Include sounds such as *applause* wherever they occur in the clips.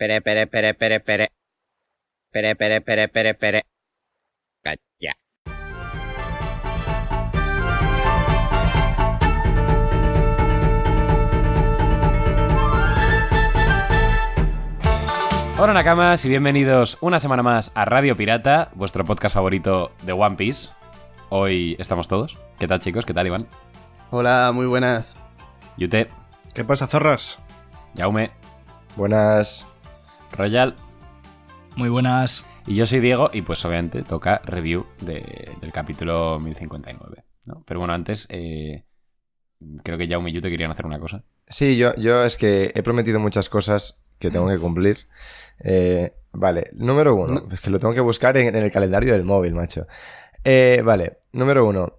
Pere, pere, pere, pere, pere. Pere, pere, pere, pere, pere. Cacha. Hola Nakamas y bienvenidos una semana más a Radio Pirata, vuestro podcast favorito de One Piece. Hoy estamos todos. ¿Qué tal chicos? ¿Qué tal Iván? Hola, muy buenas. Yute, ¿Qué pasa, zorras? Jaume, Buenas. Royal Muy buenas. y yo soy Diego y pues obviamente toca review de- del capítulo 1059. ¿no? Pero bueno, antes eh, creo que Jaume y Yute querían hacer una cosa. Sí, yo, yo es que he prometido muchas cosas que tengo que cumplir. Eh, vale, número uno. Es que lo tengo que buscar en, en el calendario del móvil, macho. Eh, vale, número uno.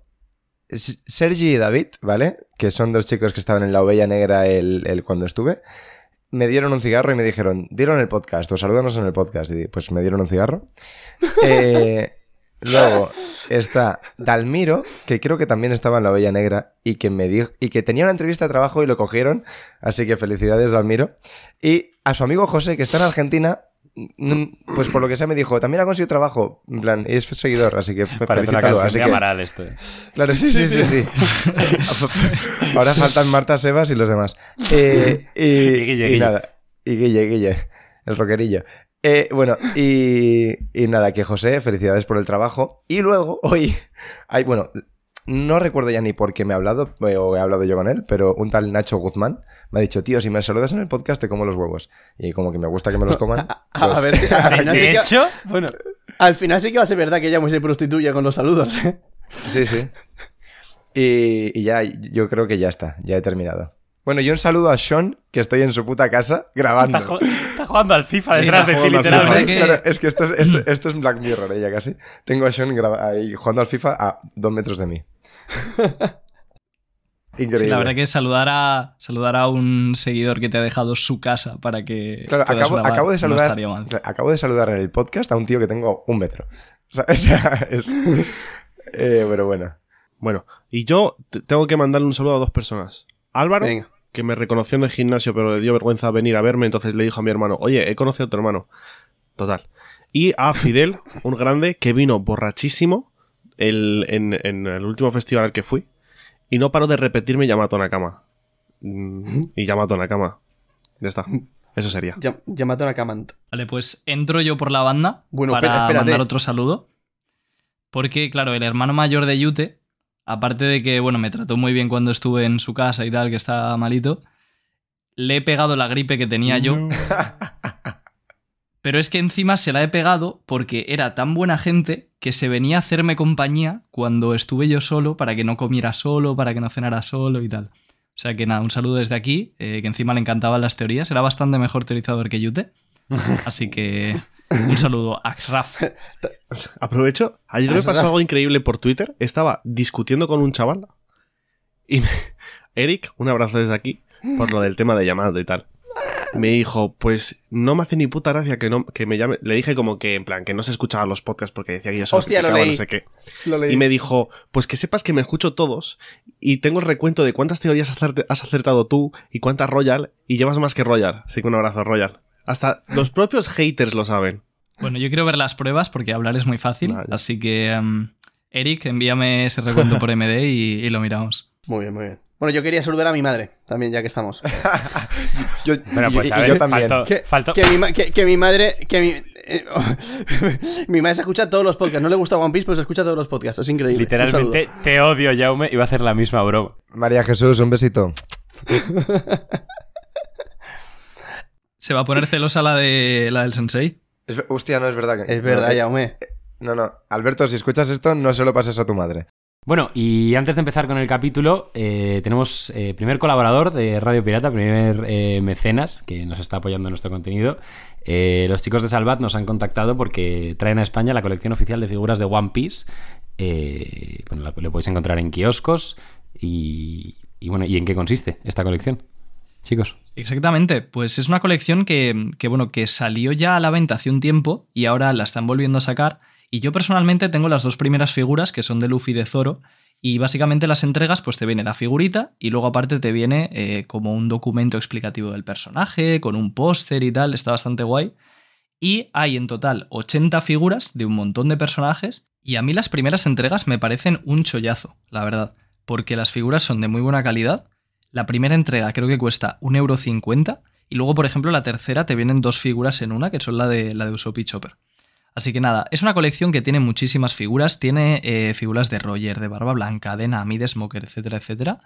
Sergi y David, ¿vale? Que son dos chicos que estaban en la Ovella Negra el, el cuando estuve. Me dieron un cigarro y me dijeron, dieron el podcast, o salúdanos en el podcast. Y pues me dieron un cigarro. *laughs* Eh, luego está Dalmiro, que creo que también estaba en la Ovella Negra y que me dijo y que tenía una entrevista de trabajo y lo cogieron, así que felicidades Dalmiro. Y a su amigo José, que está en Argentina, pues por lo que sea me dijo, también ha conseguido trabajo, en plan, es seguidor, así que Parece una así que Amaral esto. eh. Claro, sí, sí, sí, sí. *laughs* Ahora faltan Marta Sebas y los demás. Eh, y, Y *laughs* Guille, y Guille. nada. Y Guille, Guille, el rockerillo. Eh, bueno, y, y nada, que José, felicidades por el trabajo. Y luego, hoy, hay, bueno, no recuerdo ya ni por qué me ha hablado, eh, o he hablado yo con él, pero un tal Nacho Guzmán me ha dicho, tío, si me saludas en el podcast te como los huevos. Y como que me gusta que me los *laughs* coman. A, pues- *laughs* a ver si al *laughs* final, sí De que, hecho, bueno, al final sí que va a ser verdad que ella se prostituye con los saludos. ¿eh? Sí, sí. Y, y ya, yo creo que ya está, ya he terminado. Bueno, y un saludo a Sean, que estoy en su puta casa grabando. está, jugando al FIFA detrás de ti, literalmente. Claro, es que esto es, esto, esto es Black Mirror, ella casi. Tengo a Sean graba- ahí jugando al FIFA a dos metros de mí. Increíble. *laughs* Sí, la verdad que saludar a, saludar a un seguidor que te ha dejado su casa para que. Claro, acabo, grabar acabo de saludar. acabo de saludar en el podcast a un tío que tengo un metro. *laughs* O sea, es. eh, pero bueno. Bueno, y yo te- tengo que mandarle un saludo a dos personas. Álvaro, Venga. Que me reconoció en el gimnasio, pero le dio vergüenza venir a verme, entonces le dijo a mi hermano, oye, he conocido a tu hermano. Total. Y a Fidel, un grande, que vino borrachísimo el- en, en el último festival al que fui, y no paró de repetirme Yamato Nakama. Mm, Y Yamato Nakama. Ya está. Eso sería. Ya, llámate a una camant. Vale, pues entro yo por la banda Bueno, para espera, espérate. mandar otro saludo. Porque, claro, el hermano mayor de Yute, aparte de que, bueno, me trató muy bien cuando estuve en su casa y tal, que está malito, le he pegado la gripe que tenía yo. *laughs* Pero es que encima se la he pegado porque era tan buena gente que se venía a hacerme compañía cuando estuve yo solo para que no comiera solo, para que no cenara solo y tal. O sea que nada, un saludo desde aquí, eh, que encima le encantaban las teorías, era bastante mejor teorizador que Yute. *laughs* Así que un saludo, Axraf. *laughs* Aprovecho. Ayer me pasó algo increíble por Twitter. Estaba discutiendo con un chaval. Y me- *laughs* Eric, un abrazo desde aquí, por lo del tema de llamado y tal. Me dijo, pues no me hace ni puta gracia que, no, que me llame. Le dije como que, en plan, que no se escuchaban los podcasts porque decía que yo solo Hostia, lo criticaba, leí. no sé qué. Lo leí. Y me dijo, pues que sepas que me escucho todos y tengo el recuento de cuántas teorías has acertado tú y cuántas Royal y llevas más que Royal. Así que un abrazo, Royal. Hasta los propios haters lo saben. Bueno, yo quiero ver las pruebas porque hablar es muy fácil. Vale. Así que, em, Eric, envíame ese recuento por MD y, y lo miramos. Muy bien, muy bien. Bueno, yo quería saludar a mi madre también, ya que estamos. *laughs* Yo, Bueno, pues y, a y ver, yo también. faltó- Que, faltó- que mi, que- que mi madre. Que mi, eh, *laughs* mi madre se escucha todos los podcasts. No le gusta One Piece, pero se escucha todos los podcasts. Es increíble. Literalmente te odio, Jaume. Iba a hacer la misma broma. María Jesús, un besito. *laughs* ¿Se va a poner celosa la, de, la del Sensei? Es- hostia, no es verdad. Que. Es verdad, no, eh, Jaume. No, no. Alberto, si escuchas esto, no se lo pases a tu madre. Bueno, y antes de empezar con el capítulo, eh, tenemos eh, primer colaborador de Radio Pirata, primer eh, mecenas que nos está apoyando en nuestro contenido. Eh, los chicos de Salvat nos han contactado porque traen a España la colección oficial de figuras de One Piece. Eh, bueno, la, lo podéis encontrar en kioscos. Y, y bueno, ¿y en qué consiste esta colección? Chicos. Exactamente, pues es una colección que, que, bueno, que salió ya a la venta hace un tiempo y ahora la están volviendo a sacar. Y yo personalmente tengo las dos primeras figuras, que son de Luffy y de Zoro, Y básicamente las entregas, pues te viene la figurita y luego aparte te viene eh, como un documento explicativo del personaje, con un póster y tal, está bastante guay. Y hay en total 80 figuras de un montón de personajes. Y a mí las primeras entregas me parecen un chollazo, la verdad. Porque las figuras son de muy buena calidad. La primera entrega creo que cuesta 1,50€. Y luego, por ejemplo, la tercera te vienen dos figuras en una, que son la de, la de Usopp y Chopper. Así que nada, es una colección que tiene muchísimas figuras. Tiene eh, figuras de Roger, de Barba Blanca, de Nami, de Smoker, etcétera, etcétera.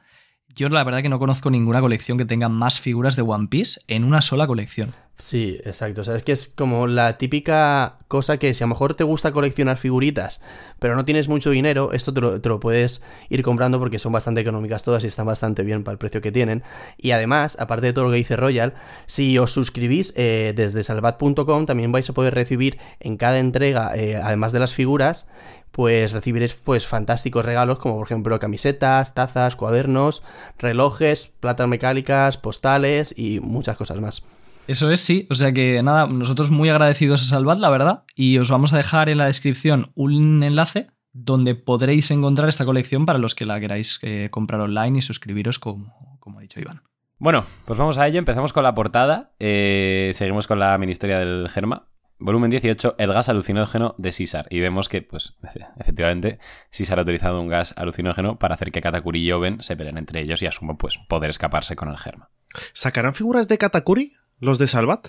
Yo la verdad que no conozco ninguna colección que tenga más figuras de One Piece en una sola colección. Sí, exacto. O sea, es que es como la típica cosa que si a lo mejor te gusta coleccionar figuritas, pero no tienes mucho dinero, esto te lo, puedes ir comprando porque son bastante económicas todas y están bastante bien para el precio que tienen. Y además, aparte de todo lo que dice Royal, si os suscribís eh, desde salvat.com, también vais a poder recibir en cada entrega, eh, además de las figuras, pues recibiréis pues fantásticos regalos como por ejemplo camisetas, tazas, cuadernos, relojes, platas mecánicas, postales y muchas cosas más. Eso es, sí. O sea que nada, nosotros muy agradecidos a Salvat, la verdad. Y os vamos a dejar en la descripción un enlace donde podréis encontrar esta colección para los que la queráis eh, comprar online y suscribiros, como, como ha dicho Iván. Bueno, pues vamos a ello. Empezamos con la portada. Eh, seguimos con la ministeria del Germa. Volumen 18, el gas alucinógeno de César. Y vemos que, pues, efe- efectivamente, César ha utilizado un gas alucinógeno para hacer que Katakuri y Oben se peleen entre ellos y asumo, pues, poder escaparse con el Germa. ¿Sacarán figuras de Katakuri? ¿Los de Salvat?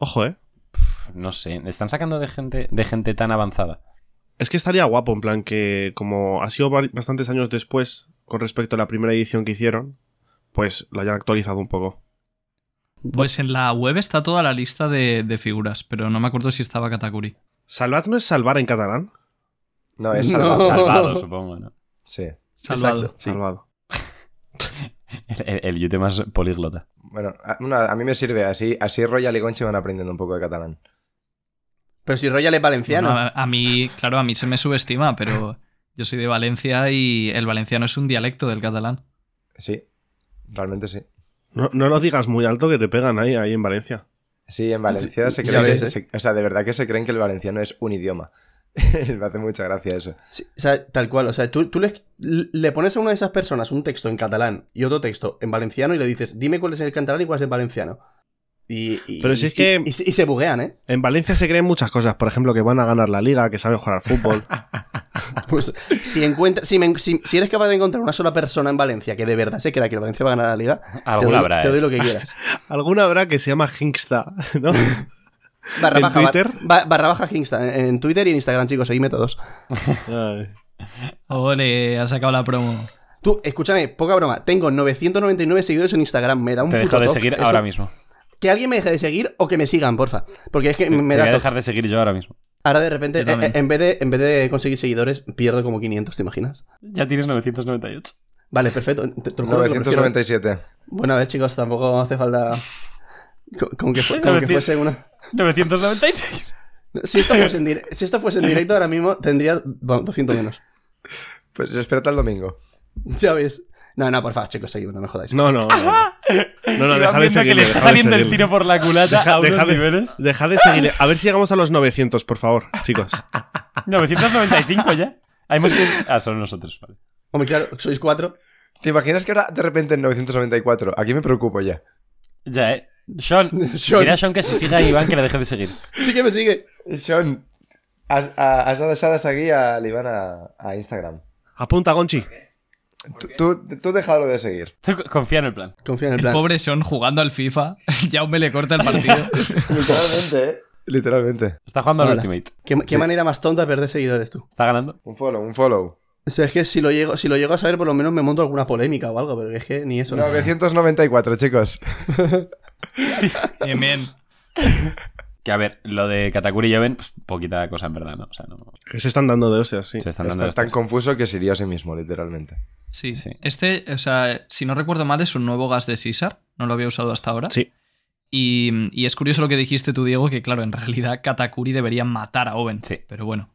Ojo, ¿eh? No sé, están sacando de gente, de gente tan avanzada. Es que estaría guapo, en plan que como ha sido bastantes años después con respecto a la primera edición que hicieron, pues la hayan actualizado un poco. Pues en la web está toda la lista de, de figuras, pero no me acuerdo si estaba Katakuri. ¿Salvat no es salvar en catalán? No, es *laughs* No. salvado. Salvado, supongo, ¿no? Sí. Salvado. Exacto, sí. Salvado. *laughs* El, el, yute más políglota. Bueno, a, mí me sirve. Así, así Royal y Gonchi van aprendiendo un poco de catalán. Pero si Royal es valenciano. Bueno, a, a mí, claro, a mí se me subestima, pero yo soy de Valencia y el valenciano es un dialecto del catalán. Sí, realmente sí. No, no lo digas muy alto que te pegan ahí, ahí en Valencia. Sí, en Valencia se creen ¿eh? se- o sea, de verdad que se creen que el valenciano es un idioma. *laughs* me hace mucha gracia eso. Sí, o sea, tal cual. O sea, tú, tú le, le pones a una de esas personas un texto en catalán y otro texto en valenciano y le dices, dime cuál es el catalán y cuál es el valenciano. Y, y- Pero si y- es que- y- y se- y se buguean, ¿eh? En Valencia se creen muchas cosas, por ejemplo, que van a ganar la liga, que saben jugar al fútbol. *laughs* Pues si, encuentra, si, me- si- si eres capaz de encontrar una sola persona en Valencia que de verdad se crea que el Valencia va a ganar la liga, te Alguna doy, habrá, te ¿eh? doy lo que quieras. *laughs* Alguna habrá que se llama Hinksta, ¿no? Barra ¿En baja, Twitter? ba- barra baja Kingston. En Twitter y en Instagram, chicos, seguidme todos. Ole, ha sacado la promo. Tú, escúchame, poca broma. Tengo 999 seguidores en Instagram. Me da un Te puto dejo de seguir Eso- ahora mismo. Que alguien me deje de seguir o que me sigan, porfa. Porque es que Te, me te da voy a toque. dejar de seguir yo ahora mismo. Ahora de repente, Yo también. eh, en vez, de, en vez de conseguir seguidores, pierdo como 500, ¿te imaginas? Ya tienes 998. Vale, perfecto. Te- te lo juro que lo prefiero. 997. Bueno, a ver, chicos, tampoco hace falta. Con, que, fu- con que 900. fuese una. 996. *laughs* Si esto, fuese en si esto fuese en *laughs* directo, ahora mismo tendría bueno, 200 menos. Pues espérate al domingo. *laughs* Ya ves. No, no, por favor, chicos, seguidme, no me jodáis. No, no. No, no, deja de que seguirle. le está deja de saliendo el tiro por la culata Deja, a unos deja de, niveles. deja de seguirle. A ver si llegamos a los 900, por favor, chicos. 995 ya. Hemos ido- Ah, son nosotros, vale. Hombre, claro, sois cuatro. ¿Te imaginas que ahora de repente en 994? Aquí me preocupo ya. Ya, eh. Sean, Sean. dile a Sean que si siga a Iván que le deje de seguir. Sí que me sigue. Sean, has, a- has dado esa aquí a Iván a, a Instagram. Apunta, Gonchi. Tú, tú, tú déjalo de seguir. Tú confía en el plan. Confía en el El plan. pobre Sean jugando al FIFA, *laughs* ya aún me le corta el partido. *laughs* Literalmente, ¿eh? Literalmente. Está jugando al. Ultimate. ¿Qué, qué manera más tonta de perder seguidores tú? Está ganando. Un follow, un follow. O sea, es que si lo llego, si lo llego a saber, por lo menos me monto alguna polémica o algo, pero es que ni eso. 994, chicos. *laughs* Bien, bien. Que a ver, lo de Katakuri y Joven, pues poquita cosa en verdad, ¿no? O sea, no. Que se están dando de hostias, sí. Se están Está dando tan confuso que se hirió a sí mismo, literalmente. Sí. Sí. Este, o sea, si no recuerdo mal, es un nuevo gas de Caesar. No lo había usado hasta ahora. Sí. Y, y es curioso lo que dijiste tú, Diego, que claro, en realidad Katakuri debería matar a Owen. Sí. Pero bueno.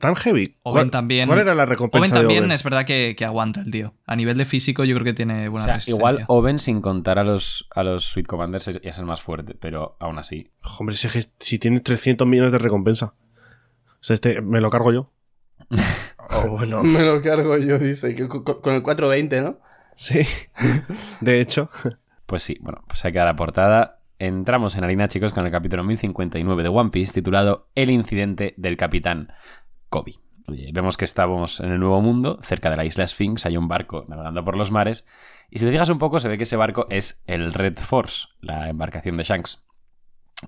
Tan heavy. ¿Cuál, también. ¿Cuál era la recompensa Owen de también es verdad que, que aguanta el tío. A nivel de físico, yo creo que tiene O buena sea, resistencia. igual Oven sin contar a los, a los Sweet Commanders es, es el más fuerte, pero aún así. Hombre, si, si tiene 300 millones de recompensa. O sea, este me lo cargo yo. *laughs* Oh, bueno. *laughs* Me lo cargo yo, dice. que con, con el 420, ¿no? Sí. *laughs* De hecho. Pues sí, bueno, pues hay que dar la portada. Entramos en harina, chicos, con el capítulo 1059 de One Piece, titulado El incidente del capitán Kobe. Vemos que estamos en el Nuevo Mundo, cerca de la isla Sphinx, hay un barco navegando por los mares, y si te fijas un poco, se ve que ese barco es el Red Force, la embarcación de Shanks.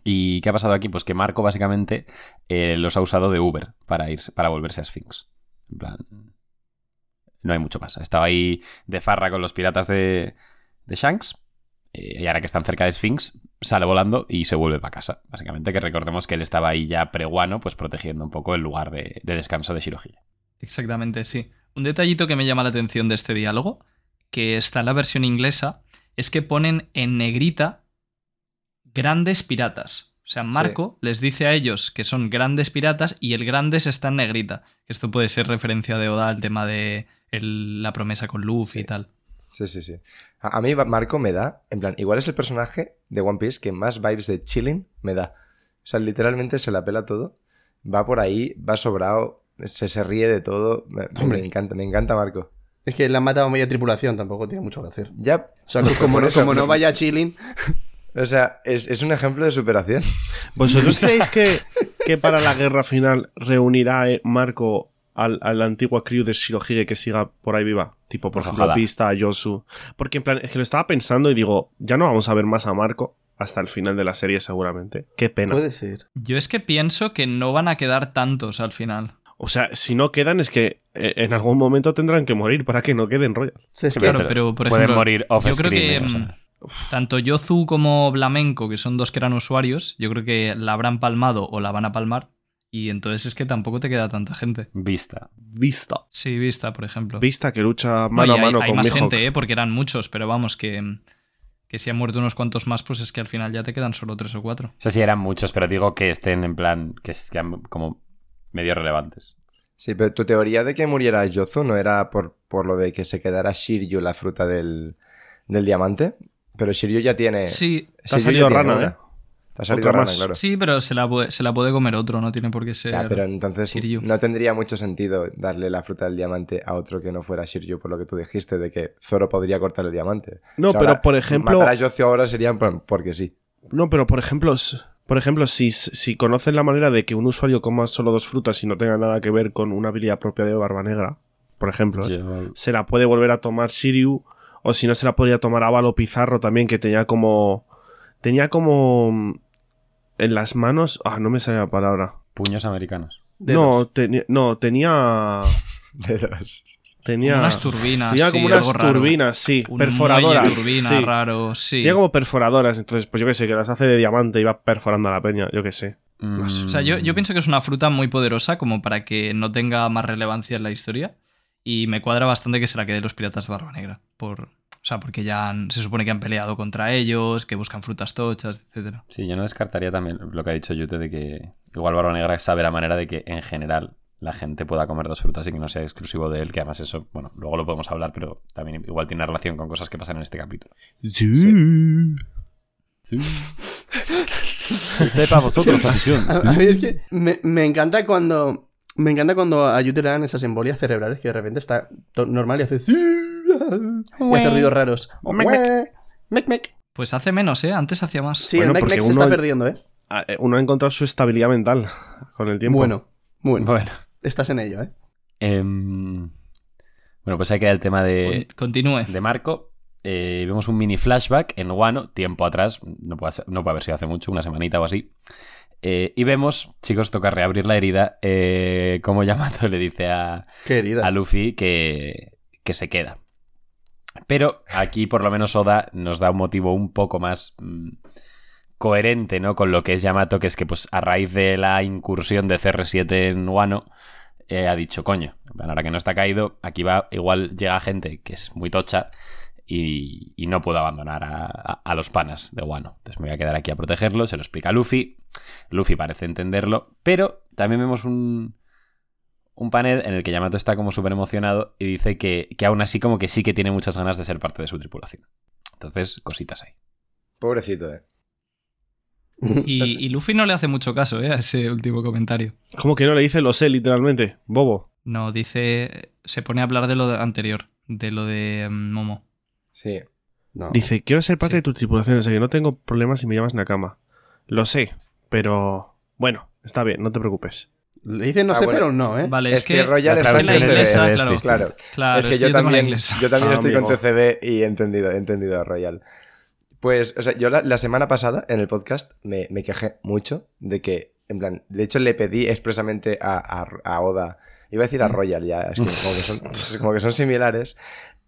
¿Y qué ha pasado aquí? Pues que Marco básicamente eh, los ha usado de Uber para, ir, para volverse a Sphinx. En plan, no hay mucho más. Ha estado ahí de farra con los piratas de, de Shanks. Eh, y ahora que están cerca de Sphinx, sale volando y se vuelve para casa. Básicamente que recordemos que él estaba ahí ya preguano, pues protegiendo un poco el lugar de, de descanso de Shirohige. Exactamente, sí. Un detallito que me llama la atención de este diálogo, que está en la versión inglesa, es que ponen en negrita grandes piratas. O sea, Marco les dice a ellos que son grandes piratas y el grandes está en negrita. Esto puede ser referencia de Oda al tema de el- la promesa con Luffy Sí. y tal. Sí, sí, sí. A, a mí Marco me da, en plan, igual es el personaje de One Piece que más vibes de chilling me da. O sea, literalmente se la pela todo. Va por ahí, va sobrado, se, se ríe de todo. Me, me Hombre. encanta, me encanta Marco. Es que le han matado a media tripulación, tampoco tiene mucho que hacer. Ya, O sea, que *laughs* como, Por no, eso- como no vaya chilling, o sea, es, es un ejemplo de superación. ¿Vosotros *laughs* creéis que, que para la guerra final reunirá eh, Marco al, a la antigua crew de Shirohige que siga por ahí viva? Tipo, por Pues ejemplo, ojalá. a Pista, a Yosu. Porque en plan, es que lo estaba pensando y digo, ya no vamos a ver más a Marco hasta el final de la serie seguramente. Qué pena. puede ser. Yo es que pienso que no van a quedar tantos al final. O sea, si no quedan es que eh, en algún momento tendrán que morir para que no queden rollo. Es que- Claro, pero por pueden ejemplo, morir off yo creo que screen, o sea. mm, tanto Yozu como Blamenco, que son dos que eran usuarios, yo creo que la habrán palmado o la van a palmar. Y entonces es que tampoco te queda tanta gente. Vista. Vista. Sí, Vista, por ejemplo. Vista que lucha No, mano a mano hay, hay con más Mihawk. gente, ¿eh? porque eran muchos, pero vamos, que, que si han muerto unos cuantos más, pues es que al final ya te quedan solo tres o cuatro. O sea, sí eran muchos, pero digo que estén en plan, que sean como medio relevantes. Sí, pero tu teoría de que muriera Yozu no era por, por lo de que se quedara Shiryu la fruta del, del diamante. Pero Shiryu ya tiene. Sí, Te ha Shiryu salido rana. ¿eh? Te ha salido Otra rana, más. claro. sí, pero se la, puede, se la puede comer otro, no tiene por qué ser. Ya, pero entonces Shiryu. no tendría mucho sentido darle la fruta del diamante a otro que no fuera Shiryu, por lo que tú dijiste, de que Zoro podría cortar el diamante. No, pero ahora, por ejemplo- Matar a Yozu ahora sería porque sí. No, pero por ejemplo, por ejemplo, si, si conocen la manera de que un usuario coma solo dos frutas y no tenga nada que ver con una habilidad propia de Barba Negra, por ejemplo, ¿eh? Se la puede volver a tomar Shiryu, o si no se la podría tomar Ávalo Pizarro también, que tenía como. Tenía como. En las manos. Ah, no me sale la palabra. Puños americanos. dedos. No, teni- no, tenía. *laughs* Dedos. Tenía. Unas turbinas, Tenía sí, como unas algo raro. turbinas, sí. Un perforadoras. turbina sí. raro, sí. Tenía como perforadoras, entonces, pues yo qué sé, que las hace de diamante y va perforando a la peña, yo qué sé. Mm, O sea, yo, yo pienso que es una fruta muy poderosa como para que no tenga más relevancia en la historia. Y me cuadra bastante que se la quede los piratas de Barba Negra. Por, o sea, porque ya han- se supone que han peleado contra ellos, que buscan frutas tochas, etcétera. Sí, yo no descartaría también lo que ha dicho Yute de que igual Barba Negra sabe la manera de que en general la gente pueda comer dos frutas y que no sea exclusivo de él, que además eso, bueno, luego lo podemos hablar, pero también igual tiene relación con cosas que pasan en este capítulo. Sepa vosotros, *laughs* afición. A, a mí es que me, me encanta cuando. Me encanta cuando a Yu te le dan esas embolias cerebrales que de repente está normal y hace. *laughs* Y hace ruidos raros. Mec, mec. Mec, mec. Pues hace menos, ¿eh? Antes hacía más. Sí, Bueno, el mec, mec se uno- está perdiendo, ¿eh? Eh, Uno ha encontrado su estabilidad mental con el tiempo. Bueno, bueno. Bueno, Estás en ello, ¿eh? em, bueno, pues ahí queda el tema de, Con- Continúe. de Marco. Eh, vemos un mini flashback en Wano, tiempo atrás, no puede, ser- no puede haber sido hace mucho, una semanita o así. Eh, y vemos, chicos, toca reabrir la herida, eh, como Yamato *laughs* le dice a, a Luffy que, que se queda. Pero aquí por lo menos Oda nos da un motivo un poco más mm, coherente, ¿no? Con lo que es Yamato, que es que pues a raíz de la incursión de CR7 en Wano, eh, ha dicho, coño, ahora que no está caído, aquí va, igual llega gente que es muy tocha y, no puedo abandonar a, los panas de Wano. Entonces me voy a quedar aquí a protegerlo, se lo explica Luffy. Luffy parece entenderlo, pero también vemos un, un panel en el que Yamato está como súper emocionado y dice que, que aún así como que sí que tiene muchas ganas de ser parte de su tripulación. Entonces, cositas ahí. Pobrecito, eh. Y, y Luffy no le hace mucho caso, ¿eh? A ese último comentario. ¿Cómo que no le dice lo sé, literalmente? Bobo. No, dice. Se pone a hablar de lo de- anterior, de lo de mm, Momo. Sí. No. Dice, quiero ser parte Sí. de tu tripulación, o sea que no tengo problemas si me llamas Nakama. Lo sé, pero bueno, está bien, no te preocupes. Le dice no Ah, sé, bueno. pero no, ¿eh? Vale, Es es, que Royal está en la de inglesa, claro. Claro. Claro, es que yo, también, yo también Ah, estoy amigo. con TCB y he entendido, he entendido a Royal. Pues, o sea, yo la, la semana pasada en el podcast me, me quejé mucho de que, en plan, de hecho le pedí expresamente a, a- a Oda, iba a decir a Royal ya, es que como que son, *laughs* como que son similares,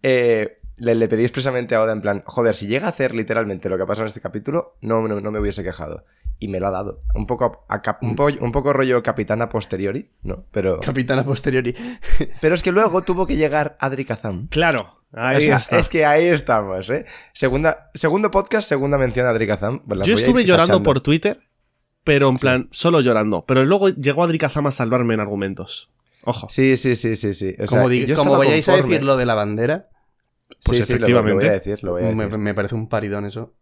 eh, le, le pedí expresamente a Oda en plan, joder, si llega a hacer literalmente lo que ha pasado en este capítulo, no, no, no me hubiese quejado. Y me lo ha dado. Un poco, a cap- un, po- un poco rollo capitana posteriori, ¿no? Pero, Capitana posteriori. *laughs* pero es que luego tuvo que llegar Adri Kazam. Claro, ahí O sea, está. Es que ahí estamos, ¿eh? Segunda, segundo podcast, segunda mención a Adri Kazam. Pues las Yo a estuve llorando tachando. por Twitter, pero en plan, solo llorando. Pero luego llegó Adri Kazama a salvarme en argumentos. Ojo. Sí, sí, sí, sí, sí. O sea, como como vayáis a conforme. decir lo de la bandera, Pues sí, sí, lo- efectivamente. Lo, voy a decir, lo voy a me, decir. me parece un paridón eso.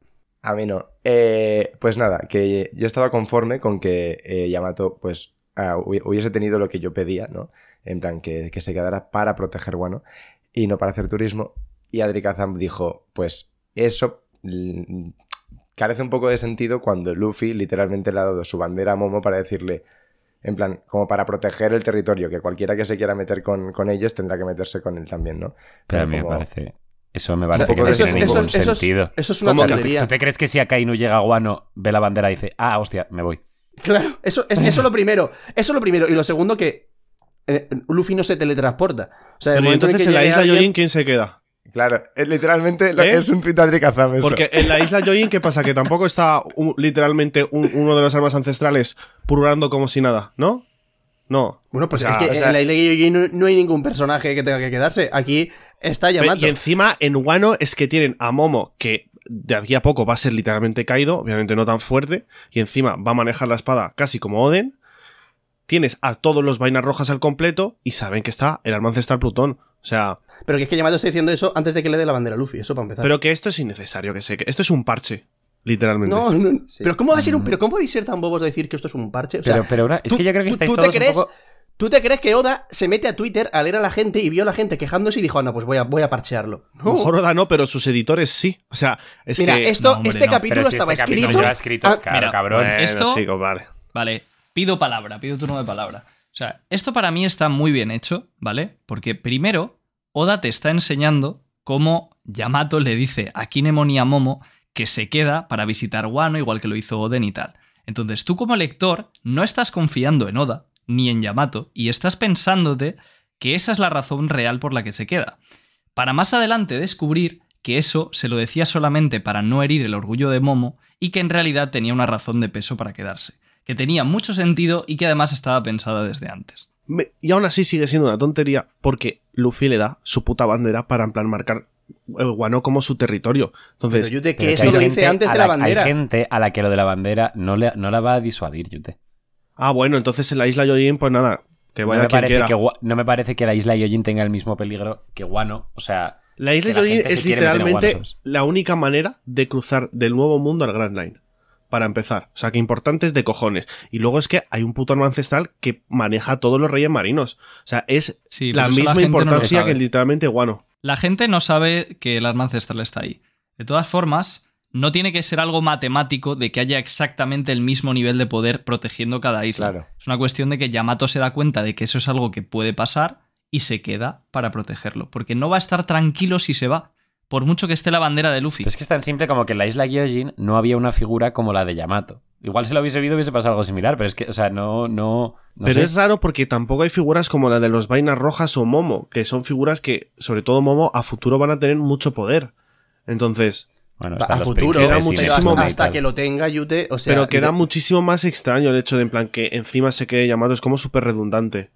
A mí no. Eh, pues nada, que yo estaba conforme con que eh, Yamato, pues, ah, hubi- hubiese tenido lo que yo pedía, ¿no? En plan, que, que se quedara para proteger Wano y no para hacer turismo. Y Adri Kazam dijo, pues, eso mm, carece un poco de sentido cuando Luffy literalmente le ha dado su bandera a Momo para decirle, en plan, como para proteger el territorio, que cualquiera que se quiera meter con, con ellos tendrá que meterse con él también, ¿no? Pero a mí me parece. Eso me O sea, parece que poco no de- tiene eso- ningún eso es- sentido. Eso es una ¿Cómo que- ¿Tú, tontería. tú te crees que si Akainu llega a Guano, ve la bandera y dice, ah, hostia, me voy? Claro, eso es eso es lo primero. Eso es lo primero. Y lo segundo que eh, Luffy no se teletransporta. O sea, el Pero ¿y momento en entonces que en la isla alguien- ¿quién se queda? Claro, es literalmente lo- ¿Eh? es un Kazam eso. Porque en la isla Yojin, ¿qué pasa? Que tampoco está un- literalmente un- uno de los armas ancestrales purulando como si nada, ¿no? No. Bueno, pues O sea, es que o sea- en la isla de no, no hay ningún personaje que tenga que quedarse. Aquí está Yamato. Y encima en Wano es que tienen a Momo que de aquí a poco va a ser literalmente caído, obviamente no tan fuerte, y encima va a manejar la espada casi como Oden. Tienes a todos los vainas rojas al completo y saben que está el arma ancestral Plutón. O sea, Pero que es que Yamato está diciendo eso antes de que le dé la bandera a Luffy. Eso para empezar. pero que esto es innecesario, que sé que esto es un parche, literalmente. no, no, Sí. pero ¿cómo va a ser un, pero cómo podéis ser tan bobos de decir que esto es un parche? O sea, pero, pero una- es tú- que yo creo que estáis tú te todos crees, un poco... ¿Tú te crees que Oda se mete a Twitter a leer a la gente y vio a la gente quejándose y dijo, ah, no, pues voy a, voy a parchearlo? A lo mejor Oda no, pero sus editores sí. O sea, es Mira, que... esto, no, hombre, este no. capítulo si estaba este capítulo escrito. escrito, Ah, claro, mira, cabrón. Bueno, esto- chicos, vale. Vale, pido palabra, pido turno de palabra. O sea, esto para mí está muy bien hecho, ¿vale? Porque primero, Oda te está enseñando cómo Yamato le dice a Kinemon y a Momo que se queda para visitar Wano, igual que lo hizo Oden y tal. Entonces, tú como lector no estás confiando en Oda ni en Yamato y estás pensándote que esa es la razón real por la que se queda. Para más adelante descubrir que eso se lo decía solamente para no herir el orgullo de Momo y que en realidad tenía una razón de peso para quedarse, que tenía mucho sentido y que además estaba pensada desde antes. Me- y aún así sigue siendo una tontería porque Luffy le da su puta bandera para en plan marcar el Guano como su territorio. Entonces, Pero Yute, Pero que que esto lo hice antes a de la bandera. Hay gente a la que lo de la bandera no, le, no la va a disuadir, Yute. ah, bueno, entonces en la isla Yojin, pues nada, que No vaya me, quien parece quiera. que, no me parece que la isla Yojin tenga el mismo peligro que Guano. O sea, La isla Yojin es literalmente la única manera de cruzar del nuevo mundo al Grand Line. Para empezar. O sea, que importante es de cojones. Y luego es que hay un puto arma ancestral que maneja a todos los reyes marinos. O sea, es Sí, la misma importancia que literalmente Guano. La gente no sabe que el arma ancestral está ahí. De todas formas, no tiene que ser algo matemático de que haya exactamente el mismo nivel de poder protegiendo cada isla. Claro. Es una cuestión de que Yamato se da cuenta de que eso es algo que puede pasar y se queda para protegerlo. Porque no va a estar tranquilo si se va, por mucho que esté la bandera de Luffy. pero es que es tan simple como que en la isla Gyojin no había una figura como la de Yamato. Igual si lo hubiese visto hubiese pasado algo similar, pero es que, o sea, no, no, no Pero sé. es raro porque tampoco hay figuras como la de los vainas rojas o Momo, que son figuras que, sobre todo Momo, a futuro van a tener mucho poder. Entonces, Bueno, a futuro, Queda muchísimo hasta, y hasta que lo tenga Yute, o sea, pero queda de- muchísimo más extraño el hecho de en plan que encima se quede llamado, es como súper redundante.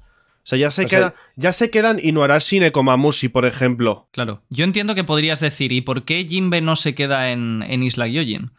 O sea, ya se, O sea- queda, ya se quedan y Nekomamushi, por ejemplo. Claro. Yo entiendo que podrías decir, ¿y por qué Jinbe no se queda en, en Isla Gyojin?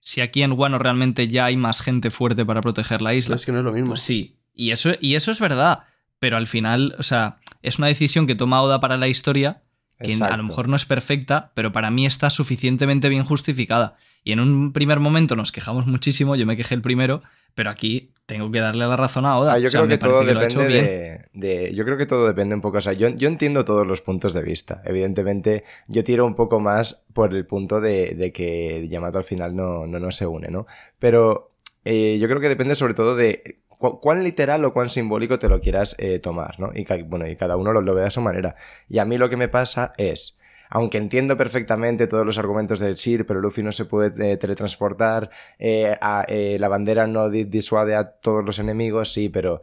Si aquí en Wano realmente ya hay más gente fuerte para proteger la Pero isla. es que no es lo mismo. Pues sí, y eso, y eso es verdad. Pero al final, o sea, es una decisión que toma Oda para la historia, que a lo mejor no es perfecta, pero para mí está suficientemente bien justificada. Y en un primer momento nos quejamos muchísimo, yo me quejé el primero, Pero aquí tengo que darle la razón a Oda. Ah, yo O sea, creo que todo depende bien. de, de- Yo creo que todo depende un poco. O sea, yo, yo entiendo todos los puntos de vista. Evidentemente, yo tiro un poco más por el punto de, de que Yamato al final no, no, no se une, ¿no? Pero eh, yo creo que depende sobre todo de cu- cuán literal o cuán simbólico te lo quieras eh, tomar, ¿no? Y, bueno, y cada uno lo, lo ve a su manera. Y a mí lo que me pasa es. Aunque entiendo perfectamente todos los argumentos del Sir, pero Luffy no se puede eh, teletransportar, eh, a- eh, la bandera no di- disuade a todos los enemigos, sí, pero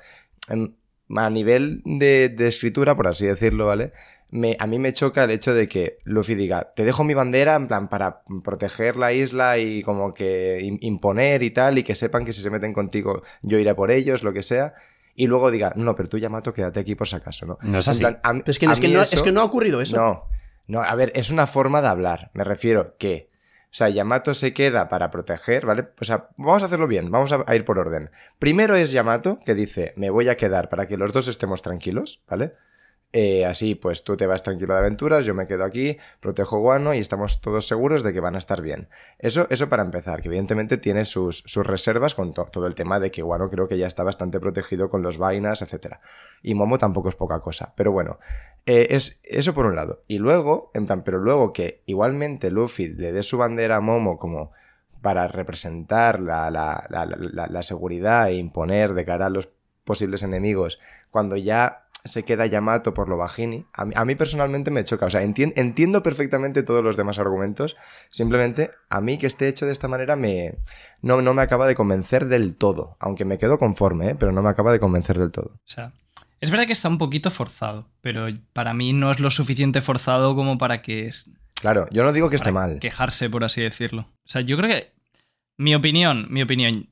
em, a nivel de, de escritura, por así decirlo, ¿vale? Me, a mí me choca el hecho de que Luffy diga, te dejo mi bandera en plan para proteger la isla y como que im- imponer y tal, y que sepan que si se meten contigo yo iré por ellos, lo que sea. Y luego diga, no, pero tú Yamato, quédate aquí por si acaso, ¿no? No es así. plan, a mí- Pero es que, a es, que mí no, eso- es que no ha ocurrido eso. no, no, a ver, es una forma de hablar. Me refiero que, o sea, Yamato se queda para proteger, ¿vale? O sea, vamos a hacerlo bien, vamos a, a ir por orden. Primero es Yamato que dice, me voy a quedar para que los dos estemos tranquilos, ¿vale? Eh, así, pues tú te vas tranquilo de aventuras, yo me quedo aquí, protejo Guano y estamos todos seguros de que van a estar bien. Eso, eso para empezar, que evidentemente tiene sus, sus reservas con to- todo el tema de que Guano creo que ya está bastante protegido con los vainas, etc. Y Momo tampoco es poca cosa. Pero bueno, eh, es eso por un lado. Y luego, en plan, pero luego que igualmente Luffy le dé su bandera a Momo como para representar la, la- la seguridad e imponer de cara a los posibles enemigos, cuando ya se queda Yamato por lo bajini, a mí, a mí personalmente me choca. O sea, entien- entiendo perfectamente todos los demás argumentos, simplemente a mí que esté hecho de esta manera me, no, no me acaba de convencer del todo, aunque me quedo conforme, ¿eh? pero no me acaba de convencer del todo. O sea, es verdad que está un poquito forzado, pero para mí no es lo suficiente forzado como para que es- Claro, yo no digo que esté mal. quejarse, por así decirlo. O sea, yo creo que. Mi opinión, mi opinión.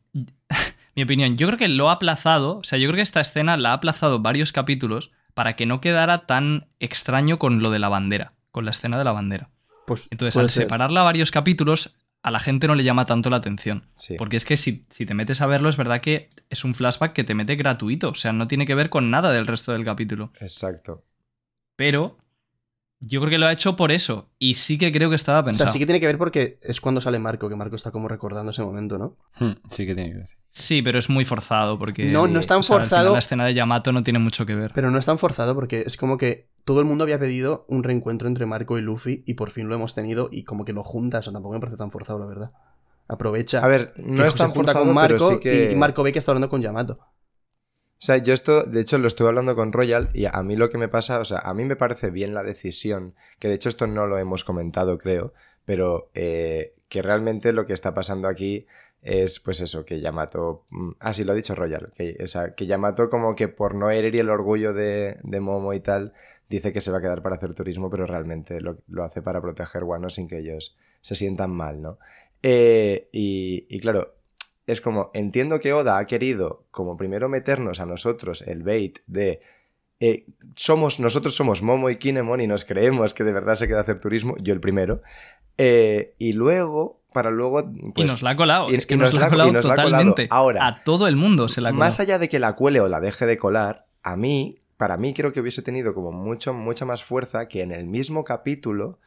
Mi opinión, yo creo que lo ha aplazado. O sea, yo creo que esta escena la ha aplazado varios capítulos para que no quedara tan extraño con lo de la bandera. Con la escena de la bandera. Pues Entonces, al ser. separarla a varios capítulos, a la gente no le llama tanto la atención. Sí. Porque es que si, si te metes a verlo, es verdad que es un flashback que te mete gratuito. O sea, no tiene que ver con nada del resto del capítulo. Exacto. Pero yo creo que lo ha hecho por eso. Y sí que creo que estaba O pensado. sea, sí que tiene que ver porque es cuando sale Marco, que Marco está como recordando ese momento, ¿no? Hmm, Sí que tiene que ver. Sí, pero es muy forzado porque... No, no es tan o sea, al final forzado. la escena de Yamato no tiene mucho que ver. Pero no es tan forzado porque es como que todo el mundo había pedido un reencuentro entre Marco y Luffy y por fin lo hemos tenido y como que lo juntas, o tampoco me parece tan forzado, la verdad. Aprovecha. A ver, no es tan junta forzado, con Marco pero sí que... y Marco ve que está hablando con Yamato. O sea, yo esto, de hecho, lo estuve hablando con Royal y a mí lo que me pasa, o sea, a mí me parece bien la decisión, que de hecho esto no lo hemos comentado, creo, pero eh, que realmente lo que está pasando aquí es, pues eso, que Yamato... mm, Ah, sí, lo ha dicho Royal, que, o sea, que Yamato como que por no herir el orgullo de, de Momo y tal, dice que se va a quedar para hacer turismo, pero realmente lo, lo hace para proteger Wano sin que ellos se sientan mal, ¿no? Eh, y, y claro, es como, entiendo que Oda ha querido, como primero meternos a nosotros el bait de eh, somos, nosotros somos Momo y Kinemon y nos creemos que de verdad se queda hacer turismo, yo el primero, eh, y luego, para luego... y pues, nos la ha colado. y- es que nos, nos la ha colado nos la ha colado. totalmente. Ahora, a todo el mundo se la ha colado. más allá de que la cuele o la deje de colar, a mí, para mí creo que hubiese tenido como mucho, mucha más fuerza que en el mismo capítulo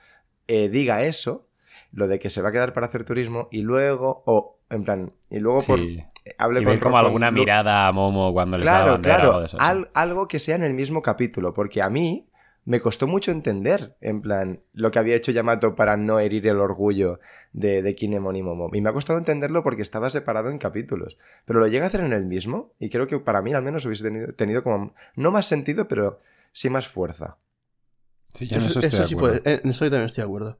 eh, diga eso, lo de que se va a quedar para hacer turismo, y luego, o en plan, y luego por, Sí. hable Y con ver como alguna mirada a Momo cuando le Claro, bandera claro, algo de eso, sí. al- algo que sea en el mismo capítulo, porque a mí me costó mucho entender, en plan, lo que había hecho Yamato para no herir el orgullo de, de Kinemon y Momo. Y me ha costado entenderlo porque estaba separado en capítulos. Pero lo llega a hacer en el mismo, y creo que para mí al menos hubiese tenido, tenido como, no más sentido, pero sí más fuerza. Sí, yo en Eso, eso estoy eso de sí acuerdo. puede, en eso yo también estoy de acuerdo.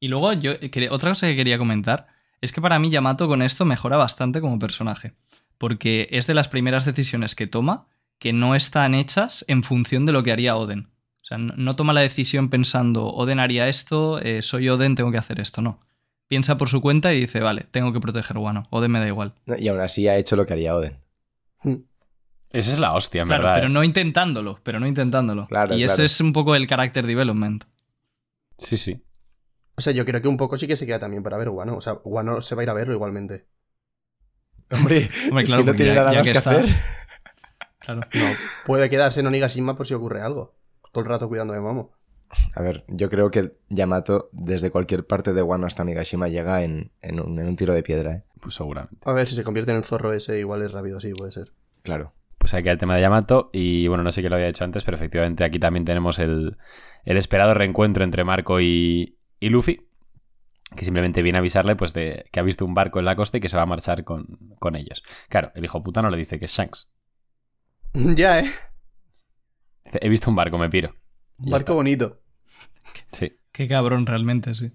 Y luego, yo eh, otra cosa que quería comentar es que para mí Yamato con esto mejora bastante como personaje. Porque es de las primeras decisiones que toma que no están hechas en función de lo que haría Oden. O sea, no, toma la decisión pensando, Oden haría esto, eh, soy Oden, tengo que hacer esto. No. Piensa por su cuenta y dice, vale, tengo que proteger Wano. Oden me da igual. Y aún así ha hecho lo que haría Oden. Hmm. Eso es la hostia, en Claro, verdad. pero eh. no intentándolo, pero no intentándolo. Claro, y ese es un poco el character development. Sí, sí. O sea, yo creo que un poco sí que se queda también para ver Guano. O sea, Guano se va a ir a verlo igualmente. Hombre, Hombre, es claro, que no tiene ya- nada ya más que que, está- hacer. *laughs* Claro. No, puede quedarse en Onigashima por si ocurre algo. Todo el rato cuidando de Momo. A ver, yo creo que Yamato desde cualquier parte de Wano hasta Nigashima llega en, en un, en un tiro de piedra, ¿eh? Pues seguramente. A ver si se convierte en el zorro ese, igual es rápido, sí, puede ser. Claro. Pues aquí el tema de Yamato. Y bueno, no sé qué lo había hecho antes, pero efectivamente aquí también tenemos el, el esperado reencuentro entre Marco y, y Luffy. Que simplemente viene a avisarle pues de que ha visto un barco en la costa y que se va a marchar con, con ellos. Claro, el hijo puta no le dice que es Shanks. *laughs* ya, ¿eh? Dice, he visto un barco, me piro. Un barco bonito. Sí, Qué cabrón realmente, sí.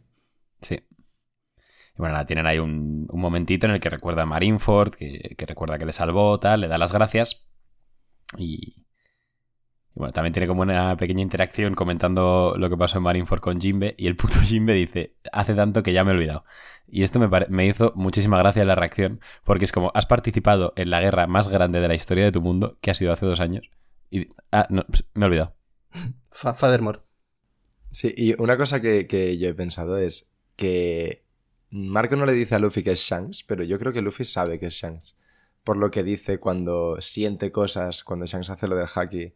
sí. Y bueno, nada, tienen ahí un, un momentito en el que recuerda a Marineford, que, que recuerda que le salvó, tal, le da las gracias. Y bueno, también tiene como una pequeña interacción comentando lo que pasó en Marineford con Jimbe. Y el puto *laughs* Jimbe dice, hace tanto que ya me he olvidado. Y esto me, pare- me hizo muchísima gracia la reacción, porque es como, has participado en la guerra más grande de la historia de tu mundo, que ha sido hace dos años. Y, ah, no, me he olvidado. *laughs* Fa- Fathermore. Sí, y una cosa que, que yo he pensado es que Marco no le dice a Luffy que es Shanks, pero yo creo que Luffy sabe que es Shanks. Por lo que dice cuando siente cosas, cuando Shanks hace lo del haki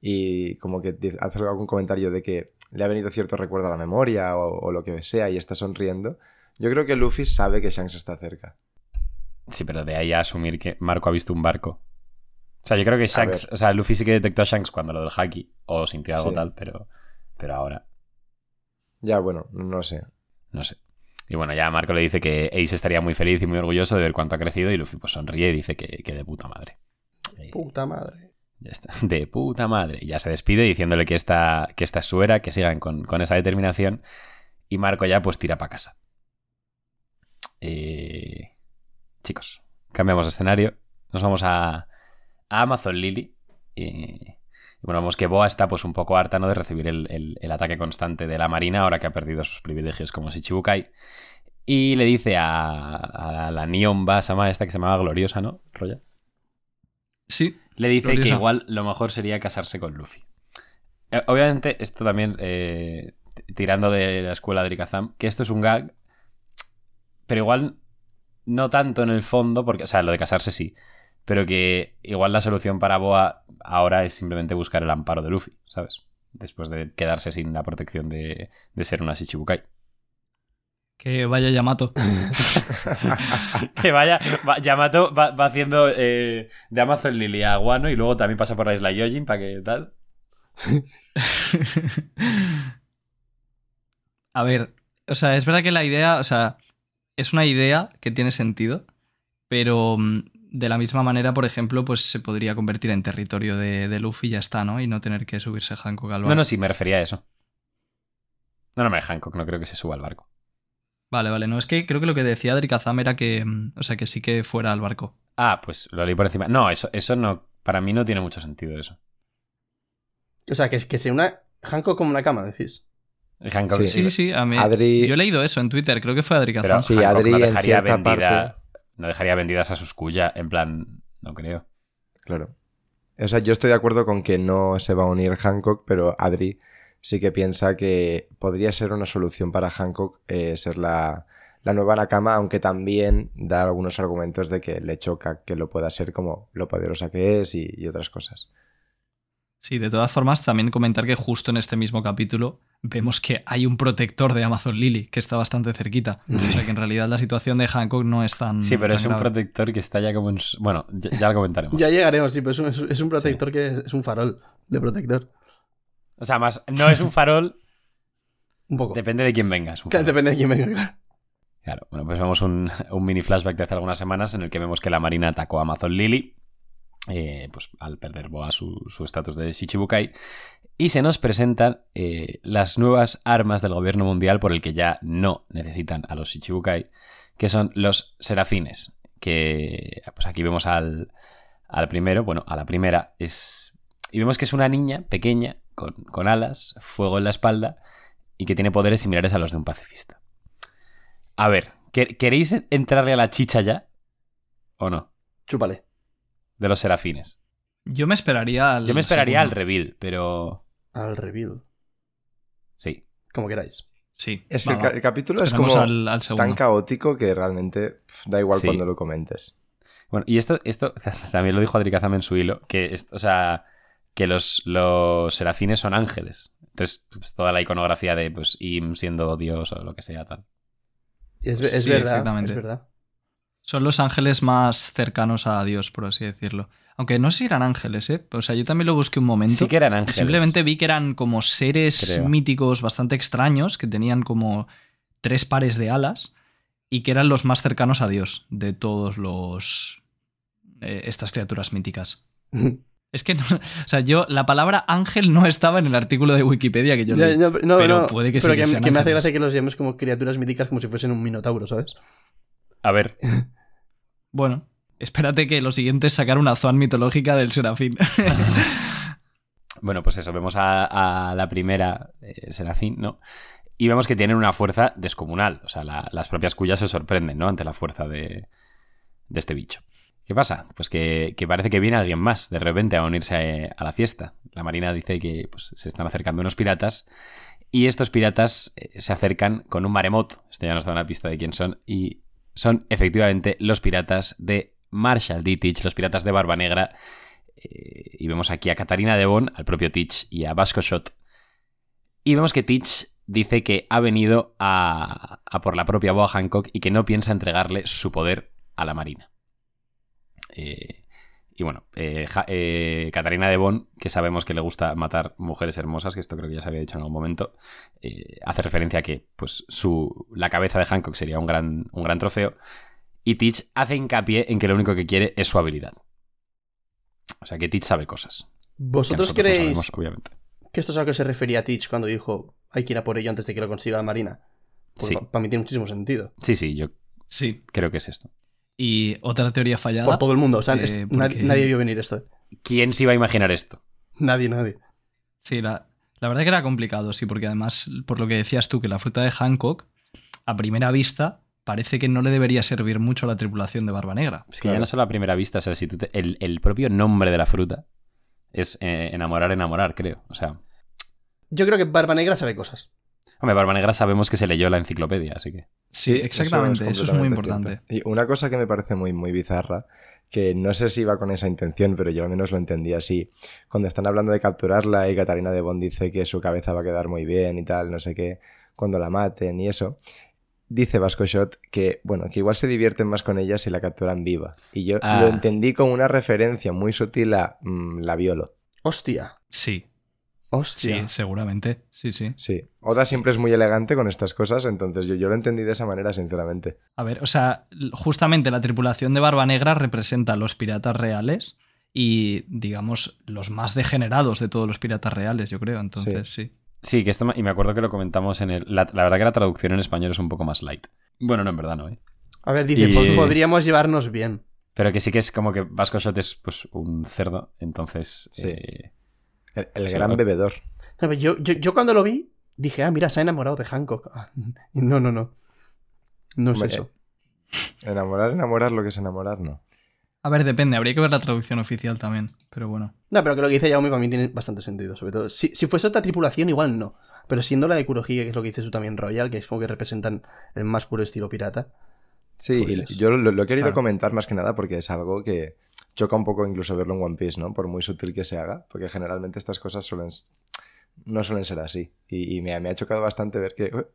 y como que hace algún comentario de que le ha venido cierto recuerdo a la memoria o, o lo que sea y está sonriendo. Yo creo que Luffy sabe que Shanks está cerca. Sí, pero de ahí a asumir que Marco ha visto un barco. O sea, yo creo que Shanks, o sea, Luffy sí que detectó a Shanks cuando lo del haki, o sintió algo Sí. tal, pero, pero ahora, Ya, bueno, no sé. no sé. Y bueno, ya Marco le dice que Ace estaría muy feliz y muy orgulloso de ver cuánto ha crecido, y Luffy pues sonríe y dice que, que de puta madre. Puta madre. Ya está, *laughs* de puta madre. Ya se despide diciéndole que esta, que es su era, que sigan con, con esa determinación, y Marco ya pues tira para casa. Eh, Chicos, cambiamos escenario, nos vamos a, a Amazon Lily. Y, bueno, vemos que Boa está pues un poco harta ¿no? de recibir el, el- el ataque constante de la Marina ahora que ha perdido sus privilegios como Shichibukai. Y le dice a, a la Neon Basama esta que se llamaba Gloriosa, ¿no? Roya. Sí, Le dice que igual lo mejor sería casarse con Luffy. Eh, Obviamente, esto también eh, tirando de la escuela de Rikazam, que esto es un gag, pero igual no tanto en el fondo, porque, o sea, lo de casarse sí, pero que igual la solución para Boa ahora es simplemente buscar el amparo de Luffy, ¿sabes? Después de quedarse sin la protección de, de ser una Shichibukai. Que vaya Yamato. *laughs* que vaya, va- Yamato va, va haciendo eh, de Amazon Lily a Guano y luego también pasa por la isla Yojin para que tal. *laughs* A ver, o sea, es verdad que la idea, o sea, es una idea que tiene sentido, pero mm, de la misma manera, por ejemplo, pues se podría convertir en territorio de, de Luffy y ya está, ¿no? Y no tener que subirse Hancock al barco. No, no, sí, me refería a eso. No, no, me Hancock, no creo que se suba al barco. Vale, vale, no, es que creo que lo que decía Adrikazam era que, mm, o sea, que sí que fuera al barco. Ah, pues lo leí por encima. No, eso, eso no. Para mí no tiene mucho sentido eso. O sea, que, que se una Hancock como una cama, decís. Hancock Sí. Sí, sí, a mí. Adri- Yo he leído eso en Twitter, creo que fue Adrikazam. Pero Sí, Hancock Adri no en dejaría cierta vendida. parte- No dejaría vendidas a sus cuya, en plan. No creo. Claro. O sea, yo estoy de acuerdo con que no se va a unir Hancock, pero Adri sí que piensa que podría ser una solución para Hancock eh, ser la, la nueva Nakama, aunque también da algunos argumentos de que le choca que lo pueda ser como lo poderosa que es y, y otras cosas. Sí, de todas formas, también comentar que justo en este mismo capítulo vemos que hay un protector de Amazon Lily que está bastante cerquita. *laughs* O sea que en realidad la situación de Hancock no es tan. Sí, pero tan es un protector que está ya como en. su- Bueno, ya, ya lo comentaremos. Ya llegaremos, sí, pero es un, es un- es un protector que es, es un farol de protector. O sea, más. No es un farol. *laughs* Un poco. depende de quién venga. es un Claro, farol. Depende de quién venga, claro. Claro, bueno, pues vemos un, un mini flashback de hace algunas semanas en el que vemos que la Marina atacó a Amazon Lily, eh, pues al perder Boa su su estatus de Shichibukai, y se nos presentan eh, las nuevas armas del gobierno mundial por el que ya no necesitan a los Shichibukai, que son los serafines, que pues aquí vemos al, al primero, bueno, a la primera es... Y vemos que es una niña pequeña, con, con alas, fuego en la espalda, y que tiene poderes similares a los de un pacifista. A ver, ¿quer- ¿queréis entrarle a la chicha ya? ¿O no? Chúpale. De los serafines. Yo me esperaría al. Yo me esperaría al reveal, pero. Al reveal. Sí. Como queráis. Sí. Es que el, va, ca- va. el capítulo es como al, al segundo. tan caótico que realmente da igual Sí. cuando lo comentes. Bueno, y esto, esto *laughs* también lo dijo Adrikazam en su hilo, que, es- o sea, que los, los serafines son ángeles. Entonces, pues, toda la iconografía de pues, Im siendo Dios o lo que sea, tal. Es, es Sí, verdad, exactamente. es verdad. Son los ángeles más cercanos a Dios, por así decirlo. Aunque no sé si eran ángeles, ¿eh? O sea, yo también lo busqué un momento. Sí que eran ángeles. Simplemente vi que eran como seres Creo. míticos bastante extraños, que tenían como tres pares de alas y que eran los más cercanos a Dios de todos los... eh, estas criaturas míticas. *laughs* Es que, no, *laughs* o sea, yo, la palabra ángel no estaba en el artículo de Wikipedia que yo leí. no, no, pero no, puede que pero sí que que, sean que me hace gracia que los llames como criaturas míticas como si fuesen un minotauro, ¿sabes? A ver, *laughs* Bueno, espérate que lo siguiente es sacar una zoan mitológica del serafín. *laughs* bueno, pues eso, vemos a, a la primera eh, Serafín, ¿no? Y vemos que tienen una fuerza descomunal. O sea, la- las propias cuyas se sorprenden, ¿no? Ante la fuerza de, de este bicho. ¿Qué pasa? Pues que, parece que viene alguien más de repente a unirse a, la fiesta. La marina dice que pues, se están acercando unos piratas y estos piratas eh, se acercan con un maremoto. Esto ya nos da una pista de quién son. Y son efectivamente los piratas de Marshall D. Teach, los piratas de Barba Negra. Eh, y vemos aquí a Katarina Devon, al propio Teach y a Vasco Shot. Y vemos que Teach dice que ha venido a, a por la propia Boa Hancock y que no piensa entregarle su poder a la marina. Eh, y bueno, eh, Ja- eh, Katarina de Bon, que sabemos que le gusta matar mujeres hermosas, que esto creo que ya se había dicho en algún momento, eh, hace referencia a que pues, su, la cabeza de Hancock sería un gran, un gran trofeo. Y Teach hace hincapié en que lo único que quiere es su habilidad. O sea que Teach sabe cosas. que ¿Vosotros no creéis sabemos, obviamente. que esto es a lo que se refería Teach cuando dijo hay que ir a por ello antes de que lo consiga la Marina? Pues Sí. pa- Para mí tiene muchísimo sentido. Sí, sí, yo sí. creo que es esto. Y otra teoría fallada. Por todo el mundo. O sea, Eh, es- porque- nadie, vio venir esto. ¿Quién se iba a imaginar esto? Nadie, nadie. Sí, la, la verdad que era complicado, sí, porque además, por lo que decías tú, que la fruta de Hancock, a primera vista, parece que no le debería servir mucho a la tripulación de Barba Negra. Es que Claro. ya no solo a primera vista, o sea, si tú te- el, el propio nombre de la fruta es eh, enamorar, enamorar, creo. O sea, Yo creo que Barba Negra sabe cosas. Hombre, Barba Negra sabemos que se leyó la enciclopedia, así que. Sí, exactamente, eso es, muy importante. cierto. Y una cosa que me parece muy, muy bizarra, que no sé si iba con esa intención, pero yo al menos lo entendí así. Cuando están hablando de capturarla y Catarina de Bond dice que su cabeza va a quedar muy bien y tal, no sé qué, cuando la maten y eso. Dice Vasco Shot que, bueno, que igual se divierten más con ella si la capturan viva. Y yo Ah. lo entendí como una referencia muy sutil a mm, la violo. Hostia. Sí, Hostia. sí, seguramente. Sí, sí. Sí. Oda siempre es muy elegante con estas cosas, entonces yo, yo lo entendí de esa manera, sinceramente. A ver, o sea, justamente la tripulación de Barba Negra representa a los piratas reales y, digamos, los más degenerados de todos los piratas reales, yo creo. Entonces, sí. Sí, que esto, y me acuerdo que lo comentamos en el. La, la verdad que la traducción en español es un poco más light. Bueno, no, en verdad no, ¿eh? A ver, dice, Y- "Po- podríamos llevarnos bien. Pero que sí que es como que Vasco Shot es pues un cerdo, entonces. Sí. eh, El, el Sí, gran bebedor. Yo, yo, yo cuando lo vi, dije, ah, mira, se ha enamorado de Hancock. *laughs* No, no, no. No es Hombre, eso. Enamorar, enamorar lo que es enamorar, no. A ver, depende, habría que ver la traducción oficial también, pero bueno. No, pero que lo que dice Jaume para mí tiene bastante sentido. Sobre todo, si, si fuese otra tripulación, igual no. Pero siendo la de Kurohige, que es lo que dices tú también, Royal, que es como que representan el más puro estilo pirata. Sí, Pues, yo lo, lo he querido claro. comentar más que nada porque es algo que choca un poco incluso verlo en One Piece, ¿no? Por muy sutil que se haga, porque generalmente estas cosas suelen no suelen ser así. Y, y me, ha- me ha chocado bastante ver que uep,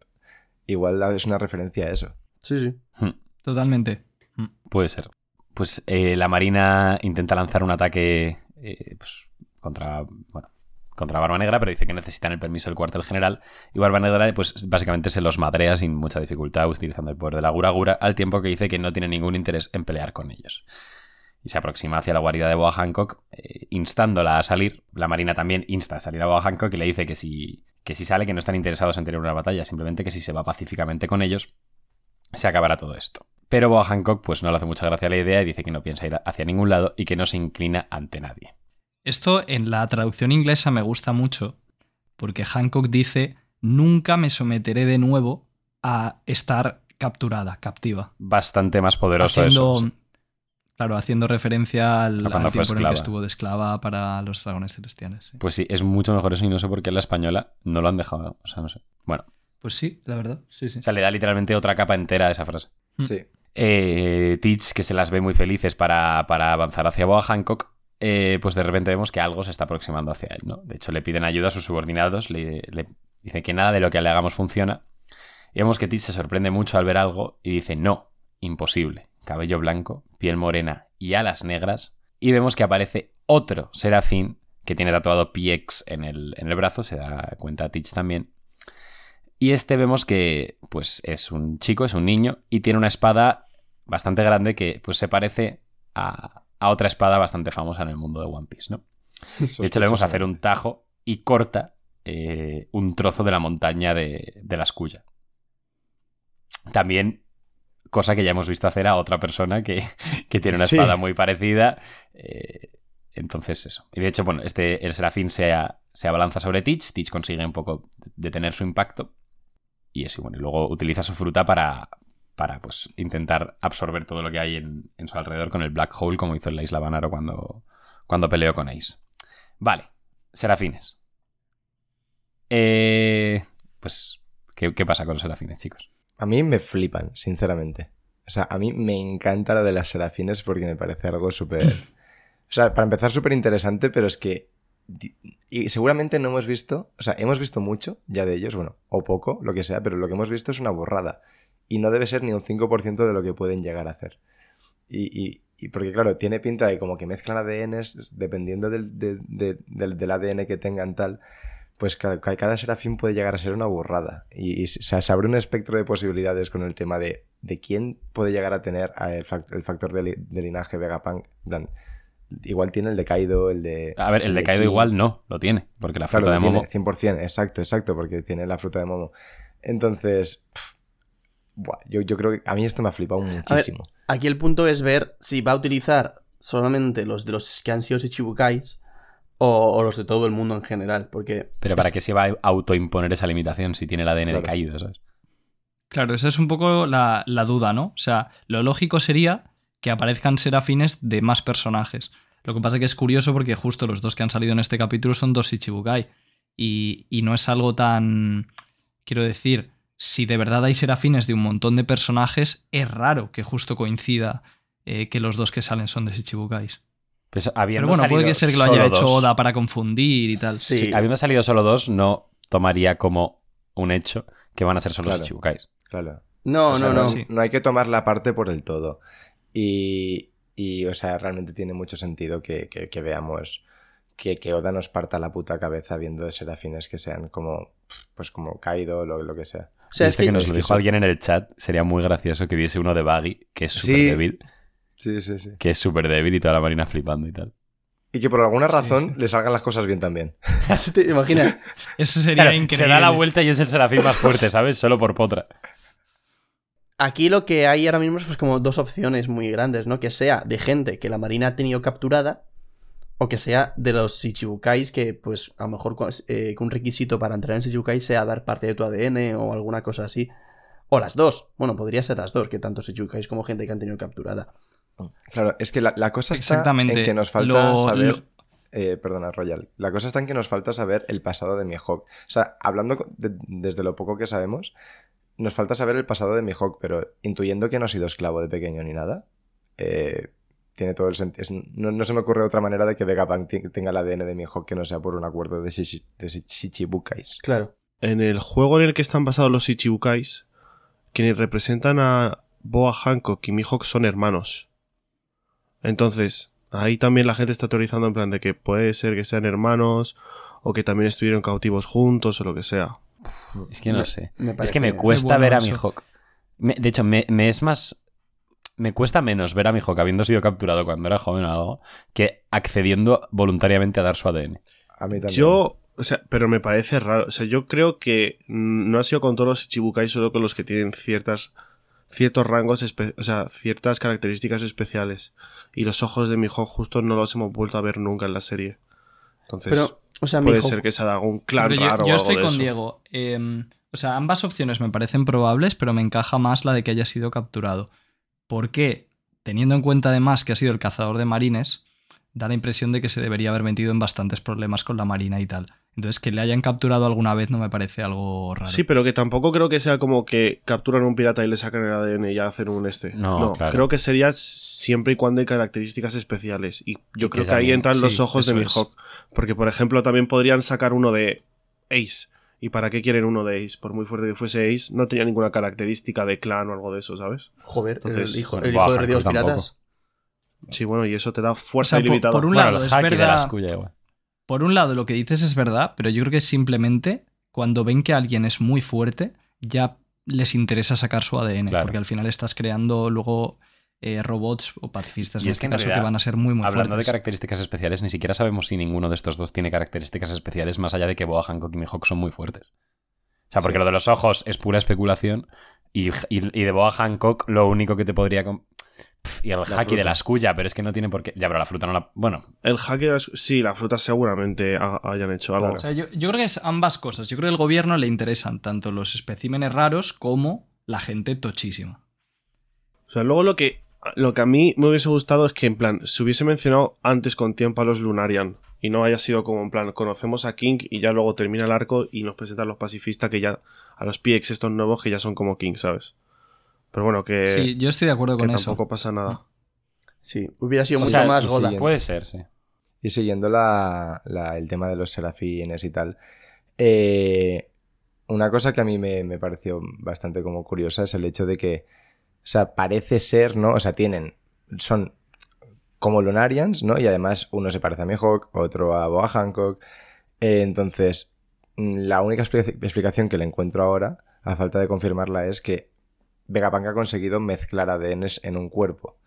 igual es una referencia a eso. Sí, sí. hmm, Totalmente. puede ser. Pues eh, la Marina intenta lanzar un ataque eh, pues, contra. Bueno. Contra Barba Negra, pero dice que necesitan el permiso del cuartel general. Y Barba Negra, pues básicamente se los madrea sin mucha dificultad, utilizando el poder de la Gura Gura, al tiempo que dice que no tiene ningún interés en pelear con ellos. Y se aproxima hacia la guarida de Boa Hancock, eh, instándola a salir. La Marina también insta a salir a Boa Hancock y le dice que si, que si sale, que no están interesados en tener una batalla, simplemente que si se va pacíficamente con ellos, se acabará todo esto. Pero Boa Hancock pues no le hace mucha gracia la idea y dice que no piensa ir hacia ningún lado y que no se inclina ante nadie. Esto en la traducción inglesa me gusta mucho porque Hancock dice, nunca me someteré de nuevo a estar capturada, captiva. Bastante más poderoso haciendo, eso. sí. Claro, haciendo referencia al, al tiempo en el que estuvo de esclava para los dragones celestiales. sí. Pues sí, es mucho mejor eso y no sé por qué en la española no lo han dejado. O sea, no sé. Bueno, Pues sí, la verdad, sí, sí. o sea, le da literalmente otra capa entera a esa frase. Mm. Sí. Eh, Teach, que se las ve muy felices para, para avanzar hacia Boa Hancock, eh, pues de repente vemos que algo se está aproximando hacia él, ¿no? De hecho, le piden ayuda a sus subordinados, le, le dicen que nada de lo que le hagamos funciona. Y vemos que Teach se sorprende mucho al ver algo y dice, no, imposible. Cabello blanco, piel morena y alas negras. Y vemos que aparece otro serafín que tiene tatuado PX en el, en el brazo, se da cuenta Teach también. Y este vemos que pues es un chico, es un niño y tiene una espada bastante grande que pues se parece a, a otra espada bastante famosa en el mundo de One Piece, ¿no? De hecho, le vemos hacer un tajo y corta eh, un trozo de la montaña de, de la esculla. También, cosa que ya hemos visto hacer a otra persona que, *laughs* que tiene una Sí. espada muy parecida. eh, entonces, eso. Y de hecho, bueno, este, el serafín se, a- se abalanza sobre Teach. Teach consigue un poco detener su impacto. Y eso, bueno, y luego utiliza su fruta para, para pues, intentar absorber todo lo que hay en, en su alrededor con el Black Hole, como hizo en la Isla Banaro cuando, cuando peleó con Ace. Vale, serafines. Eh, pues, ¿qué, qué pasa con los serafines, chicos? A mí me flipan, sinceramente. O sea, a mí me encanta lo de las serafines porque me parece algo súper... O sea, para empezar, súper interesante, pero es que... Y seguramente no hemos visto... O sea, hemos visto mucho ya de ellos, bueno, o poco, lo que sea, pero lo que hemos visto es una borrada. Y no debe ser ni un 5% de lo que pueden llegar a hacer. Y, y- y porque, claro, tiene pinta de como que mezclan ADNs dependiendo del, de- de- del, del ADN que tengan tal pues ca- ca- cada serafín puede llegar a ser una burrada. Y, y se, se abre un espectro de posibilidades con el tema de, de quién puede llegar a tener el, fac- el factor de, li- de linaje Vegapunk. En plan, igual tiene el de Kaido, el de. A ver, el de Kaido igual no, lo tiene, porque la fruta de Momo... tiene, 100%, exacto, exacto, porque tiene la fruta de Momo. Entonces, buah, yo, yo creo que a mí esto me ha flipado muchísimo. Aquí el punto es ver si va a utilizar solamente los de los que han sido Shichibukais o, o los de todo el mundo en general. Porque Pero ¿para qué se va a autoimponer esa limitación si tiene el ADN de Claro. Kaido, ¿sabes? Claro, esa es un poco la, la duda, ¿no? O sea, lo lógico sería que aparezcan serafines de más personajes. Lo que pasa que es curioso porque justo los dos que han salido en este capítulo son dos Ichibukai. Y, y no es algo tan... Quiero decir, si de verdad hay serafines de un montón de personajes, es raro que justo coincida eh, que los dos que salen son de Ichibukais. Pues Pero bueno, puede salido que ser que lo haya hecho dos- Oda para confundir y tal. Sí. Sí, habiendo salido solo dos, no tomaría como un hecho que van a ser solo Claro. los Ichibukais. Claro. No, O sea, no, no. sí. no hay que tomar la parte por el todo. Y, y, o sea, realmente tiene mucho sentido que, que- que veamos que, que Oda nos parta la puta cabeza viendo de serafines que sean como, pues como Kaido o lo, lo que sea. O sea, es que, que nos lo dijo alguien en el chat, sería muy gracioso que viese uno de Baggy, que es súper Sí. débil, Sí, sí, sí. que es súper débil y toda la marina flipando y tal. Y que por alguna razón sí. le salgan las cosas bien también. *laughs* ¿Te imaginas? *laughs* Eso sería Claro, increíble. se da la vuelta y es el serafín más fuerte, ¿sabes? Solo por potra. Aquí lo que hay ahora mismo es pues como dos opciones muy grandes, ¿no? Que sea de gente que la marina ha tenido capturada o que sea de los Shichibukais que pues a lo mejor eh, que un requisito para entrar en Shichibukai sea dar parte de tu ADN o alguna cosa así. O las dos. Bueno, podría ser las dos, que tanto Shichibukais como gente que han tenido capturada. Claro, es que la, la cosa está Exactamente. en que nos falta Lo- saber. lo- eh, perdona, Royal. La cosa está en que nos falta saber el pasado de Mihawk. O sea, hablando de- desde lo poco que sabemos, nos falta saber el pasado de Mihawk, pero intuyendo que no ha sido esclavo de pequeño ni nada, eh, tiene todo el sentido. No, no se me ocurre otra manera de que Vegapunk tenga el ADN de Mihawk que no sea por un acuerdo de, Shichi- de Shi- Shichibukais. Claro. En el juego en el que están basados los Ichibukais, quienes representan a Boa Hancock y Mihawk son hermanos. Entonces, ahí también la gente está teorizando en plan de que puede ser que sean hermanos o que también estuvieron cautivos juntos o lo que sea. Es que no Me- sé. me es que me cuesta ver a eso. Mihawk. Me- de hecho, me, me es más. Me cuesta menos ver a Mihawk habiendo sido capturado cuando era joven o algo que accediendo voluntariamente a dar su ADN. A mí también. Yo, o sea, pero me parece raro. O sea, yo creo que no ha sido con todos los Ichibukais, solo con los que tienen ciertas ciertos rangos, o sea, ciertas características especiales. Y los ojos de Mihawk justo no los hemos vuelto a ver nunca en la serie. Entonces, Pero, o sea, puede Mihawk- ser que sea de algún clan Hombre, yo- raro yo, o algo estoy de con eso. Diego. Eh, o sea, ambas opciones me parecen probables, pero me encaja más la de que haya sido capturado. Porque, teniendo en cuenta además que ha sido el cazador de marines, da la impresión de que se debería haber metido en bastantes problemas con la marina y tal. Entonces, que le hayan capturado alguna vez no me parece algo raro. Sí, pero que tampoco creo que sea como que capturan un pirata y le sacan el ADN y ya hacen un este. No, claro. creo que sería siempre y cuando hay características especiales. Y yo Y creo que que ahí entran los ojos de Mihawk. Porque, por ejemplo, también podrían sacar uno de Ace. ¿Y para qué quieren uno de Ace? Por muy fuerte que fuese Ace, no tenía ninguna característica de clan o algo de eso, ¿sabes? Joder, Entonces, el hijo, el hijo de tampoco. piratas. Sí, bueno, y eso te da O fuerza sea, por, ilimitada. por un Bueno, lado, el es haki de la verdad. Por un lado, lo que dices es verdad, pero yo creo que simplemente cuando ven que alguien es muy fuerte, ya les interesa sacar su ADN, Claro. porque al final estás creando luego eh, robots o pacifistas Y en es que este en caso realidad, que van a ser muy, muy Hablando de características especiales, ni siquiera sabemos si ninguno de estos dos tiene características especiales más allá de que Boa Hancock y Mihawk son muy fuertes. O sea, porque Sí. lo de los ojos es pura especulación y, y- y de Boa Hancock lo único que te podría... y el haki de fruta. la esculla, pero es que no tiene por qué... Ya, pero la fruta no la... Bueno, El hacker, sí, las frutas seguramente ha- hayan hecho algo. O sea, yo, yo creo que es ambas cosas. Yo creo que al gobierno le interesan tanto los especímenes raros como la gente tochísima. O sea, luego lo que, lo que a mí me hubiese gustado es que, en plan, se hubiese mencionado antes con tiempo a los Lunarian. Y no haya sido como, en plan, conocemos a King y ya luego termina el arco y nos presentan los pacifistas que ya, a los PX estos nuevos que ya son como King, ¿sabes? Pero bueno, que, sí, yo estoy de acuerdo con eso. tampoco pasa nada. Sí, hubiera sido O mucho sea, más siguiente. puede ser, sí. Y siguiendo la, la- el tema de los serafines y tal, eh, una cosa que a mí me, me pareció bastante como curiosa es el hecho de que, o sea, parece ser, ¿no? O sea, tienen, son como Lunarians, ¿no? Y además uno se parece a Mihawk, otro a Boa Hancock. Eh, entonces, mm, la única expli- explicación que le encuentro ahora, a falta de confirmarla, es que Vegapunk ha conseguido mezclar ADNs en un cuerpo.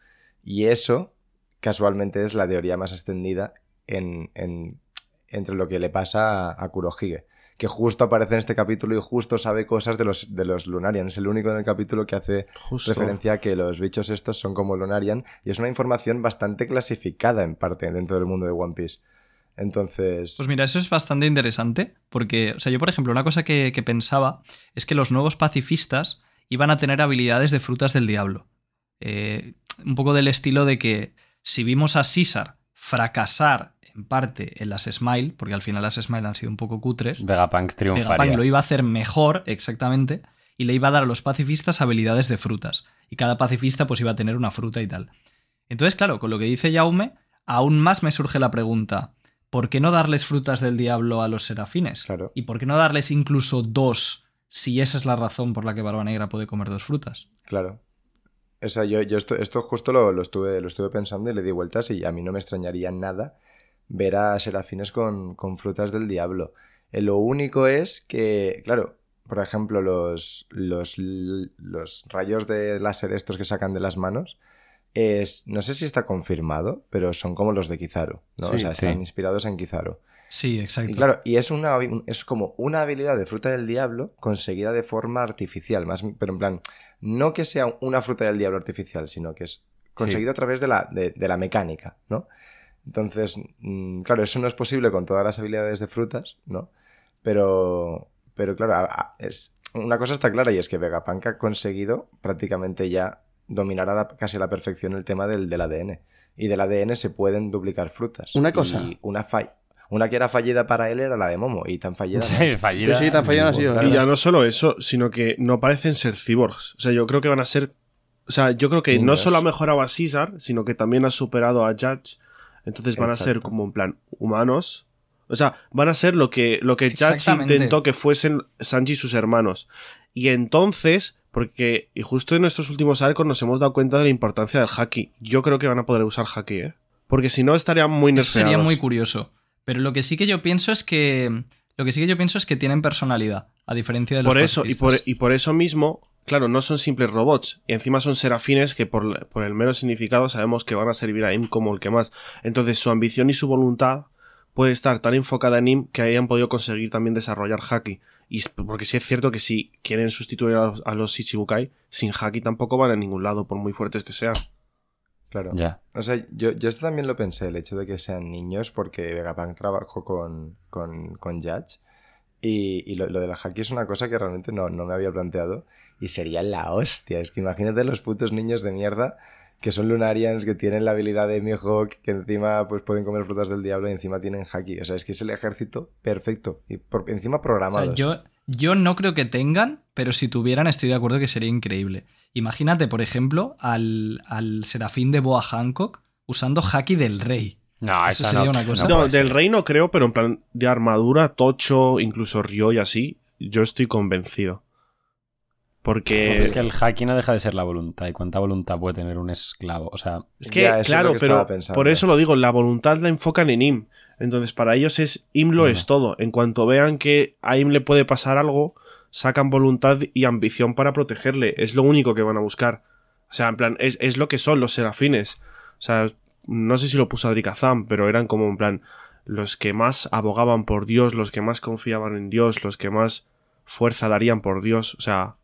Y eso, casualmente, es la teoría más extendida en, en- entre lo que le pasa a, a Kurohige. Que justo aparece en este capítulo y justo sabe cosas de los, de los Lunarians. Es el único en el capítulo que hace Justo. referencia a que los bichos estos son como Lunarian. Y es una información bastante clasificada en parte dentro del mundo de One Piece. Entonces. Pues mira, eso es bastante interesante, porque, o sea, yo, por ejemplo, una cosa que, que pensaba es que los nuevos pacifistas iban a tener habilidades de frutas del diablo. Eh, un poco del estilo de que si vimos a César fracasar en parte en las Smile, porque al final las Smile han sido un poco cutres, Vegapunk triunfaría. Vegapunk lo iba a hacer mejor, exactamente, y le iba a dar a los pacifistas habilidades de frutas. Y cada pacifista pues iba a tener una fruta y tal. Entonces, claro, con lo que dice Jaume, aún más me surge la pregunta, ¿por qué no darles frutas del diablo a los serafines? Claro. ¿Y por qué no darles incluso dos, si esa es la razón por la que Barba Negra puede comer dos frutas? Claro. O sea, yo, yo esto, esto justo lo, lo estuve, lo estuve pensando y le di vueltas y a mí no me extrañaría nada ver a serafines con, con frutas del diablo. Eh, lo único es que, claro, por ejemplo, los, los, los rayos de láser estos que sacan de las manos, es, no sé si está confirmado, pero son como los de Kizaru, ¿no? Sí, o sea, sí. están inspirados en Kizaru. Sí, exacto. Y claro, y es, una, es como una habilidad de fruta del diablo conseguida de forma artificial, más, pero en plan, no que sea una fruta del diablo artificial, sino que es conseguido a través de la, de, de la mecánica, ¿no? Entonces, mm, claro, eso no es posible con todas las habilidades de frutas, ¿no? Pero, pero claro, a- a- es, una cosa está clara y es que Vegapunk ha conseguido prácticamente ya dominar a la- casi a la perfección el tema del, del ADN. Y del ADN se pueden duplicar frutas. Una cosa. Y una, fa- una que era fallida para él era la de Momo, y tan fallida. *laughs* no Sí, es. fallida. Sí, tan fallida no ha sido. Y ya no solo eso, sino que no parecen ser cyborgs. O sea, yo creo que van a ser. O sea, yo creo que no solo ha mejorado a Caesar, sino que también ha superado a Judge. Entonces van a ser como en plan humanos. O sea, van a ser lo que, lo que Judge intentó que fuesen Sanji y sus hermanos. Y entonces, porque, y justo en estos últimos arcos nos hemos dado cuenta de la importancia del haki. Yo creo que van a poder usar haki, ¿eh? Porque si no estarían muy Eso nerfeados. sería muy curioso. Pero lo que sí que yo pienso es que. Lo que sí que yo pienso es que tienen personalidad, a diferencia de los por eso y por, y por eso mismo claro no son simples robots y encima son serafines que por, por el mero significado sabemos que van a servir a Im como el que más. Entonces su ambición y su voluntad puede estar tan enfocada en Im que hayan podido conseguir también desarrollar Haki. Y porque sí es cierto que si quieren sustituir a los, a los Shichibukai sin Haki tampoco van a ningún lado por muy fuertes que sean Claro. Ya. O sea, yo, yo esto también lo pensé, el hecho de que sean niños, porque Vegapunk trabajó con, con, con Judge. Y, y lo, lo del haki es una cosa que realmente no, no me había planteado. Y sería la hostia. Es que imagínate los putos niños de mierda que son Lunarians, que tienen la habilidad de Mihawk, que encima pues pueden comer frutas del diablo y encima tienen haki. O sea, es que es el ejército perfecto. Y por, encima O programado. sea, yo, yo no creo que tengan, pero si tuvieran estoy de acuerdo que sería increíble. Imagínate, por ejemplo, al, al serafín de Boa Hancock usando haki del rey. No, Eso esa sería no- una cosa. no del rey no creo, pero en plan de armadura, tocho, incluso Ryo y así, yo estoy convencido. Porque Pues es que el haki no deja de ser la voluntad. ¿Y cuánta voluntad puede tener un esclavo? O sea, Es que, Ya, es claro, que pero pensando. por eso lo digo, la voluntad la enfocan en Im. Entonces, para ellos es Im lo Bueno. es todo. En cuanto vean que a Im le puede pasar algo, sacan voluntad y ambición para protegerle. Es lo único que van a buscar. O sea, en plan, es, es lo que son los serafines. O sea, no sé si lo puso Adrikazam, pero eran como en plan los que más abogaban por Dios, los que más confiaban en Dios, los que más fuerza darían por Dios. O sea,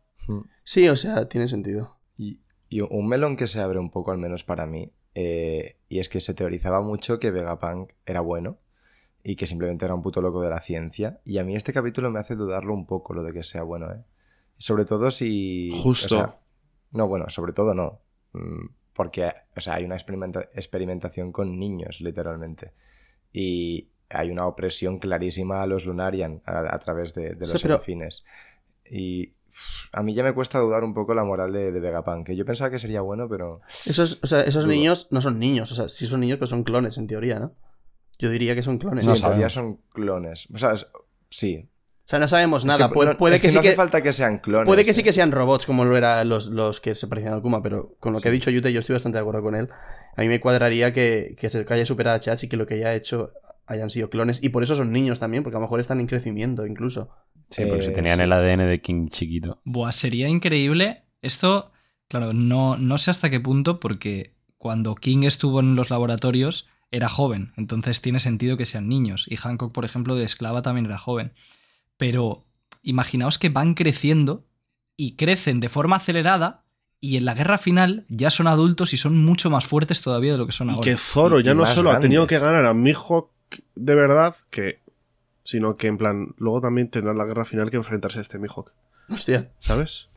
Sí, o sea, tiene sentido. Y, y un melón que se abre un poco, al menos para mí, eh, y es que se teorizaba mucho que Vegapunk era bueno y que simplemente era un puto loco de la ciencia. Y a mí este capítulo me hace dudarlo un poco lo de que sea bueno, ¿eh? Sobre todo si... Justo. o sea, no, bueno, sobre todo no. Mm, Porque, o sea, hay una experimenta- experimentación con niños, literalmente. Y hay una opresión clarísima a los Lunarian a, a través de, de Sí, los pero- serafines. Y a mí ya me cuesta dudar un poco la moral de, de Vegapunk, que yo pensaba que sería bueno, pero... Esos, o sea, esos Dudo. niños no son niños. O sea, sí son niños, pero son clones, en teoría, ¿no? Yo diría que son clones. Sí, No en teoría sabemos. son clones. O sea, es- sí. O sea, no sabemos Es nada. que puede no- puede es que, que sí no hace que... falta que sean clones. Puede que sí eh. que sean robots como lo eran los, los que se parecían a Kuma, pero con lo que Sí. ha dicho Yute yo estoy bastante de acuerdo con él. A mí me cuadraría que, que se que haya superado a Chach y que lo que haya hecho hayan sido clones. Y por eso son niños también, porque a lo mejor están en crecimiento incluso. sí, porque si Eh, tenían sí. el ADN de King chiquito. Buah, sería increíble. Esto, claro, no, no sé hasta qué punto, porque cuando King estuvo en los laboratorios era joven, entonces tiene sentido que sean niños. Y Hancock, por ejemplo, de esclava también era joven. Pero imaginaos que van creciendo y crecen de forma acelerada y en la guerra final ya son adultos y son mucho más fuertes todavía de lo que son Y ahora. que Zoro Y- ya y no solo ha tenido que ganar a Mihawk de verdad, que sino que en plan, luego también tendrá la guerra final que enfrentarse a este Mihawk, Hostia. ¿sabes?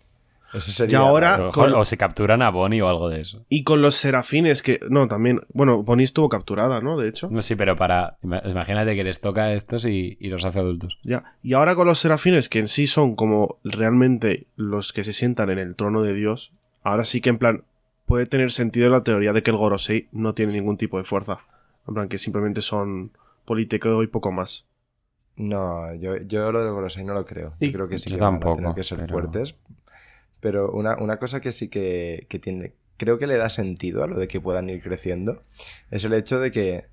Ese sería Y ahora- con- O se capturan a Bonnie o algo de eso. Y con los serafines que... No, también... Bueno, Bonnie estuvo capturada, ¿no? De hecho. No, sí, pero para. ima- Imagínate que les toca a estos y, y los hace adultos. Ya. Y ahora con los serafines, que en sí son como realmente los que se sientan en el trono de Dios, ahora sí que en plan puede tener sentido la teoría de que el Gorosei no tiene ningún tipo de fuerza. En plan, que simplemente son político y poco más. No, yo, yo lo de Gorosei no lo creo. Y- Yo creo que sí Yo que van a tampoco, tener que ser pero- fuertes. Pero una, una cosa que sí que, que tiene, creo que le da sentido a lo de que puedan ir creciendo, es el hecho de que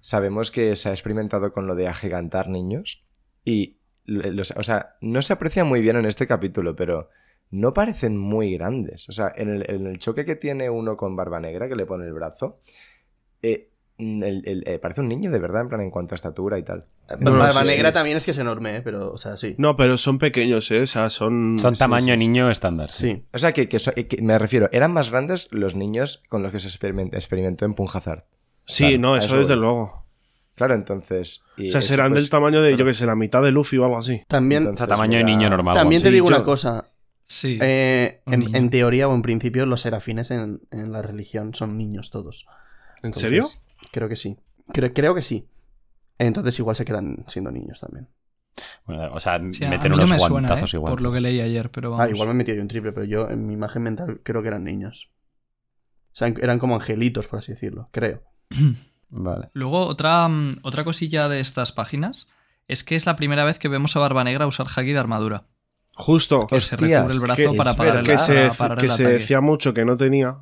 sabemos que se ha experimentado con lo de agigantar niños y, los- o sea, no se aprecia muy bien en este capítulo, pero no parecen muy grandes. O sea, en el, en el choque que tiene uno con Barba Negra, que le pone el brazo, eh, el- el- eh, parece un niño de verdad, en plan, en cuanto a estatura y tal. No, no, Barba sí, Negra sí. también es que es enorme, ¿eh? pero, o sea, sí. No, pero son pequeños, ¿eh? O sea, son... Son tamaño sí. niño estándar. Sí. Sí. O sea, que, que me refiero, eran más grandes los niños con los que se experiment- experimentó en Punjazar. Sí, Claro, no, eso, eso desde voy. luego. Claro, entonces. y O sea, serán pues, del tamaño de, yo que sé, la mitad de Luffy o algo así. También, Entonces, O sea, tamaño de niño normal. también te digo yo- una cosa. Sí. Eh, en, teoría o en principio, los serafines en, en la religión son niños todos. ¿En Entonces, serio? Creo que sí. Creo, creo que sí. Entonces igual se quedan siendo niños también. Bueno, o sea, Sí, a meten no unos suena, guantazos ¿eh? igual. por lo que leí ayer, pero Ah, vamos. igual me he metido yo un triple, pero yo en mi imagen mental creo que eran niños. O sea, eran como angelitos, por así decirlo. Creo. *clears throat* Vale. Luego, otra, mm, otra cosilla de estas páginas es que es la primera vez que vemos a Barba Negra usar haki de armadura. Justo. Que se recubre el brazo que para parar el, que se, para parar que el se decía mucho que no tenía.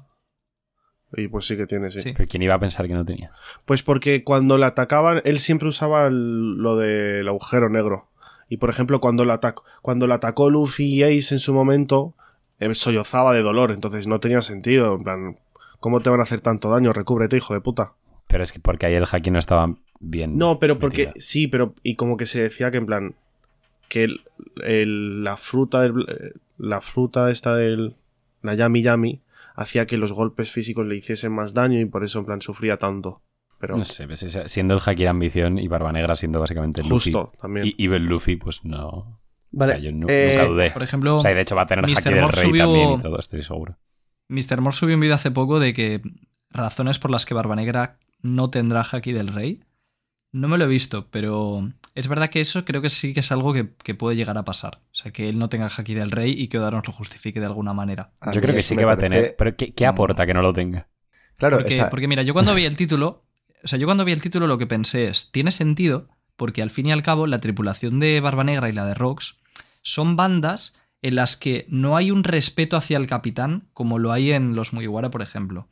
Y pues sí que tiene, sí. Sí. Pero ¿quién iba a pensar que no tenía? Pues porque cuando le atacaban, él siempre usaba el- lo del agujero negro. Y por ejemplo, cuando atacó, cuando lo atacó Luffy y Ace en su momento, él sollozaba de dolor, entonces no tenía sentido. En plan, ¿cómo te van a hacer tanto daño? Recúbrete, hijo de puta. Pero es que porque ahí el haki no estaba bien. No, pero porque metido. sí, pero y como que se decía que en plan que el- el- la fruta del, eh, la fruta esta del la yami yami hacía que los golpes físicos le hiciesen más daño y por eso en plan sufría tanto. Pero No sé, pues, siendo el haki la ambición y Barba Negra siendo básicamente Luffy. justo también. Y Evil Luffy, pues no. Vale. O sea, yo nu- eh, nunca dudé. Por ejemplo, O sea, y de hecho va a tener haki del rey subió- también y todo, estoy seguro. Mr. Moore subió un vídeo hace poco de que razones por las que Barba Negra no tendrá Haki del Rey. No me lo he visto, pero es verdad que eso creo que sí que es algo que, que puede llegar a pasar. O sea, que él no tenga Haki del Rey y que Oda nos lo justifique de alguna manera. A Yo creo que sí que va a tener. Pero ¿qué, qué Mm. aporta que no lo tenga? Claro, Porque, esa- porque mira, yo cuando vi el título, o sea, yo cuando vi el título lo que pensé es, tiene sentido porque al fin y al cabo la tripulación de Barba Negra y la de Rox son bandas en las que no hay un respeto hacia el capitán como lo hay en los Mugiwara, por ejemplo.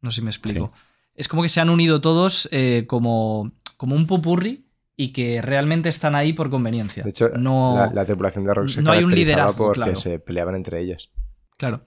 No sé si me explico. Es como que se han unido todos eh, como, como un popurri y que realmente están ahí por conveniencia. de hecho, no, la, la tripulación de Rock se no hay un liderazgo, porque claro. se peleaban entre ellos. Claro.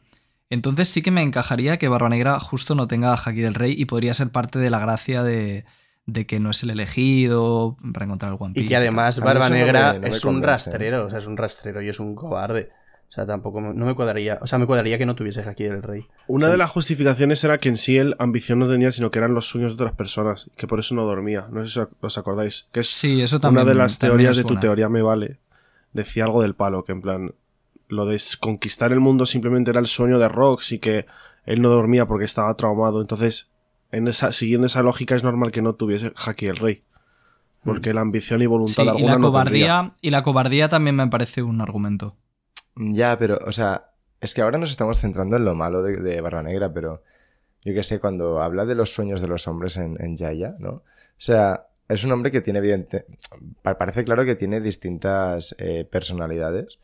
Entonces sí que me encajaría que Barba Negra justo no tenga Haki del Rey y podría ser parte de la gracia de, de que no es el elegido para encontrar el One Piece. Y que además A Barba eso no me- Negra no me es un convence. rastrero, o sea, es un rastrero y es un cobarde. O sea, tampoco me- no me cuadraría. O sea, me cuadraría que no tuviese aquí del rey. Una de las justificaciones era que en sí él ambición no tenía, sino que eran los sueños de otras personas, que por eso no dormía. No sé si os acordáis. Que es Sí, eso también. una de las teorías de tu teoría me vale. Decía algo del palo, que en plan, lo de conquistar el mundo simplemente era el sueño de Rox y que él no dormía porque estaba traumado. Entonces, en esa, siguiendo esa lógica, es normal que no tuviese Haki el Rey. Porque la ambición y voluntad Sí, y alguna la no cobardía, tendría. y la cobardía también me parece un argumento. Ya, pero, o sea, es que ahora nos estamos centrando en lo malo de, de Barba Negra, pero yo qué sé, cuando habla de los sueños de los hombres en, en Yaya, ¿no? O sea, es un hombre que tiene evidente. pa- Parece claro que tiene distintas eh, personalidades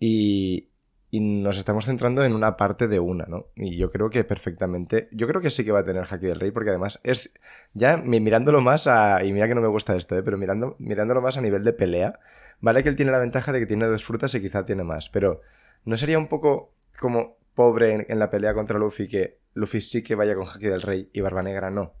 y, y nos estamos centrando en una parte de una, ¿no? Y yo creo que perfectamente. Yo creo que sí que va a tener Haki del Rey, porque además es. Ya mi- mirándolo más a. Y mira que no me gusta esto, ¿eh? Pero mirando, mirándolo más a nivel de pelea. Vale que él tiene la ventaja de que tiene dos frutas y quizá tiene más, pero ¿no sería un poco como pobre en, en la pelea contra Luffy que Luffy sí que vaya con Haki del Rey y Barba Negra no?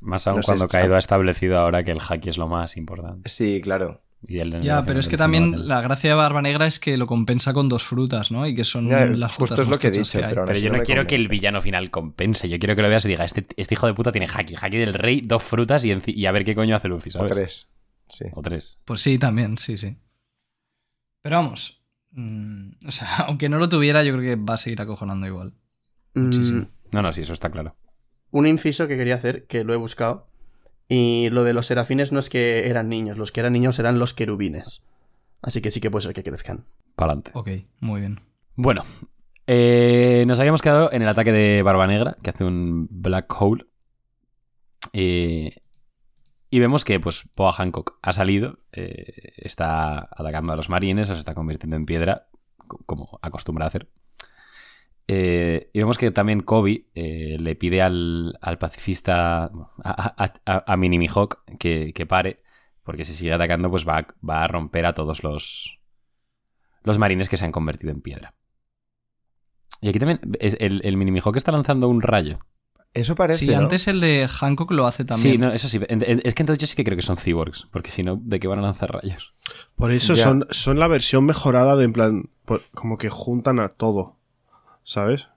Más aún No sé, cuando es- Kaido ha establecido ahora que el haki es lo más importante. Sí, claro. Y Ya, pero es que también la gracia de Barba Negra es que lo compensa con dos frutas, ¿no? Y que son Ya, las justo frutas es lo más que he dicho, hay. pero Pero yo no, quiero que el villano final compense. Yo quiero que lo veas y diga, este, este hijo de puta tiene haki. Haki del rey, dos frutas y, a ver qué coño hace Luffy, O ¿sabes? tres. Sí. O tres. Pues sí, también, sí, sí. Pero vamos. mm, *laughs* o sea, aunque no lo tuviera, yo creo que va a seguir acojonando igual. Muchísimo. Mm, No, no, sí, eso está claro. un inciso que quería hacer, que lo he buscado. Y lo de los serafines no es que eran niños, los que eran niños eran los querubines. Así que sí que puede ser que crezcan. Para adelante. Ok, muy bien. Bueno, eh, nos habíamos quedado en el ataque de Barba Negra, que hace un Black Hole. Eh, y vemos que pues Boa Hancock ha salido, eh, está atacando a los marines, los está convirtiendo en piedra, co- como acostumbra a hacer. Eh, y vemos que también Kobe eh, le pide al, al pacifista, a, a, a, que, que pare, porque si sigue atacando pues va, va a romper a todos los, los marines que se han convertido en piedra. Y aquí también es- el, el Mini Mihawk está lanzando un rayo. Eso parece, Sí, ¿no? antes el de Hancock lo hace también. Sí, no, eso sí. Es que entonces yo sí que creo que son cyborgs, porque si no, ¿de qué van a lanzar rayos? Por eso Ya. son, son la versión mejorada de en plan, por- como que juntan a todo. ¿Sabes?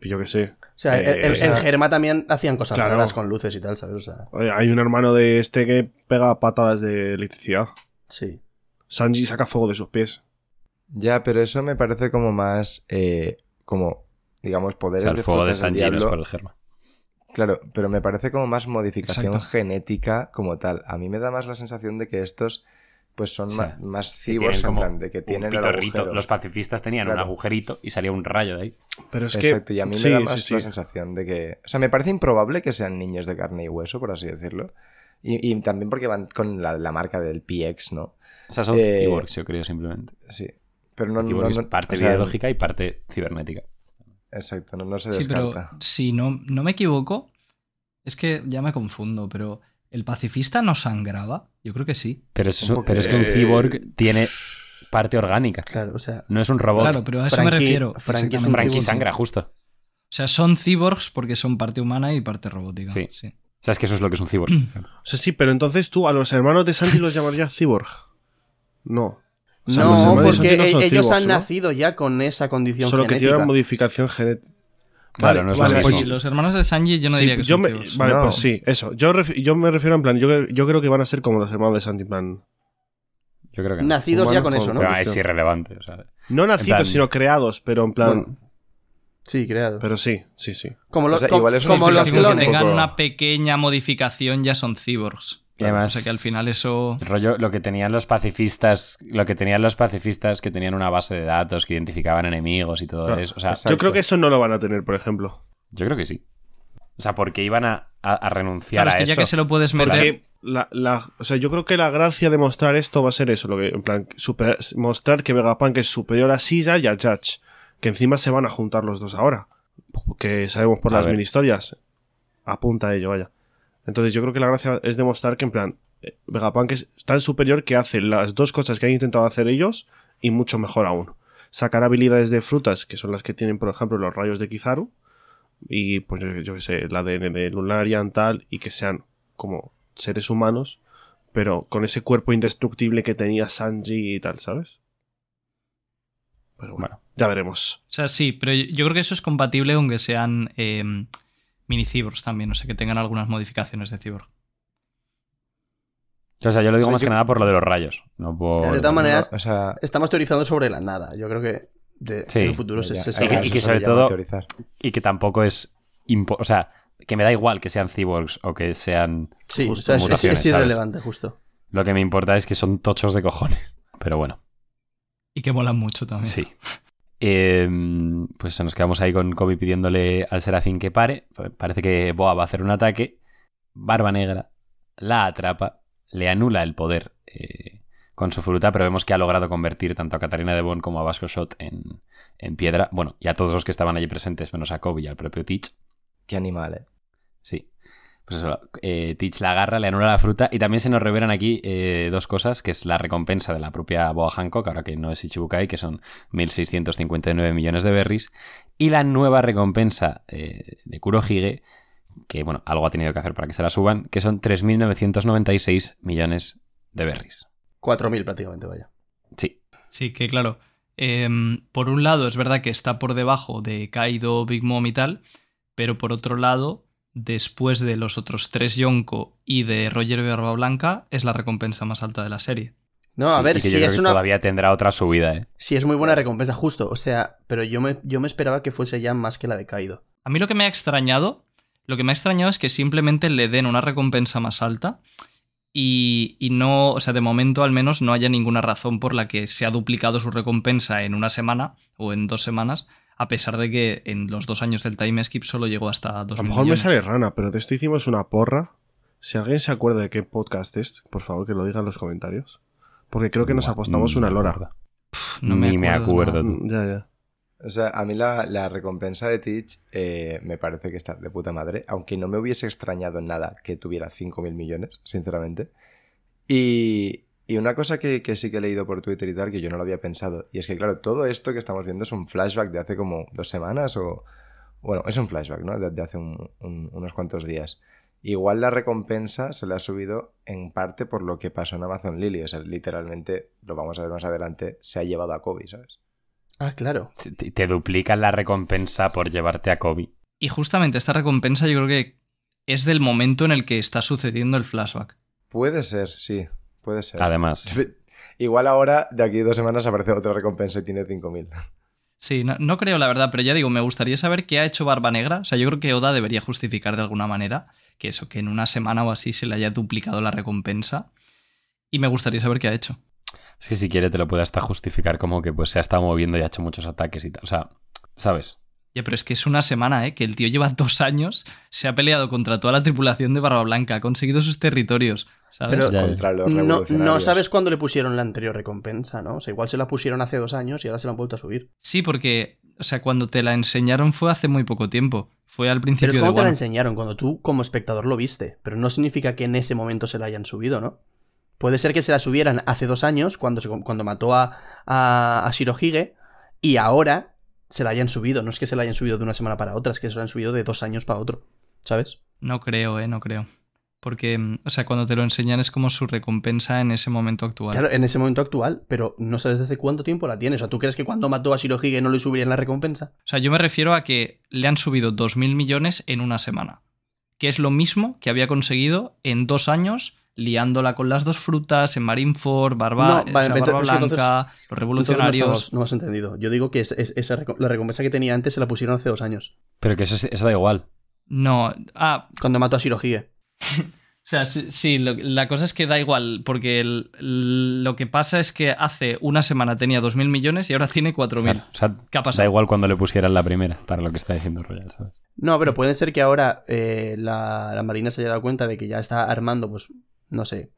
Yo qué sé. O sea, Eh, el, el- o sea, en Germa también hacían cosas Claro. raras con luces y tal, ¿sabes? O sea, Oye, hay un hermano de este que pega patadas de electricidad. sí. Sanji saca fuego de sus pies. Ya, pero eso me parece como más. eh, como, digamos, O poderes sea, el de fuego de Sanji no es por el germa. Claro, pero me parece como más modificación Exacto. genética como tal. A mí me da más la sensación de que estos, pues son O sea, ma- más cyborgs, en plan, de que un tienen el pitorrito. agujero. Los pacifistas tenían Claro. un agujerito y salía un rayo de ahí. Pero es Exacto, que. y a mí sí, me da sí, más sí. la sensación de que... O sea, me parece improbable que sean niños de carne y hueso, por así decirlo. Y, y también porque van con la, la marca del PX, ¿no? O sea, son Eh, cyborgs, yo creo, simplemente. Sí. Pero no... no, no- parte o sea, biológica y parte cibernética. Exacto, no, no se Sí, pero descarta. si no, no me equivoco, es que ya me confundo, pero ¿el pacifista no sangraba? Yo creo que sí. Pero, es, Un poco- pero es que un cyborg tiene parte orgánica. Claro, o sea. No es un robot. Claro, pero a eso me refiero. Frankie es un. Frankie sangra, justo. O sea, son cyborgs porque son parte humana y parte robótica. Sí. sí. O sea, es que eso es lo que es un cyborg. O sea, sí, pero entonces tú a los hermanos de Sanji los llamarías cyborg. No. O sea, los no, porque no e- ellos han ¿no? nacido ya con esa condición Solo que genética. tienen modificación genética. Claro, no es lo vale, mismo. oye, Sí, los hermanos de Sanji yo no sí, diría que yo son me-. Vale, No. pues sí, eso. Yo, ref- yo me refiero en plan, yo, yo creo que van a ser como los hermanos de Sanji, en plan. Yo creo que no. Nacidos ya con eso, ¿no? Pero es irrelevante. O sea, No nacidos, plan- sino creados, pero en plan. Bueno, Sí, creados. Pero sí, sí, sí. como los, o sea, com- igual es una como los Como un que clones. tengan una pequeña modificación ya son cyborgs. Y además- o sea que al final eso... Rollo, lo que tenían los pacifistas, lo que tenían los pacifistas que tenían una base de datos que identificaban enemigos y todo Claro, eso. O sea, exacto. Yo creo que eso no lo van a tener, por ejemplo. yo creo que sí. O sea, porque iban a, a- a renunciar Claro, es a que ya eso. que se lo puedes meter... Porque la, la- o sea, yo creo que la gracia de mostrar esto va a ser eso, lo que, en plan, super- mostrar que Vegapunk es superior a Silla y a Judge, que encima se van a juntar los dos ahora, que sabemos por A las ver. mini historias, apunta a ello, vaya. Entonces yo creo que la gracia es demostrar que en plan, eh, Vegapunk es tan superior que hace las dos cosas que han intentado hacer ellos y mucho mejor aún. Sacar habilidades de frutas, que son las que tienen, por ejemplo, los rayos de Kizaru, y pues yo, yo que sé, el ADN de Lunarian tal, y que sean como seres humanos, pero con ese cuerpo indestructible que tenía Sanji y tal, ¿sabes? Pero bueno, Bueno. ya veremos. O sea, sí, pero yo yo creo que eso es compatible con que sean eh, mini cyborgs también, o sea, que tengan algunas modificaciones de cyborg. O sea, yo lo digo O sea, más yo- que nada por lo de los rayos. No por... De todas maneras, O sea, estamos teorizando sobre la nada. Yo creo que de- Sí, en el futuro se, se y que- eso y que sobre todo- teorizar. Y que tampoco es... impo- O sea, que me da igual que sean cyborgs o que sean... Sí, justo o sea, es- irrelevante, justo. Lo que me importa es que son tochos de cojones. *laughs* Pero bueno. Y que molan mucho también. Sí. *laughs* Eh, pues nos quedamos ahí con Kobe pidiéndole al Serafín que pare. Parece que Boa va a hacer un ataque. Barba Negra la atrapa, le anula el poder eh, con su fruta, pero vemos que ha logrado convertir tanto a Katarina de Bon como a Vasco Shot en, en piedra. Bueno, y a todos los que estaban allí presentes, menos a Kobe y al propio Teach. Qué animal, eh. Sí. Pues eso, eh, Teach la agarra, le anula la fruta y también se nos revelan aquí eh, dos cosas, que es la recompensa de la propia Boa Hancock, ahora que no es Ichibukai, que son 1.659 millones de berries, y la nueva recompensa eh, de Kurohige, que bueno, algo ha tenido que hacer para que se la suban, que son 3.996 millones de berries. 4.000 prácticamente, vaya. Sí, Sí, que claro. em, por un lado, es verdad que está por debajo de Kaido, Big Mom y tal, pero por otro lado, después de los otros tres Yonko y de Roger Barba Blanca, es la recompensa más alta de la serie. No, a Sí, ver, y que si yo creo es que una. todavía tendrá otra subida, ¿eh? Si es muy buena recompensa, justo. O sea, pero yo me, yo me esperaba que fuese ya más que la de Kaido. A mí lo que me ha extrañado, lo que me ha extrañado es que simplemente le den una recompensa más alta y, y no, o sea, de momento al menos no haya ninguna razón por la que se ha duplicado su recompensa en una semana o en dos semanas, a pesar de que en los dos años del time skip solo llegó hasta dos A lo mejor me sale rana, pero de esto hicimos una porra. Si alguien se acuerda de qué podcast es, por favor que lo diga en los comentarios. Porque creo que nos apostamos una me lora. acuerdo. No me Ni me acuerdo. Mm, Ya, ya. O sea, a mí la, la recompensa de Teach eh, me parece que está de puta madre, aunque no me hubiese extrañado en nada que tuviera 5.000 millones, sinceramente. Y, y una cosa que, que sí que he leído por Twitter y tal, que yo no lo había pensado, y es que, claro, todo esto que estamos viendo es un flashback de hace como dos semanas o... Bueno, es un flashback, ¿no? De, de hace un- un- unos cuantos días. Igual la recompensa se le ha subido en parte por lo que pasó en Amazon Lily. O sea, literalmente, lo vamos a ver más adelante, se ha llevado a Kobe, ¿sabes? Ah, claro. Te, te duplican la recompensa por llevarte a Kobe. Y justamente esta recompensa yo creo que es del momento en el que está sucediendo el flashback. Puede ser, sí, puede ser. Además. *laughs* Igual ahora, de aquí a dos semanas, aparece otra recompensa y tiene 5.000. Sí, no, no creo la verdad, pero ya digo, me gustaría saber qué ha hecho Barba Negra. O sea, yo creo que Oda debería justificar de alguna manera que eso, que en una semana o así se le haya duplicado la recompensa. Y me gustaría saber qué ha hecho. Es que si quiere te lo puede hasta justificar como que pues se ha estado moviendo y ha hecho muchos ataques y tal. O sea, ¿sabes? Ya, pero es que es una semana, ¿eh? Que el tío lleva dos años, se ha peleado contra toda la tripulación de Barba Blanca, ha conseguido sus territorios, ¿sabes? Pero- Ya. Contra los No, no sabes cuándo le pusieron la anterior recompensa, ¿no? O sea, igual se la pusieron hace dos años y ahora se la han vuelto a subir. Sí, porque, o sea, cuando te la enseñaron fue hace muy poco tiempo. Fue al Pero principio es de como te la enseñaron, cuando tú como espectador lo viste. Pero no significa que en ese momento se la hayan subido, ¿no? Puede ser que se la subieran hace dos años, cuando, se- cuando mató a, a, a Shirohige, y ahora se la hayan subido. No es que se la hayan subido de una semana para otra, es que se la han subido de dos años para otro. ¿Sabes? No creo, ¿eh? No creo. Porque, mm, o sea, cuando te lo enseñan es como su recompensa en ese momento actual. Claro, en ese momento actual, pero no sabes desde cuánto tiempo la tienes. O sea, ¿tú crees que cuando mató a Shirohige no le subirían la recompensa? O sea, yo me refiero a que le han subido 2.000 millones en una semana. Que es lo mismo que había conseguido en dos años liándola con las dos frutas, en Marineford, Barba, No, o sea, vale, Barba pero es que entonces- Blanca, los no, revolucionarios. estamos- no has entendido. Yo digo que es, es- esa reco- la recompensa que tenía antes se la pusieron hace dos años. Pero que eso, es- eso da igual. No, ah, Cuando mató a Shirohige. *laughs* O sea, sí, sí, lo- la cosa es que da igual, porque el- lo que pasa es que hace una semana tenía 2.000 millones y ahora tiene 4.000. Claro, o sea, ¿Qué ha da pasado? igual cuando le pusieran la primera, para lo que está diciendo Royal, ¿sabes? No, pero puede ser que ahora eh, la, la Marina se haya dado cuenta de que ya está armando, pues, no sé,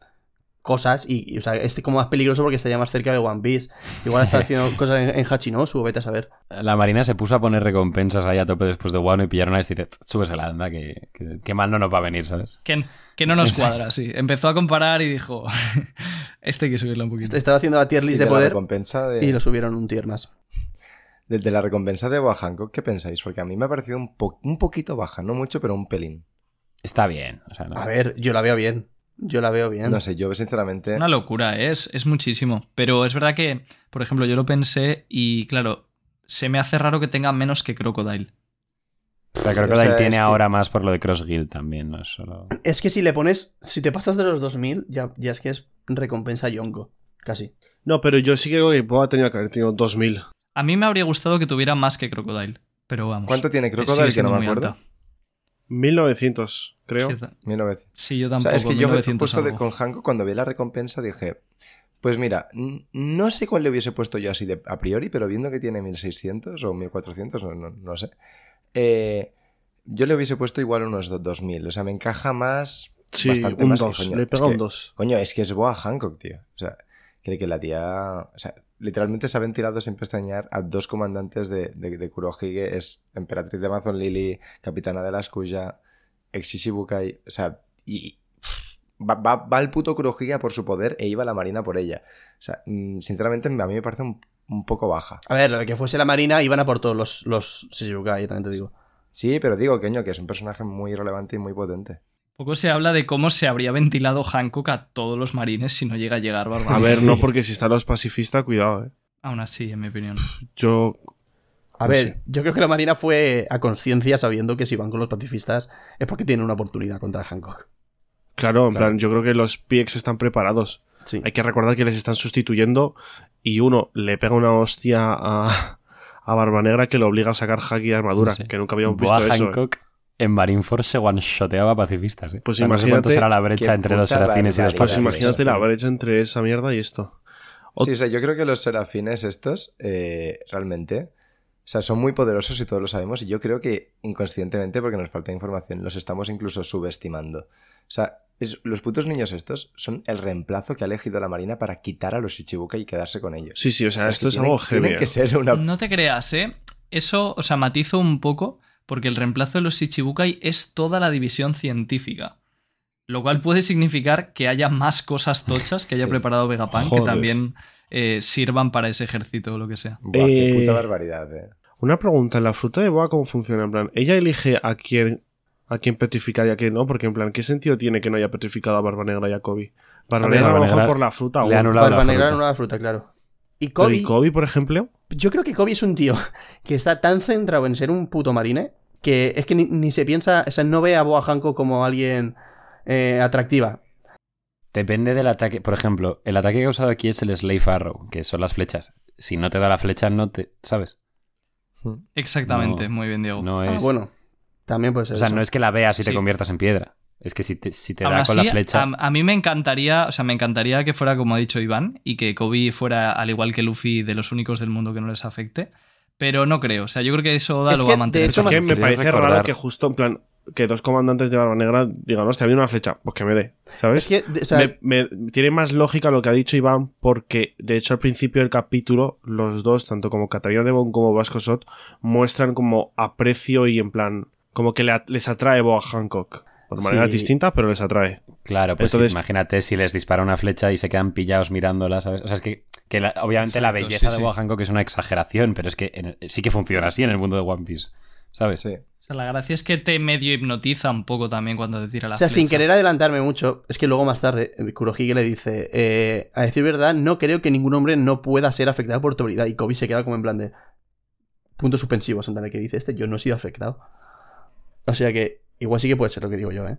cosas y, y, o sea, es como más peligroso porque está ya más cerca de One Piece. Igual está haciendo *laughs* cosas en, en Hachinosu, vete a saber. La Marina se puso a poner recompensas ahí a tope después de Wano y pillaron a este y dice, súbesela, anda, que, que, que mal no nos va a venir, ¿sabes? Que, que no nos cuadra, sí. Empezó a comparar y dijo, *laughs* este hay que subirlo un poquito. Estaba haciendo la tier Y list de poder recompensa de, y lo subieron un tier más. de, de la recompensa de Boa Hancock, ¿qué pensáis? Porque a mí me ha parecido un, po- un poquito baja, no mucho, pero un pelín. Está bien. O sea, no- A ver, yo la veo bien. Yo la veo bien. No sé, yo sinceramente... Una locura, ¿eh? es, es muchísimo. Pero es verdad que, por ejemplo, yo lo pensé y claro, se me hace raro que tenga menos que Crocodile. Pero Sí, o sea, Dale tiene que- ahora más por lo de Cross Guild también, no es solo... Es que si le pones, si te pasas de los 2000, ya, ya es que es recompensa Yonko. Casi. No, pero yo sí creo que Boa tenía que haber tenido 2000. A mí me habría gustado que tuviera más que Crocodile. Pero vamos. ¿Cuánto tiene Crocodile? Que no me acuerdo. alta. 1900, creo. Sí, está- 1900. Sí, yo O tampoco. sea, es que yo 1900 justo de- con Hancock cuando vi la recompensa dije, pues mira, no sé cuál le hubiese puesto yo así de, a priori, pero viendo que tiene 1600 o 1400, no, no- no sé, eh, yo le hubiese puesto igual unos do- 2000. O sea, me encaja más, Sí, bastante un más. que, 2. coño, Le es pega un que- 2. Coño, es que es Boa Hancock, tío. O sea, cree que la tía. O sea, literalmente se ha ventilado sin pestañear a dos comandantes de, de, de Kurohige: es Emperatriz de Amazon Lily, Capitana de la Escuya, ex Shishibukai. O sea, y. Va, va, va el puto Kurohige por su poder e iba la marina por ella. O sea, mm, sinceramente, a mí me parece un, un poco baja. A ver, lo de que fuese la Marina iban a por todos los, los Shichibukai, también te digo. Sí, pero digo, coño, que es un personaje muy relevante y muy potente. Poco se habla de cómo se habría ventilado Hancock a todos los marines si no llega a llegar Barba. A ver, no, porque si están los pacifistas, cuidado, eh. Aún así, en mi opinión. Yo. A ver, sí. yo creo que la Marina fue a conciencia sabiendo que si van con los pacifistas es porque tienen una oportunidad contra Hancock. Claro, en Claro. plan, yo creo que los PX están preparados. Sí. Hay que recordar que les están sustituyendo y uno le pega una hostia a, a Barba Negra que lo obliga a sacar haki y armadura, No sé. que nunca habíamos Boa visto eso. eh. En Marineford se one-shoteaba pacifistas, ¿eh? Pues O sea, no sé imagínate cuánto será la brecha entre los serafines y los barbaridad. Pues imagínate la brecha entre esa mierda y esto. Sí, o sea, yo creo que los serafines estos, eh, realmente, o sea, son muy poderosos y todos lo sabemos, y yo creo que inconscientemente, porque nos falta información, los estamos incluso subestimando. O sea, es- los putos niños estos son el reemplazo que ha elegido la Marina para quitar a los Ichibukai y quedarse con ellos. Sí, sí, o sea, O sea, esto que es algo heavy. Tiene que eh. ser una... No te creas, ¿eh? Eso, o sea, matizo un poco porque el reemplazo de los Shichibukai es toda la división científica. Lo cual puede significar que haya más cosas tochas que haya Sí. preparado Vegapunk que también eh, sirvan para ese ejército o lo que sea. Buah, qué Eh, puta barbaridad, eh. Una pregunta, ¿la fruta de boa cómo funciona? En plan, ¿ella elige a quién, a quién petrificar y a quién no? Porque en plan, ¿qué sentido tiene que no haya petrificado a Barba Negra y a Kobe? Barba A ver, Negra a lo Barba mejor Negra por la fruta. le bueno. ha anulado la Barba Negra la fruta, claro. Y Pero Kobe, ¿y Kobe, por ejemplo? yo creo que Kobe es un tío *laughs* que está tan centrado en ser un puto marine que es que ni, ni se piensa, o sea, no ve a Boa Hancock como alguien eh, atractiva. Depende del ataque. Por ejemplo, el ataque que he usado aquí es el Slave Arrow, que son las flechas. Si no te da la flecha, no te. ¿Sabes? Exactamente, No, muy bien, Diego. No Ah, es. bueno, también puede ser o sea, eso. no es que la veas y te conviertas en piedra. Es que si te, si te Aún da con la flecha. a, a mí me encantaría, o sea, me encantaría que fuera como ha dicho Iván y que Kobe fuera, al igual que Luffy, de los únicos del mundo que no les afecte. Pero no creo. O sea, yo creo que eso Oda Es lo que, va a de mantener. hecho, como que me parece recordar- raro que justo en plan que dos comandantes de Barba Negra digan, hostia, había una flecha, pues que me dé, ¿sabes? Es que, de- o sea, me, me- tiene más lógica lo que ha dicho Iván porque de hecho al principio del capítulo los dos, tanto como Catarina Devon como Vasco Sot, muestran como aprecio y en plan como que le les atrae Boa Hancock. Por Sí. maneras distintas, pero les atrae. Claro, pues Entonces- imagínate si les dispara una flecha y se quedan pillados mirándola, ¿sabes? O sea, es que, que la- obviamente la belleza sí, de sí. Boa Hancock es una exageración, pero es que en- sí que funciona así en el mundo de One Piece, ¿sabes? Sí. O sea, la gracia es que te medio hipnotiza un poco también cuando te tira la o sea, sin querer adelantarme mucho, es que luego más tarde eh, Kurohige le dice, eh, a decir verdad, no creo que ningún hombre no pueda ser afectado por tu habilidad. Y Kobe se queda como en plan de puntos suspensivos, en plan de que dice este, yo no he sido afectado. O sea que igual sí que puede ser lo que digo yo, ¿eh?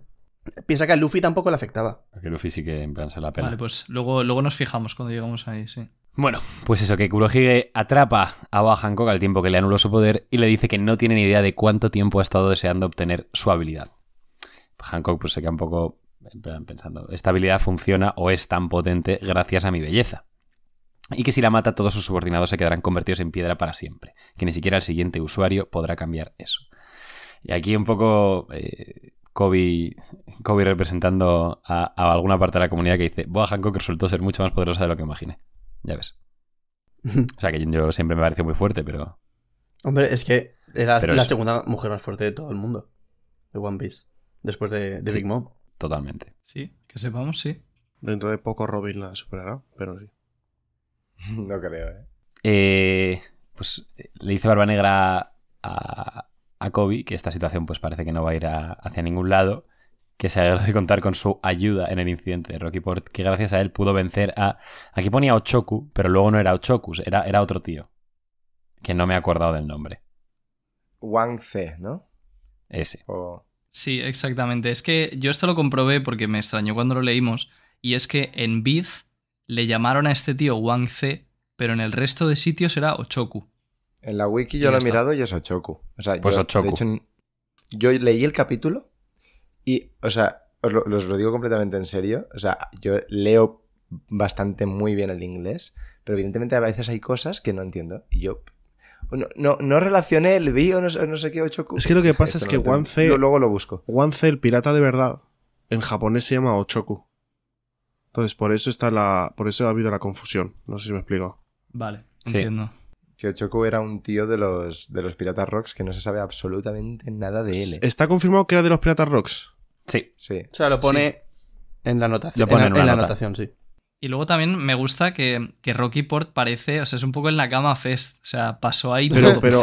Piensa que a Luffy tampoco le afectaba. Porque Luffy sí que en plan se la pena. Vale, pues luego, luego nos fijamos cuando llegamos ahí, sí. Bueno, pues eso, que Kurohige atrapa a Boa Hancock al tiempo que le anuló su poder y le dice que no tiene ni idea de cuánto tiempo ha estado deseando obtener su habilidad. Hancock pues se queda un poco pensando, esta habilidad funciona o es tan potente gracias a mi belleza. Y que si la mata todos sus subordinados se quedarán convertidos en piedra para siempre, que ni siquiera el siguiente usuario podrá cambiar eso. Y aquí un poco eh, Kobe, Kobe representando a, a alguna parte de la comunidad que dice, Boa Hancock resultó ser mucho más poderosa de lo que imaginé. Ya ves. *laughs* O sea que yo siempre me pareció muy fuerte, pero... Hombre, es que era Pero la es- segunda mujer más fuerte de todo el mundo. De One Piece. Después de, de Sí. Big Mom. Totalmente. Sí, que sepamos, sí. Dentro de poco Robin la superará, pero sí. *laughs* No creo, ¿eh? Eh, pues eh, le dice Barba Negra a, a Kobe que esta situación pues parece que no va a ir a- hacia ningún lado, que se alegra de contar con su ayuda en el incidente de Rocky Port, que gracias a él pudo vencer a... Aquí ponía Ochoku, pero luego no era Ochoku, era, era otro tío, que no me he acordado del nombre. Wang C, ¿no? Ese. O... Sí, exactamente. Es que yo esto lo comprobé porque me extrañó cuando lo leímos. Y es que en Biz le llamaron a este tío Wang C, pero en el resto de sitios era Ochoku. En la wiki yo lo he está. mirado y es Ochoku. O sea, Pues yo, Ochoku. De hecho, yo leí el capítulo y, o sea, os lo, os lo digo completamente en serio. O sea, yo leo bastante muy bien el inglés, pero evidentemente a veces hay cosas que no entiendo. Y yo no, no, no relacioné el bio, no, sé- no sé qué Ochoku. Es que lo que pasa Esto es que Lo- Luego lo busco. One C, el pirata de verdad, en japonés se llama Ochoku. Entonces, por eso está la. Por eso ha habido la confusión. No sé si me explico. Vale, Sí. entiendo. Que Ochoku era un tío de los, de los piratas rocks que no se sabe absolutamente nada de él. ¿eh? ¿Está confirmado que era de los piratas rocks? Sí. Sí. O sea, lo pone en la anotación. Lo pone en en la, una en la nota. anotación, sí. Y luego también me gusta que, que Rocky Port parece, o sea, es un poco en la cama fest. O sea, pasó ahí Pero, todo. pero.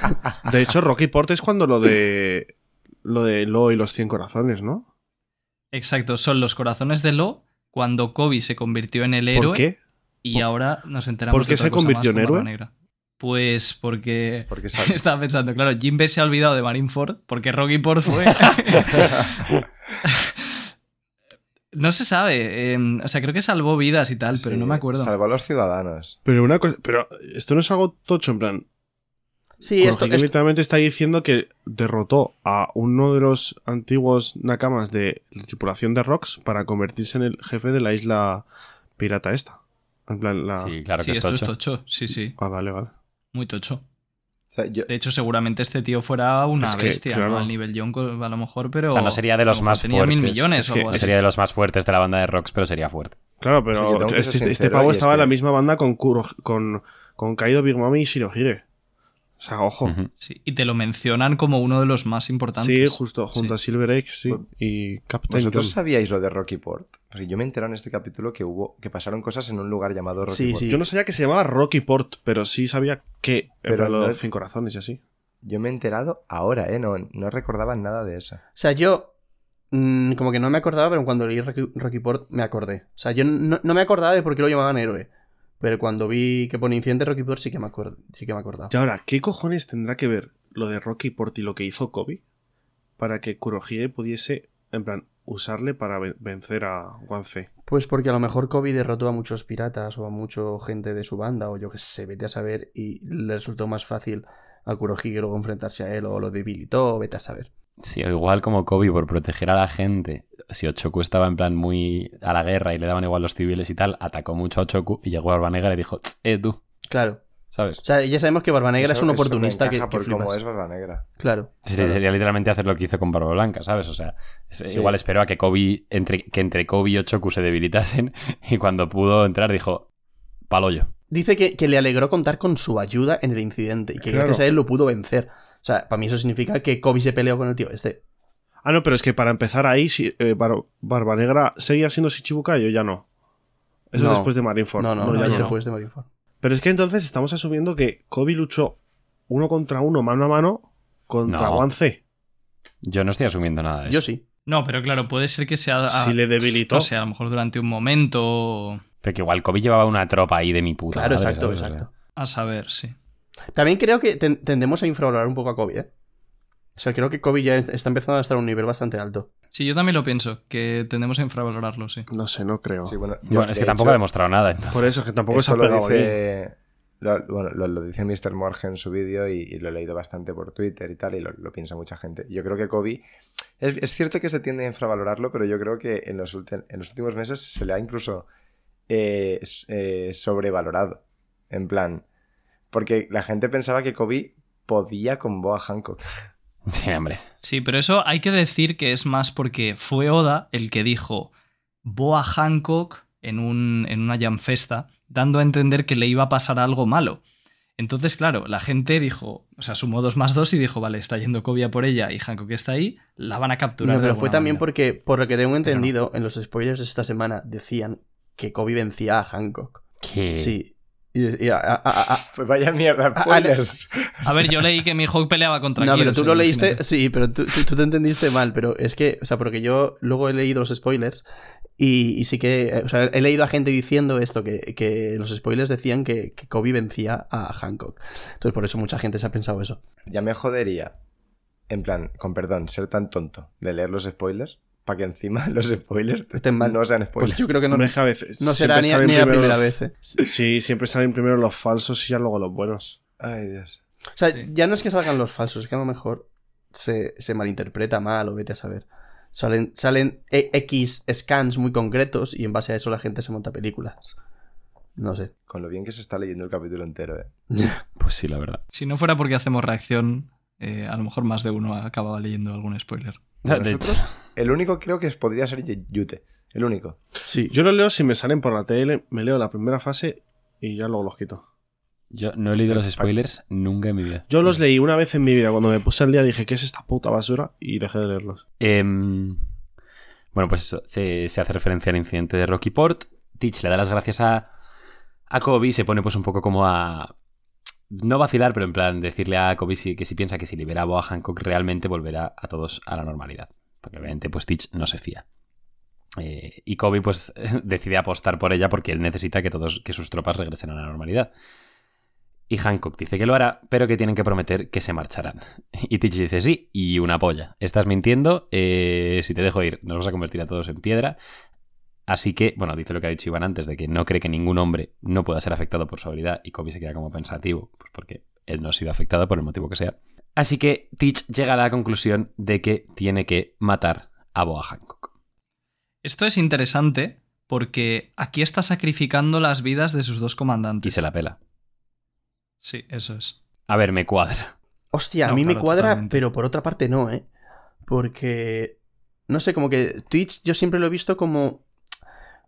*laughs* De hecho, Rocky Port es cuando lo de. Lo de Lo y los 100 corazones, ¿no? Exacto, son los corazones de Lo cuando Kobe se convirtió en el héroe ¿Por qué? y ¿Por- ahora nos enteramos por qué de otra se cosa convirtió más en héroe? Negra. Pues porque *laughs* estaba pensando, claro, Jinbe se ha olvidado de Marineford porque Rocky Port fue *laughs* No se sabe, eh, o sea, creo que salvó vidas y tal, pero Sí, no me acuerdo. Salvó a los ciudadanos. Pero una cosa. Pero esto no es algo tocho, en plan. Sí, esto, esto- está diciendo que derrotó a uno de los antiguos nakamas de la tripulación de Rocks para convertirse en el jefe de la isla pirata esta. En plan, la. Sí, claro sí, que es esto tocho. es tocho, sí, sí, Ah, vale, vale. Muy tocho. O sea, yo- De hecho, seguramente este tío fuera una Es que, bestia, claro. ¿no? Al nivel Yonko, a lo mejor, pero... O sea, no sería de los más tenía fuertes. mil millones Es o que algo así. Sería de los más fuertes de la banda de rocks, pero sería fuerte. Claro, pero este, este pavo estaba en la misma banda con, Kuro- con, con Kaido, Big Mom y Shirohige. O sea, ojo. Sí, y te lo mencionan como uno de los más importantes. Sí, justo, junto a. Silver X, sí. Pues- Y Captain ¿Vosotros John. sabíais lo de Rocky Port? Porque yo me enteré en este capítulo que hubo, que pasaron cosas en un lugar llamado Rocky Sí. Yo no sabía que se llamaba Rocky Port, pero sí sabía que Pero pero no- los cinco corazones y así. Yo me he enterado ahora, ¿eh? No, no recordaba nada de eso. O sea, yo mm, como que no me acordaba, pero cuando leí Rocky, Rocky Port me acordé. O sea, yo no, no me acordaba de por qué lo llamaban héroe. Pero cuando vi que ponía incidente Rocky Port sí que me acuerdo, sí que me acordaba. Y ahora, ¿qué cojones tendrá que ver lo de Rocky Port y lo que hizo Kobe para que Kurohige pudiese, en plan, usarle para ven- vencer a C? Pues porque a lo mejor Kobe derrotó a muchos piratas o a mucha gente de su banda, o yo que sé, vete a saber, y le resultó más fácil a Kurohige luego enfrentarse a él, o lo debilitó, vete a saber. Sí, igual como Kobe por proteger a la gente. Si Ochoku estaba en plan muy a la guerra y le daban igual los civiles y tal, atacó mucho a Ochoku y llegó a Barba Negra y dijo, "Tss, eh, tú, Claro. ¿sabes? O sea, ya sabemos que Barba Negra Eso- es un oportunista que, cómo es Barba Negra. Claro. Sí, Sería literalmente hacer lo que hizo con Barba Blanca, ¿sabes? O sea, es- Sí. igual esperó a que Kobe, entre, que entre Kobe y Ochoku se debilitasen *laughs* y cuando pudo entrar dijo, paloyo. Dice que, que le alegró contar con su ayuda en el incidente y que Claro. gracias a él lo pudo vencer. O sea, para mí eso significa que Kobe se peleó con el tío este. Ah, no, pero es que para empezar ahí, si, eh, Bar- Barba Negra seguía siendo Shichibukai o ya no. Eso No. es después de Marineford. No, no, ya no, es no. después de Marineford. Pero es que entonces estamos asumiendo que Kobe luchó uno contra uno, mano a mano, contra No. One C. Yo no estoy asumiendo nada de Yo eso. sí. No, pero claro, puede ser que sea... Si le debilitó. No sé, a lo mejor durante un momento... Pero que igual Kobe llevaba una tropa ahí de mi puta Claro, madre, exacto, exacto. A saber, sí. También creo que ten- tendemos a infravalorar un poco a Kobe, ¿eh? O sea, creo que Kobe ya está empezando a estar a un nivel bastante alto. Sí, yo también lo pienso, que tendemos a infravalorarlo, sí. No sé, no creo. Sí, bueno, yo, Bueno, es que tampoco hecho, ha demostrado nada. entonces. Por eso, que tampoco se ha lo pegado ahí. dice, lo, bueno, lo, lo dice Mr. Morgan en su vídeo y, y lo he leído bastante por Twitter y tal, y lo, lo piensa mucha gente. Yo creo que Kobe. Es, es cierto que se tiende a infravalorarlo, pero yo creo que en los, ulti- en los últimos meses se le ha incluso eh, eh, sobrevalorado. En plan. Porque la gente pensaba que Kobe podía con Boa Hancock. *laughs* Sí, hombre. Sí, pero eso hay que decir que es más porque fue Oda el que dijo Boa Hancock en, un, en una jam festa, dando a entender que le iba a pasar algo malo. Entonces, claro, la gente dijo, o sea, sumó dos más dos y dijo, vale, está yendo Kobe a por ella y Hancock está ahí, la van a capturar. No, de pero fue también manera. porque, por lo que tengo no. entendido, en los spoilers de esta semana decían que Kobe vencía a Hancock. Que... Sí. Y, y a- a- a- a- Pues vaya mierda, spoilers. A ver, yo leí que mi Hawk peleaba contra no, pero tú lo leíste, imagínate. sí, pero tú, tú- tú te entendiste mal, pero es que, o sea, porque yo luego he leído los spoilers y, y sí que, eh, o sea, he leído a gente diciendo esto, que, que en los spoilers decían que, que Kobe vencía a Hancock. Entonces por eso mucha gente se ha pensado eso. Ya me jodería, en plan, con perdón, ser tan tonto de leer los spoilers para que encima *laughs* los spoilers Estén mal. no sean spoilers. Pues yo creo que no, Hombre, es que a veces no será ni, ni la primera vez. eh. Sí, siempre salen primero los falsos y ya luego los buenos. Ay, Dios. O sea, Sí. ya no es que salgan los falsos, es que a lo mejor se, se malinterpreta mal o vete a saber. Salen, salen e- X scans muy concretos y en base a eso la gente se monta películas. No sé. *laughs* Con lo bien que se está leyendo el capítulo entero, eh. Pues sí, la verdad. Si no fuera porque hacemos reacción, eh, a lo mejor más de uno acababa leyendo algún spoiler. De De nosotros, el único creo que podría ser Yute. El único. Sí. Yo los leo si me salen por la tele, me leo la primera fase y ya luego los quito. Yo no he leído los spoilers nunca en mi vida. Yo los leí una vez en mi vida, cuando me puse al día dije, ¿qué es esta puta basura? Y dejé de leerlos. Em, bueno, pues eso, se, se hace referencia al incidente de Rocky Port. Teach le da las gracias a, a Kobe y se pone pues un poco como a... No vacilar, pero en plan decirle a Kobe si- que si piensa que si libera a Boa Hancock realmente volverá a todos a la normalidad. Obviamente pues Teach no se fía. Eh, y Kobe pues *laughs* decide apostar por ella porque él necesita que, todos, que sus tropas regresen a la normalidad. Y Hancock dice que lo hará, pero que tienen que prometer que se marcharán. *laughs* Y Teach dice sí, y una polla. Estás mintiendo, eh, si te dejo ir, nos vas a convertir a todos en piedra. Así que, bueno, dice lo que ha dicho Iván antes, de que no cree que ningún hombre no pueda ser afectado por su habilidad, y Kobe se queda como pensativo, pues porque él no ha sido afectado por el motivo que sea. Así que Teach llega a la conclusión de que tiene que matar a Boa Hancock. Esto es interesante porque aquí está sacrificando las vidas de sus dos Y comandantes. se la pela. Sí, eso es. A ver, me cuadra. Hostia, a mí me cuadra, totalmente. pero por otra parte no, ¿eh? Porque. No sé, como que Twitch yo siempre lo he visto como.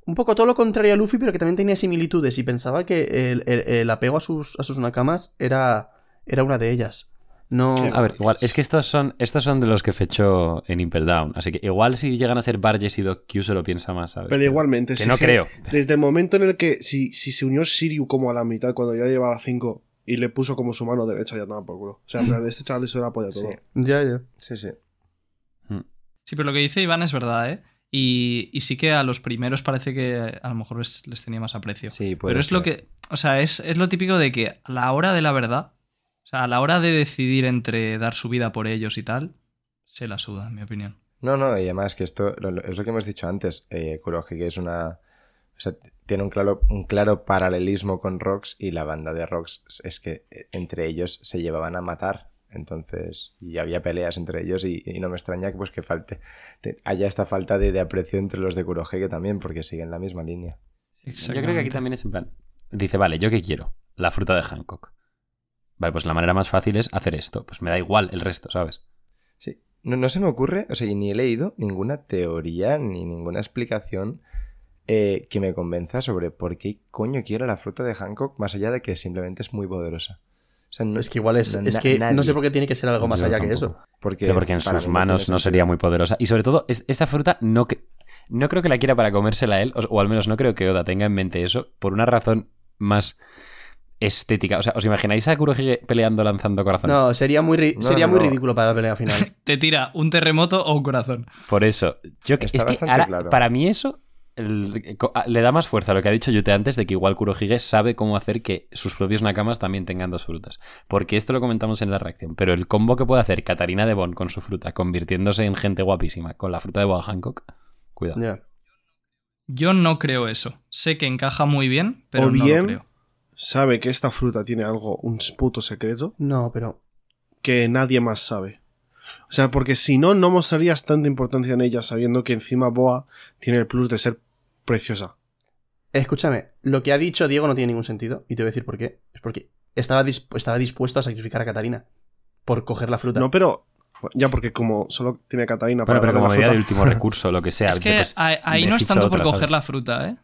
Un poco todo lo contrario a Luffy, pero que también tenía similitudes. Y pensaba que el, el- el apego a sus, a sus nakamas era, era una de ellas. No. A ver, igual, es que estos son, estos son de los que fechó en Impel Down. Así que igual si llegan a ser Barges y Doc Q se lo piensa más, ¿sabes? Pero igualmente, Que si no que creo. Desde el momento en el que, si, si se unió Siriu como a la mitad, cuando ya llevaba 5 y le puso como su mano derecha, ya nada por culo. O sea, en plan, este chaval se lo apoya todo. Sí, Ya, ya. sí, sí. Sí, pero lo que dice Iván es verdad, ¿eh? Y, y sí que a los primeros parece que a lo mejor les, les tenía más aprecio. Sí, puede pero es lo que. O sea, es, es lo típico de que a la hora de la verdad, sea, a la hora de decidir entre dar su vida por ellos y tal, se la suda, en mi opinión. No, no, y además que esto lo- lo- es lo que hemos dicho antes, eh, Kuroji, que es una... O sea, tiene un claro, un claro paralelismo con Rox y la banda de Rox es que eh, entre ellos se llevaban a matar. Entonces, y había peleas entre ellos y, y no me extraña que, pues, que falte, te- haya esta falta de, de aprecio entre los de Kurohige también, porque siguen la misma línea. Yo creo que aquí también es en plan. Dice, vale, ¿yo qué quiero? La fruta de Hancock. Vale, pues la manera más fácil es hacer esto. Pues me da igual el resto, ¿sabes? Sí, no, no se me ocurre, o sea, y ni he leído ninguna teoría ni ninguna explicación eh, que me convenza sobre por qué coño quiero la fruta de Hancock más allá de que simplemente es muy poderosa. O sea, no, Es que igual es. no- es que no sé por qué tiene que ser algo más Yo allá que eso. Porque, Pero porque en sus manos no sería muy poderosa. Y sobre todo, es- esta fruta no, que- no creo que la quiera para comérsela él, o, o al menos no creo que Oda tenga en mente eso, por una razón más estética. O sea, ¿os imagináis a Kurohige peleando lanzando corazón? No, sería muy, ri- No, sería no, muy no. ridículo para la pelea final. *laughs* Te tira un terremoto o un corazón. Por eso. Yo, que- Está es que bastante ahora, claro. para mí eso el- le da más fuerza a lo que ha dicho Yute antes de que igual Kurohige sabe cómo hacer que sus propios nakamas también tengan dos frutas. Porque esto lo comentamos en la reacción, pero el combo que puede hacer Katarina de Bon con su fruta, convirtiéndose en gente guapísima con la fruta de Boa Hancock, cuidado. Yo no creo eso. Sé que encaja muy bien, pero O no lo creo. Sabe que esta fruta tiene algo, un puto secreto, No, pero. que nadie más sabe. O sea, porque si no, no mostrarías tanta importancia en ella sabiendo que encima Boa tiene el plus de ser preciosa. Escúchame, lo que ha dicho Diego no tiene ningún sentido. Y te voy a decir por qué. Es porque estaba, dis- estaba dispuesto a sacrificar a Katarina por coger la fruta. No, pero. Ya, porque como solo tiene Catalina para Bueno, pero darle como la medida fruta. de último recurso, lo que sea. es que pues, ahí, ahí no es tanto por otra, coger ¿sabes? la fruta, ¿eh?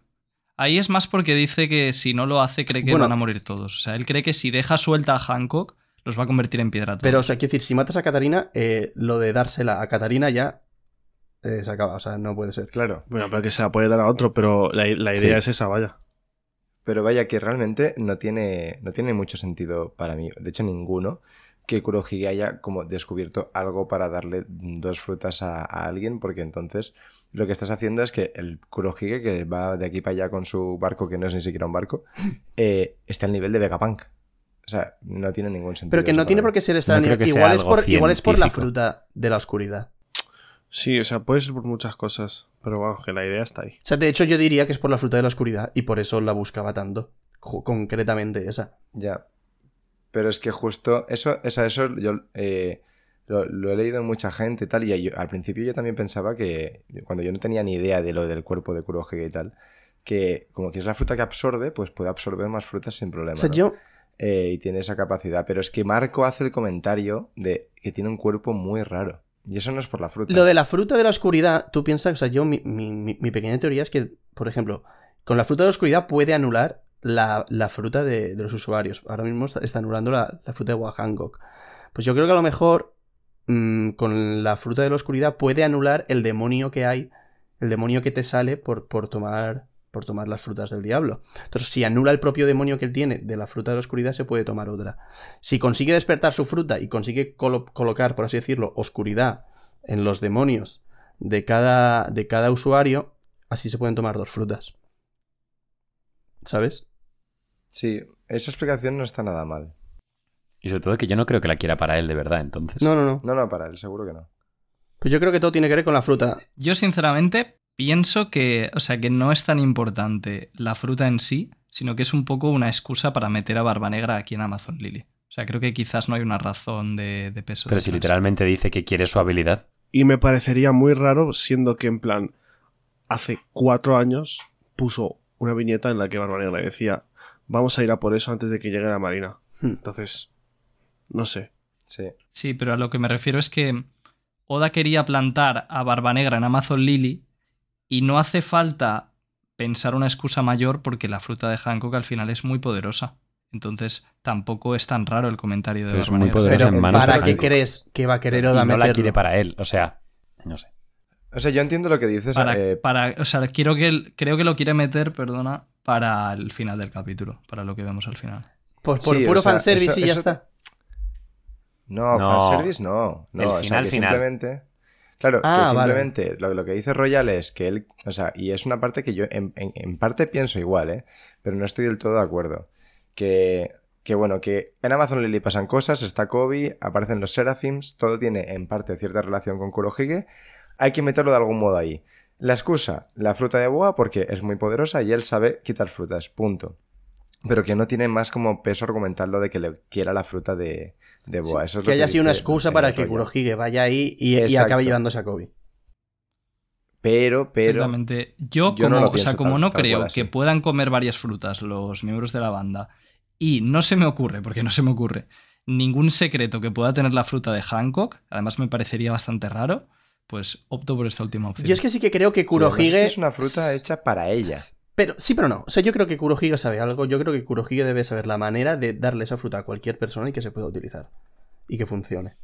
Ahí es más porque dice que si no lo hace cree que Bueno. van a morir todos. O sea, él cree que si deja suelta a Hancock, los va a convertir en piedra. todos. Pero, o sea, quiero decir, si matas a Katarina, eh, lo de dársela a Katarina ya eh, se acaba. O sea, no puede ser. Claro. Bueno, pero que se la puede dar a otro, pero la, la idea Sí. es esa, vaya. Pero vaya que realmente no tiene, no tiene mucho sentido para mí, de hecho ninguno, que Kurohige haya como descubierto algo para darle dos frutas a, a alguien, porque entonces lo que estás haciendo es que el Kurohige, que va de aquí para allá con su barco, que no es ni siquiera un barco, *laughs* eh, está al nivel de Vegapunk. O sea, no tiene ningún sentido. Pero que no tiene por qué ser esta No igual, es por, igual es por la fruta de la oscuridad. Sí, o sea, puede ser por muchas cosas, pero vamos, que la idea está ahí. O sea, de hecho, yo diría que es por la fruta de la oscuridad y por eso la buscaba tanto. Concretamente esa. Ya. Pero es que justo eso, eso, eso yo eh, lo, lo he leído en mucha gente y tal. Y yo- al principio yo también pensaba que, cuando yo no tenía ni idea de lo del cuerpo de Kurohige y tal, que como que es la fruta que absorbe, pues puede absorber más frutas sin problema. O sea, ¿no? yo. Eh, y tiene esa capacidad. Pero es que Marco hace el comentario de que tiene un cuerpo muy raro. Y eso no es por la fruta. Lo de la fruta de la oscuridad, tú piensas, o sea, yo, mi, mi- mi- mi pequeña teoría es que, por ejemplo, con la fruta de la oscuridad puede anular la, la fruta de, de los usuarios. Ahora mismo está, está anulando la, la fruta de Wahangok. Pues yo creo que a lo mejor mm, con la fruta de la oscuridad puede anular el demonio que hay, el demonio que te sale por, por tomar por tomar las frutas del diablo. Entonces, si anula el propio demonio que él tiene de la fruta de la oscuridad, se puede tomar otra. Si consigue despertar su fruta y consigue colo- colocar, por así decirlo, oscuridad en los demonios de cada, de cada usuario, así se pueden tomar dos frutas. ¿Sabes? Sí, esa explicación no está nada mal. Y sobre todo que yo no creo que la quiera para él de verdad, entonces. No, no, no. No, no, para él, seguro que no. Pues yo creo que todo tiene que ver con la fruta. Yo, sinceramente, pienso que, o sea, que no es tan importante la fruta en sí, sino que es un poco una excusa para meter a Barba Negra aquí en Amazon Lily. O sea, creo que quizás no hay una razón de, de peso. Pero si literalmente dice que quiere su habilidad. Y me parecería muy raro, siendo que en plan, hace cuatro años puso una viñeta en la que Barba Negra decía, vamos a ir a por eso antes de que llegue la Marina. Hmm. Entonces, no sé. Sí. Sí, pero a lo que me refiero es que Oda quería plantar a Barba Negra en Amazon Lily y no hace falta pensar una excusa mayor porque la fruta de Hancock al final es muy poderosa. Entonces tampoco es tan raro el comentario de Pero es muy Negra. poderosa Pero en manos ¿para de qué Hancock. crees que va a querer Y Oda no la quiere para él, o sea, no sé. O sea, yo entiendo lo que dices. Para, eh, para- o sea, quiero que creo que lo quiere meter, perdona, para el final del capítulo, para lo que vemos al final. Por, por Sí, puro o sea, fanservice eso- y ya eso- está. No, No. fanservice no. no El o sea, final, que final. simplemente. Claro, Ah, que vale. simplemente lo, lo que dice Royal es que él. O sea, y es una parte que yo en, en- en parte pienso igual, ¿eh? Pero no estoy del todo de acuerdo. Que. Que bueno, que en Amazon Lily pasan cosas, está Kobe, aparecen los Seraphims, todo tiene en parte cierta relación con Kurohige. Hay que meterlo de algún modo ahí. La excusa, la fruta de boa, porque es muy poderosa y él sabe quitar frutas, punto. Pero que no tiene más como peso argumental lo de que le quiera la fruta de, de boa. Eso es que lo haya sido una excusa para que. Kurohige vaya ahí y, acabe llevándose a Kobe. Pero, pero. Exactamente. Yo, yo no como, lo o sea, como tal- no tal creo que puedan comer varias frutas los miembros de la banda, y no se me ocurre, porque no se me ocurre, ningún secreto que pueda tener la fruta de Hancock, además me parecería bastante raro, pues opto por esta última opción. Yo es que sí que creo que Kurohige. es una fruta hecha para ella. Pero, sí, pero no. O sea, yo creo que Kurohige sabe algo. Yo creo que Kurohige debe saber la manera de darle esa fruta a cualquier persona y que se pueda utilizar. Y que funcione.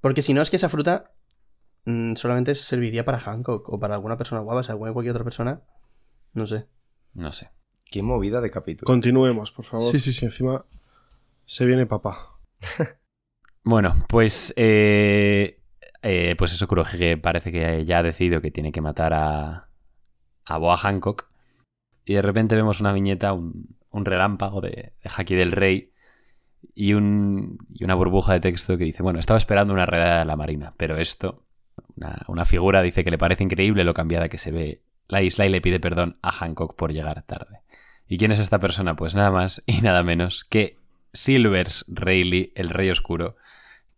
Porque si no, es que esa fruta mm, solamente serviría para Hancock o para alguna persona guapa. O sea, cualquier otra persona. No sé. No sé. Qué movida de capítulo. Continuemos, por favor. Sí, sí, sí. encima se viene papá. *laughs* Bueno, pues. eh, eh, pues eso, Kurohige parece que ya ha decidido que tiene que matar a. a Boa Hancock. Y de repente vemos una viñeta, un, un relámpago de, de Haki del Rey y, un, y una burbuja de texto que dice, bueno, estaba esperando una redada de la Marina, pero esto, una, una figura dice que le parece increíble lo cambiada que se ve la isla y le pide perdón a Hancock por llegar tarde. ¿Y quién es esta persona? Pues nada más y nada menos que Silvers Rayleigh, el Rey Oscuro,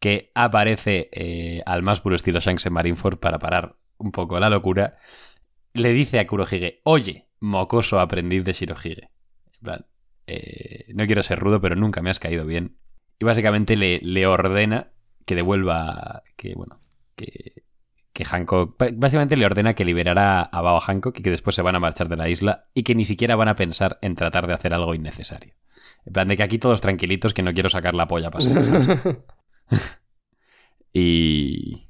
que aparece eh, al más puro estilo Shanks en Marineford para parar un poco la locura. Le dice a Kurohige, oye, mocoso aprendiz de Shirohige. En plan, eh, no quiero ser rudo, pero nunca me has caído bien. Y básicamente le, le ordena que devuelva, que bueno, que, que Hancock, básicamente le ordena que liberara a Bao Hancock y que después se van a marchar de la isla y que ni siquiera van a pensar en tratar de hacer algo innecesario. En plan de que aquí todos tranquilitos que no quiero sacar la polla para *laughs* y.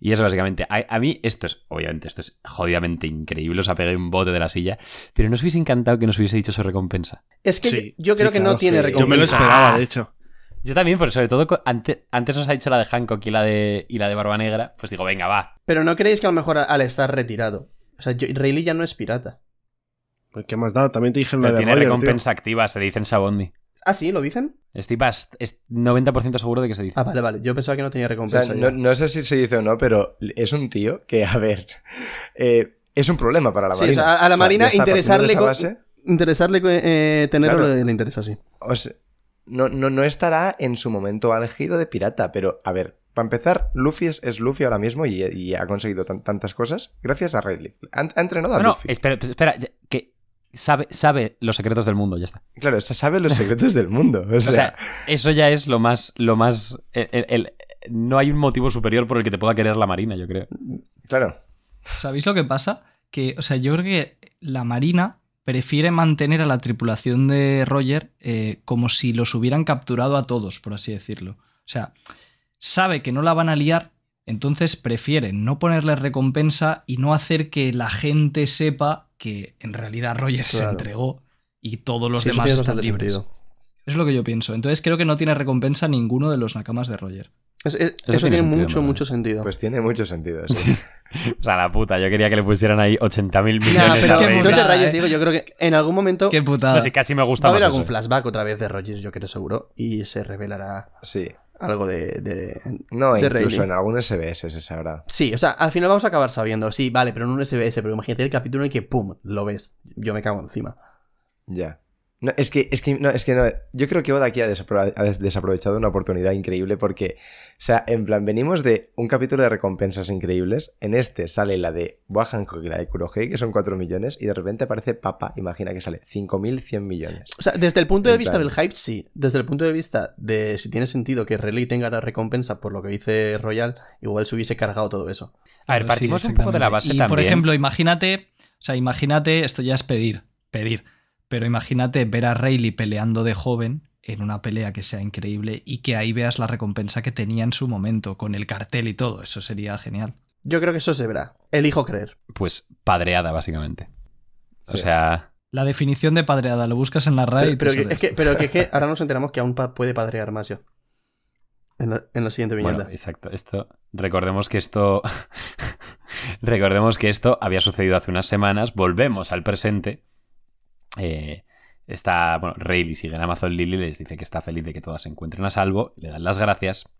Y eso básicamente. A, a mí, esto es. Obviamente, esto es jodidamente increíble. Os apegué un bote de la silla. Pero no os hubiese encantado que nos hubiese dicho su recompensa. Es que Sí, yo creo sí, que no tiene sí. recompensa. Yo me lo esperaba, de hecho. Yo también, pero sobre todo co- ante- antes os ha dicho la de Hancock y la de, y la de Barba Negra. Pues digo, venga, va. Pero no creéis que a lo mejor al estar retirado. O sea, yo- Rayleigh ya no es pirata. Pues, ¿Qué más da? También te dijeron la Pero de tiene Roger, tío. recompensa activa, se dice en Sabondi. Ah, sí, ¿lo dicen? Estoy bast- es 90% seguro de que se dice. Ah, vale, vale. Yo pensaba que no tenía O sea, recompensa. no, no sé si se dice o no, pero es un tío que, a ver, eh, es un problema para la Sí, o Marina. sea, a- la Marina está, interesarle base, Interesarle eh, tenerlo Claro. le, le interesa, sí. o sea, no, no, no estará en su momento álgido de pirata, pero, a ver, para empezar, Luffy es, es Luffy ahora mismo y, y ha conseguido tan- tantas cosas gracias a Rayleigh. Ha, ha entrenado a No, no, Luffy. espera, espera, ya- que sabe, sabe los secretos del mundo, ya está. Claro, o sea, sabe los secretos del mundo. O *laughs* O sea, eso ya es lo más. Lo más el- el- el- no hay un motivo superior por el que te pueda querer la Marina, yo creo. claro. ¿Sabéis lo que pasa? Que, o sea, yo creo que la Marina prefiere mantener a la tripulación de Roger eh, como si los hubieran capturado a todos, por así decirlo. O sea, sabe que no la van a liar, entonces prefiere no ponerles recompensa y no hacer que la gente sepa que en realidad Roger se entregó y todos los Sí, demás están libres. sentido. Es lo que yo pienso. Entonces creo que no tiene recompensa ninguno de los nakamas de Roger. Es- es- eso, tiene tiene, sentido, mucho, mucho sentido. Pues tiene mucho sentido. sí. *laughs* O sea, la puta, yo quería que le pusieran ahí 80.000 millones Nah, pero a no te putada, rayes, eh. digo, yo creo que en algún momento Qué putada. No, sí, casi me va gusta a haber algún eso. flashback otra vez de Rogers, yo creo seguro, y se revelará Sí. Algo de... de- No, de incluso Rayleigh. en algún SBS se sabrá. Sí, o sea, al final vamos a acabar sabiendo, sí, vale, pero en un SBS, pero imagínate el capítulo en el que, pum, lo ves, yo me cago encima. Ya. No, es que, es que, no, es que no. Yo creo que Oda aquí ha, desapro- ha desaprovechado una oportunidad increíble porque, o sea, en plan, venimos de un capítulo de recompensas increíbles. En este sale la de Hancock y la de Kurohei, que son 4 millones, y de repente aparece Papa, imagina que sale 5.100 millones. O sea, desde el punto de En vista plan- del hype, sí. Desde el punto de vista de si tiene sentido que Rayleigh tenga la recompensa por lo que dice Royal, igual se hubiese cargado todo eso. A ver, partimos sí, un poco de la base y, también. por ejemplo, imagínate, o sea, imagínate, esto ya es pedir, pedir, pero imagínate ver a Rayleigh peleando de joven en una pelea que sea increíble y que ahí veas la recompensa que tenía en su momento, con el cartel y todo, eso sería genial. Yo creo que eso se verá. Elijo creer. pues padreada, básicamente. O sea, La definición de padreada, lo buscas en la RAE y Pero, te pero que, sale es que, pero que, es que *laughs* ahora nos enteramos que aún pa- puede padrear más ya. En la, en la siguiente viñeta. bueno, exacto. Esto, recordemos que esto. *laughs* recordemos que esto había sucedido hace unas semanas. Volvemos al presente. Eh, está. Bueno, Rayleigh sigue en Amazon Lily, les dice que está feliz de que todas se encuentren a salvo. Le dan las gracias.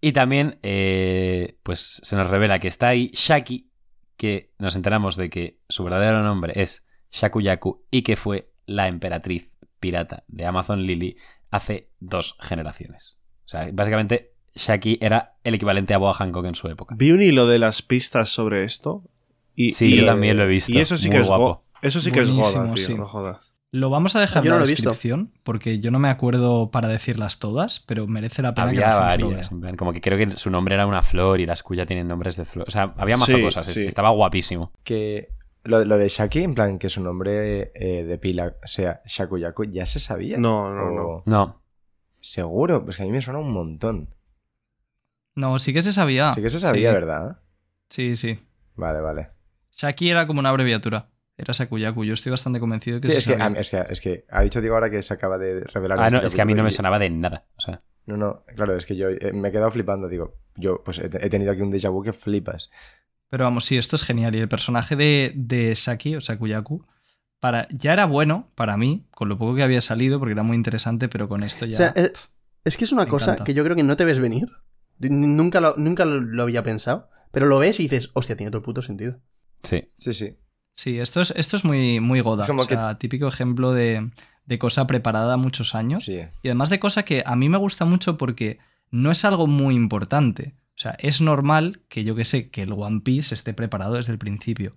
Y también, eh, pues se nos revela que está ahí Shaki, que nos enteramos de que su verdadero nombre es Shakuyaku y que fue la emperatriz pirata de Amazon Lily hace dos generaciones. O sea, básicamente Shaki era el equivalente a Boa Hancock en su época. Vi un hilo de las pistas sobre esto. Y, Sí, y- yo también lo he visto. Y eso sí Muy que es guapo. Eso sí que es goda, tío. sí. No jodas. Lo vamos a dejar Yo en no la visto. descripción porque yo no me acuerdo para decirlas todas, pero merece la pena que Había la lo varias, en plan, como que creo que su nombre era una flor y las cuyas tienen nombres de flor. O sea, había más Sí, cosas. sí. Estaba guapísimo. Que lo, lo de Shaki, en plan, que su nombre eh, de pila sea Shakuyaku, ya se sabía. No, no, no. O- No. Seguro, pues que a mí me suena un montón. No, sí que se sabía. sí que se sabía, Sí. ¿verdad? Sí, sí. Vale, vale. Shaki era como una abreviatura. Era Sakuyaku. Yo estoy bastante convencido de que Sí, se es que, sabía. a mí- o sea, es que ha dicho Diego ahora que se acaba de revelar. Ah, este no, es que a mí no me sonaba de nada. O sea, No, no, claro, es que yo eh, me he quedado flipando. Digo, yo pues he, he tenido aquí un déjà vu que flipas. Pero vamos, sí, esto es genial. Y el personaje de, de Saki o Sakuyaku para, ya era bueno para mí, con lo poco que había salido, porque era muy interesante, pero con esto ya. O sea, eh, es que es una cosa encanta. que yo creo que no te ves venir. Nunca lo, nunca lo, lo había pensado. Pero lo ves y dices, hostia, tiene todo el puto sentido. Sí. Sí, sí. Sí, esto es, esto es muy, muy Goda. Es como o sea, típico ejemplo de, de cosa preparada muchos años. Sí. Y además de cosa que a mí me gusta mucho porque no es algo muy importante. O sea, es normal que yo que sé, que el One Piece esté preparado desde el principio.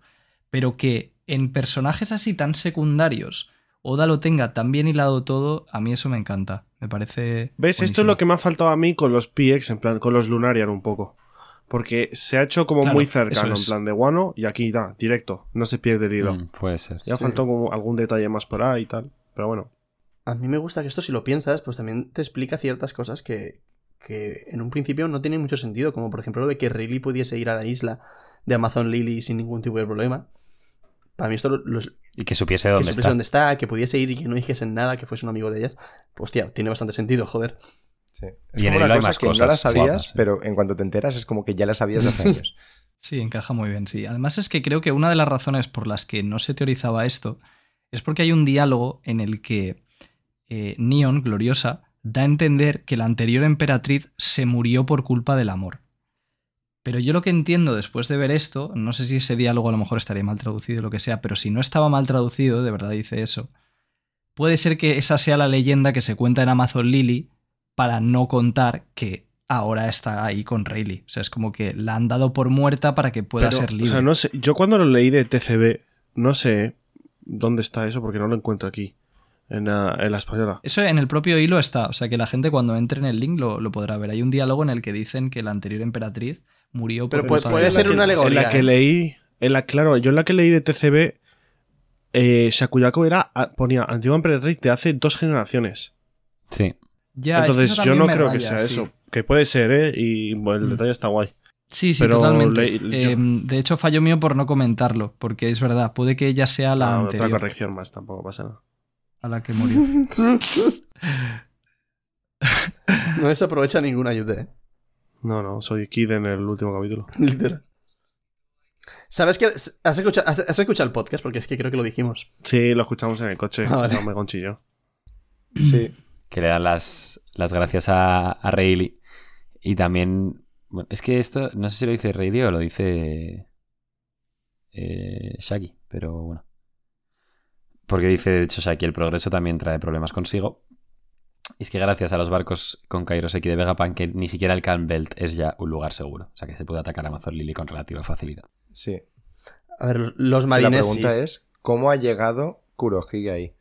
Pero que en personajes así tan secundarios Oda lo tenga tan bien hilado todo, a mí eso me encanta. Me parece. ¿Ves? Esto es lo que me ha faltado a mí con los PX, en plan, con los Lunarian un poco. Porque se ha hecho como Claro, muy cercano, en plan de guano, y aquí da, directo. No se pierde el hilo. Mm, puede ser. Ya Sí. faltó como algún detalle más por ahí y tal. Pero bueno. A mí me gusta que esto, si lo piensas, pues también te explica ciertas cosas que, que en un principio no tienen mucho sentido. Como por ejemplo lo de que Rayleigh pudiese ir a la isla de Amazon Lily sin ningún tipo de problema. Para mí esto lo, lo- que Y que supiese supiese dónde está. dónde está, que pudiese ir y que no dijesen nada, que fuese un amigo de ellas. Pues hostia, tiene bastante sentido, joder. Sí. Es Y en como una hay cosa más que no la sabías, guapas, pero en cuanto te enteras es como que ya la sabías hace *laughs* años. Sí, encaja muy bien, sí. Además es que creo que una de las razones por las que no se teorizaba esto es porque hay un diálogo en el que eh, Neon, Gloriosa, da a entender que la anterior emperatriz se murió por culpa del amor. Pero yo lo que entiendo después de ver esto, no sé si ese diálogo a lo mejor estaría mal traducido o lo que sea, pero si no estaba mal traducido, de verdad dice eso, puede ser que esa sea la leyenda que se cuenta en Amazon Lily para no contar que ahora está ahí con Rayleigh. O sea, es como que la han dado por muerta para que pueda Pero, ser libre. O sea, no sé. Yo cuando lo leí de TCB, no sé dónde está eso porque no lo encuentro aquí. En la, en la española. Eso en el propio hilo está, o sea que la gente cuando entre en el link lo, lo podrá ver. Hay un diálogo en el que dicen que la anterior emperatriz murió por Pero puede- ser una alegoría, En la que ¿eh? leí. En la, claro, yo en la que leí de TCB. Eh, Shakuyaku era. Ponía antigua emperatriz de hace dos generaciones. Sí. Ya, es que Entonces yo no creo que sea sí. eso. Que puede ser, ¿eh? Y bueno, el Mm. detalle está guay. Sí, sí, Pero totalmente. le- Eh, de hecho, fallo mío por no comentarlo, porque es verdad, puede que ella sea la Ah, anterior otra corrección más, tampoco pasa nada. a la que murió. *laughs* No desaprovecha ninguna ayuda, ¿eh? No, no, soy Kid en el último capítulo. *laughs* Literal. ¿Sabes que has escuchado, has, has escuchado el podcast? Porque es que creo que lo dijimos. Sí, lo escuchamos en el coche. Ah, vale. No me conchillo. *clears throat* Sí. Que le dan las, las gracias a, a Rayleigh. Y también. Bueno, es que esto, no sé si lo dice Rayleigh o lo dice. Eh, Shaggy, pero bueno. Porque dice, de hecho, Shaggy, el progreso también trae problemas consigo. Y es que gracias a los barcos con Kairoseki de Vegapunk, que ni siquiera el Calm Belt es ya un lugar seguro. O sea que se puede atacar a Amazon Lily con relativa facilidad. Sí. A ver, los- los La marines. pregunta sí. es: ¿cómo ha llegado Kurohige ahí?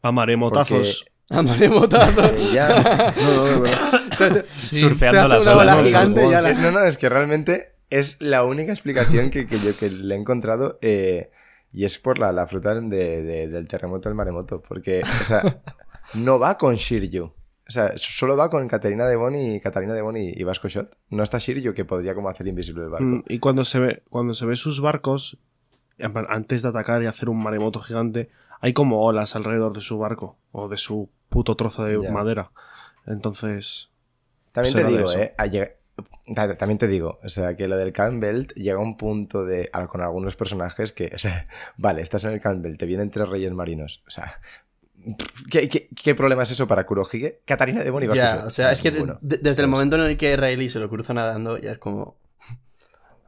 A maremotazos. Maremotazo. Eh, *laughs* ya. No, no, verdad. Sí. Surfeando las olas. ¿no? la- No, no, es que realmente es la única explicación que, que yo que le he encontrado. eh, y es por la, la fruta de- de- del terremoto del maremoto. Porque, o sea, *laughs* no va con Shiryu. O sea, solo va con Catarina de Bon y Catarina de Bon y, Vasco Shot. No está Shiryu que podría como hacer invisible el barco. Mm, Y cuando se ve, cuando se ve sus barcos, antes de atacar y hacer un maremoto gigante, hay como olas alrededor de su barco o de su puto trozo de Ya. madera. Entonces, También te digo, eh. También te digo, o sea, que lo del Calm Belt llega a un punto de. con algunos personajes que, *laughs* o sea, vale, estás en el Calm Belt, te vienen tres reyes marinos. O sea, ¿qué, qué, qué problema es eso para Kurohige? Catarina de Bon y Vasco Ya, o sea, es que de- ninguno. de- desde el momento en el que Rayleigh se lo cruza nadando, ya es como.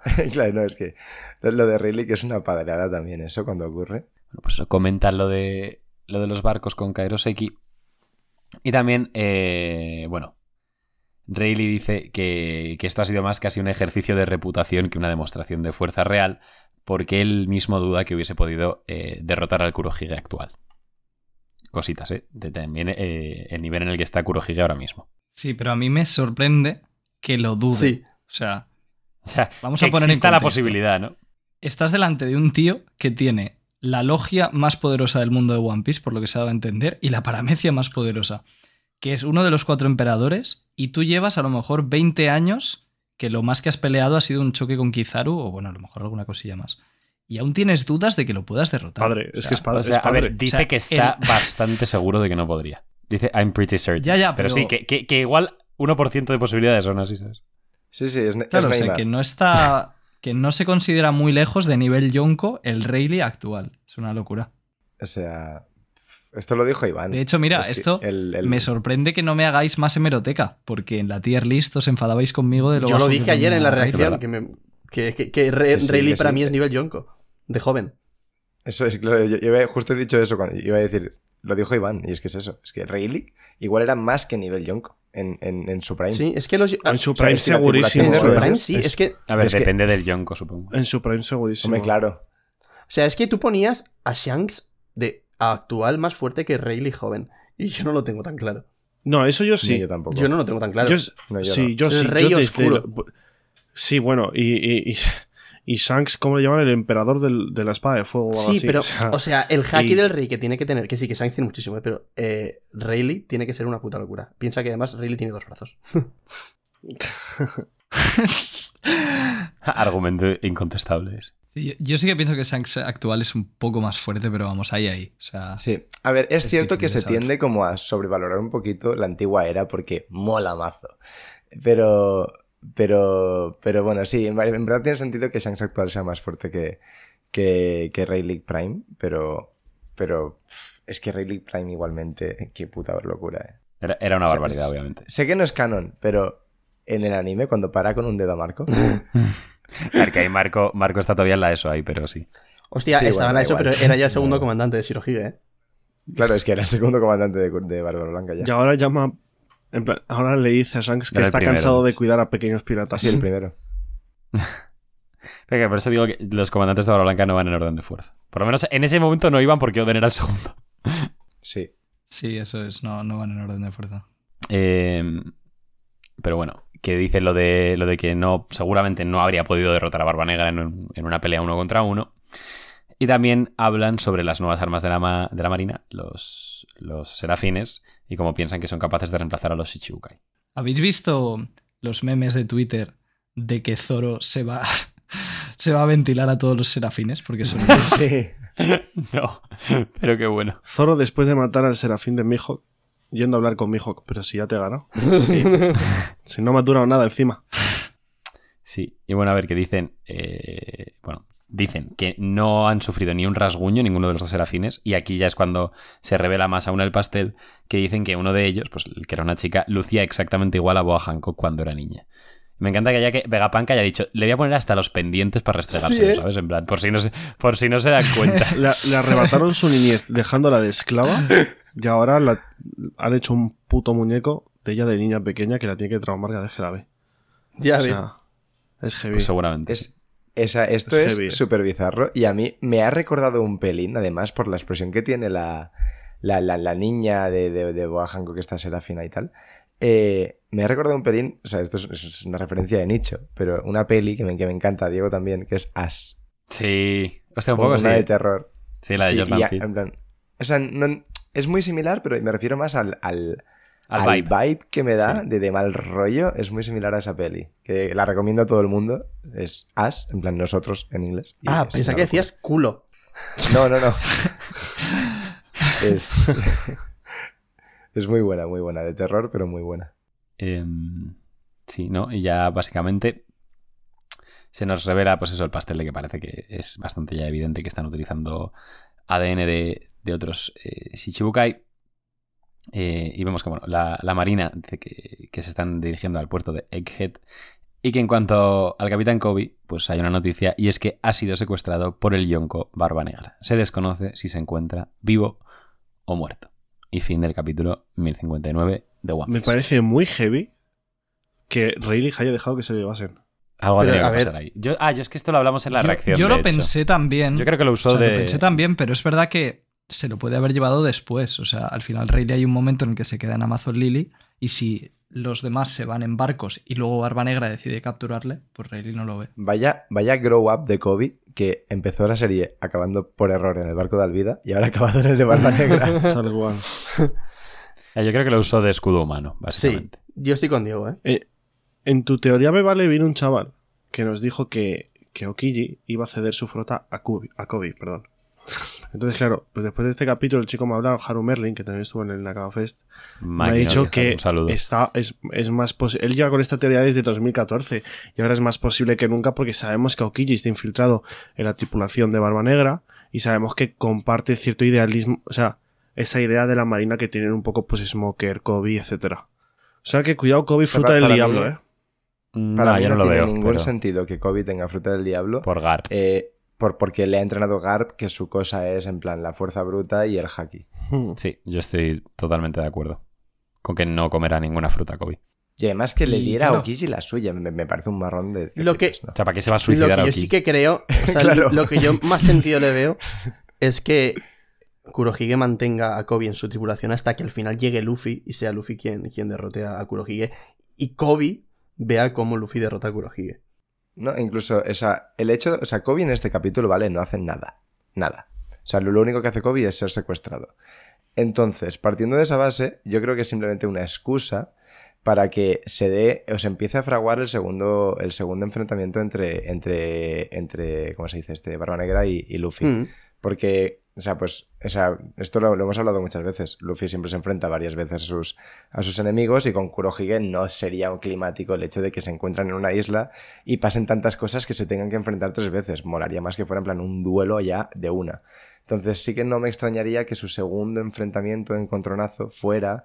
*laughs* claro, no, es que lo lo de Rayleigh que es una padrada también, eso cuando ocurre. Bueno, pues eso comentan lo de, lo de los barcos con Kairoseki. Y también, eh, bueno, Rayleigh dice que, que esto ha sido más casi un ejercicio de reputación que una demostración de fuerza real, porque él mismo duda que hubiese podido eh, derrotar al Kurohige actual. Cositas, ¿eh? De también eh, el nivel en el que está Kurohige ahora mismo. Sí, pero a mí me sorprende que lo dude. Sí. O sea, *laughs* O sea, Vamos a poner en la posibilidad, ¿no? estás delante de un tío que tiene la logia más poderosa del mundo de One Piece, por lo que se ha dado a entender, y la paramecia más poderosa, que es uno de los cuatro emperadores, y tú llevas a lo mejor 20 años que lo más que has peleado ha sido un choque con Kizaru, o bueno, a lo mejor alguna cosilla más. Y aún tienes dudas de que lo puedas derrotar. padre, O es sea, que es padre. O sea, es a ver, dice O sea, que está el- bastante seguro de que no podría. Dice, I'm pretty certain. Ya, ya, pero, pero- sí, que, que- que igual 1% de posibilidades son así, ¿sabes? Sí, sí, es, Ne- Claro, es o sea, Neymar. que no está. Que no se considera muy lejos de nivel Yonko el Rayleigh actual. Es una locura. O sea, esto lo dijo Iván. De hecho, mira, Es esto el- el- me sorprende que no me hagáis más hemeroteca, porque en la tier list os enfadabais conmigo de lo Yo lo dije ayer en la Rayleigh. reacción, que, me- que, que, que Re- Que sí, Rayleigh que para sí. mí es nivel Yonko, de joven. Eso es, claro, yo, justo he dicho eso cuando iba a decir, lo dijo Iván, y es que es eso, es que Rayleigh igual era más que nivel Yonko en, en, en su prime. Sí, es que los... En su o sea, prime segurísimo. en su prime sí, es- es que... A ver, Es que- depende del Yonko, supongo. En su prime segurísimo. Hombre, claro. O sea, es que tú ponías a Shanks de actual más fuerte que Rayleigh joven. Y yo no lo tengo tan claro. No, eso yo Sí. yo tampoco. Yo no lo tengo tan claro. Yo, No, yo sí, no. yo sí. el rey yo desde oscuro. sí, bueno, y, y, y, *laughs* y Shanks, ¿cómo le llaman? El emperador del- de la espada de fuego. o Sí, así, pero, o sea, o sea, el hacky y- del rey que tiene que tener, que sí, que Shanks tiene muchísimo, eh, pero eh, Rayleigh tiene que ser una puta locura. Piensa que además Rayleigh tiene dos brazos. *laughs* Argumento incontestable. ese. Sí, yo, sí que pienso que Shanks actual es un poco más fuerte, pero vamos, ahí, ahí. O sea, Sí, a ver, es, Es cierto que se saber. tiende como a sobrevalorar un poquito la antigua era porque mola mazo. Pero, pero, pero bueno, sí, en, ver- en verdad tiene sentido que Shanks actual sea más fuerte que, que, que Rayleigh Prime, pero, pero es que Rayleigh Prime igualmente, qué puta locura, eh. Era, era una O sea, barbaridad, obviamente. Sé que no es canon, pero en el anime cuando para con un dedo a Marco, *laughs* que ahí Marco, Marco está todavía en la ESO ahí, pero sí. Hostia, Sí, estaba bueno, en da eso, igual. pero era ya el segundo *laughs* comandante de Shirohige, ¿eh? claro, es que era el segundo comandante de, de Bárbaro Blanca ya. Y ahora llama. En plan, ahora le dice a Shanks que Era está primero. cansado de cuidar a pequeños piratas. Sí, el primero. Venga, por eso digo que los comandantes de Barba Blanca no van en orden de fuerza. Por lo menos en ese momento no iban porque Oden era el segundo. Sí. sí, eso es, no, no van en orden de fuerza. Eh, pero bueno, que dice lo de, lo de que no, seguramente no habría podido derrotar a Barba Negra en, un- en una pelea uno contra uno. Y también hablan sobre las nuevas armas de la, ma- de la Marina, los, los serafines, y cómo piensan que son capaces de reemplazar a los Shichibukai. ¿Habéis visto los memes de Twitter de que Zoro se va, *laughs* se va a ventilar a todos los serafines? Porque son... *laughs* Sí. *laughs* no, pero qué bueno. Zoro, después de matar al serafín de Mihawk, yendo a hablar con Mihawk, pero si ya te ganado. si no me ha durado nada encima. Sí, y bueno, a ver, que dicen, eh, bueno, dicen que no han sufrido ni un rasguño ninguno de los dos serafines, y aquí ya es cuando se revela más aún el pastel, que dicen que uno de ellos, pues el que era una chica, lucía exactamente igual a Boa Hancock cuando era niña. Me encanta que haya que Vegapunk haya dicho, le voy a poner hasta los pendientes para restregárselo, Sí, ¿eh? ¿sabes? En plan, por si no se, por si no se dan cuenta. *laughs* Le, le arrebataron su niñez dejándola de esclava y ahora la- han hecho un puto muñeco de ella de niña pequeña que la tiene que traumar que la ve. Ya O sea, es heavy. Pues seguramente. Es, esa, esto Es súper bizarro y a mí me ha recordado un pelín, además, por la expresión que tiene la, la, la- la niña de, de, de Boa Hancock, que está serafina y tal. Eh, me ha recordado un pelín, o sea, esto es, es una referencia de nicho, pero una peli que me, que me encanta, Diego también, que es Ash. Sí, hostia, un Como poco sí. una de terror. Sí, la de Sí, Jordan y a- Peele. en plan, o sea, no- es muy similar, pero me refiero más al, al, Al al vibe. que me da Sí. de, de mal rollo. Es muy similar a esa peli. Que la recomiendo a todo el mundo. Es Ash, en plan nosotros en inglés. Ah, pensaba que decías culo. No, no, no. *laughs* es. *laughs* es muy buena, muy buena. De terror, pero muy buena. Em, sí, ¿no? Y ya básicamente se nos revela, pues eso, el pastel de que parece que es bastante ya evidente que están utilizando ADN de, de otros eh, Shichibukai. Eh, y vemos que, bueno, la, la marina dice que, que se están dirigiendo al puerto de Egghead. Y que en cuanto al capitán Kobe, pues hay una noticia y es que ha sido secuestrado por el Yonko Barba Negra. Se desconoce si se encuentra vivo o muerto. Y fin del capítulo 1059 de One Me Piece. parece muy heavy que Rayleigh haya dejado que se lo llevasen. Algo Pero, tenido a que ver- pasar ahí. Yo, ah, yo es que esto lo hablamos en la yo, reacción. yo de lo hecho. pensé también. Yo creo que lo usó O sea, de. Lo pensé también, pero es verdad que se lo puede haber llevado después. O sea, al final Rayleigh hay un momento en el que se queda en Amazon Lily y si los demás se van en barcos y luego Barba Negra decide capturarle, pues Rayleigh no lo ve. Vaya, vaya grow up de Kobe que empezó la serie acabando por error en el barco de Alvida y ahora ha acabado en el de Barba Negra. *laughs* Tal cual. Ah, *laughs* Yo creo que lo usó de escudo humano, Sí, básicamente. yo estoy con Diego, ¿eh? Eh, en tu teoría me vale, vino un chaval que nos dijo que, que Okiji iba a ceder su flota a Kobe. A Kobe perdón. Entonces, claro, pues después de este capítulo, el chico me ha hablado, Haru Merlin, que también estuvo en el Nakama Fest, me ha dicho que está, es, es más posible. Él lleva con esta teoría desde 2014 y ahora es más posible que nunca porque sabemos que Aokiji está infiltrado en la tripulación de Barba Negra y sabemos que comparte cierto idealismo, o sea, esa idea de la marina que tienen un poco, pues, Smoker, Kobe, etcétera. O sea que cuidado, Kobe, fruta Para- del para diablo, mí- eh. Para No, mí yo no, no lo tiene veo. ningún pero sentido que Kobe tenga fruta del diablo. Por Garp. eh, por, porque le ha entrenado Garp, que su cosa es en plan la fuerza bruta y el haki. *laughs* Sí, yo estoy totalmente de acuerdo. Con que no comerá ninguna fruta Kobe. Y además que le diera a claro. Aokiji la suya, me, me parece un marrón de... Lo que- flipas, ¿no? O sea, ¿para qué se va a Lo suicidar que a yo Aokiji? sí que creo, o sea, *laughs* Claro. lo que yo más *laughs* sentido le veo es que Kurohige mantenga a Kobe en su tripulación hasta que al final llegue Luffy y sea Luffy quien, quien derrote a Kurohige y Kobe vea cómo Luffy derrota a Kurohige. No, incluso, o sea, el hecho, o sea, Kobe en este capítulo, ¿vale? No hace nada. Nada. O sea, lo, lo único que hace Kobe es ser secuestrado. Entonces, partiendo de esa base, yo creo que es simplemente una excusa para que se dé, o se empiece a fraguar el segundo, el segundo enfrentamiento entre, entre, entre, ¿cómo se dice? Este, Barba Negra y, y Luffy. Mm. Porque, o sea, pues, o sea, esto lo, hemos hablado muchas veces. Luffy siempre se enfrenta varias veces a sus, a sus enemigos y con Kurohige no sería un climático el hecho de que se encuentran en una isla y pasen tantas cosas que se tengan que enfrentar tres veces. Molaría más que fuera en plan un duelo ya de una. Entonces sí que no me extrañaría que su segundo enfrentamiento, encontronazo, fuera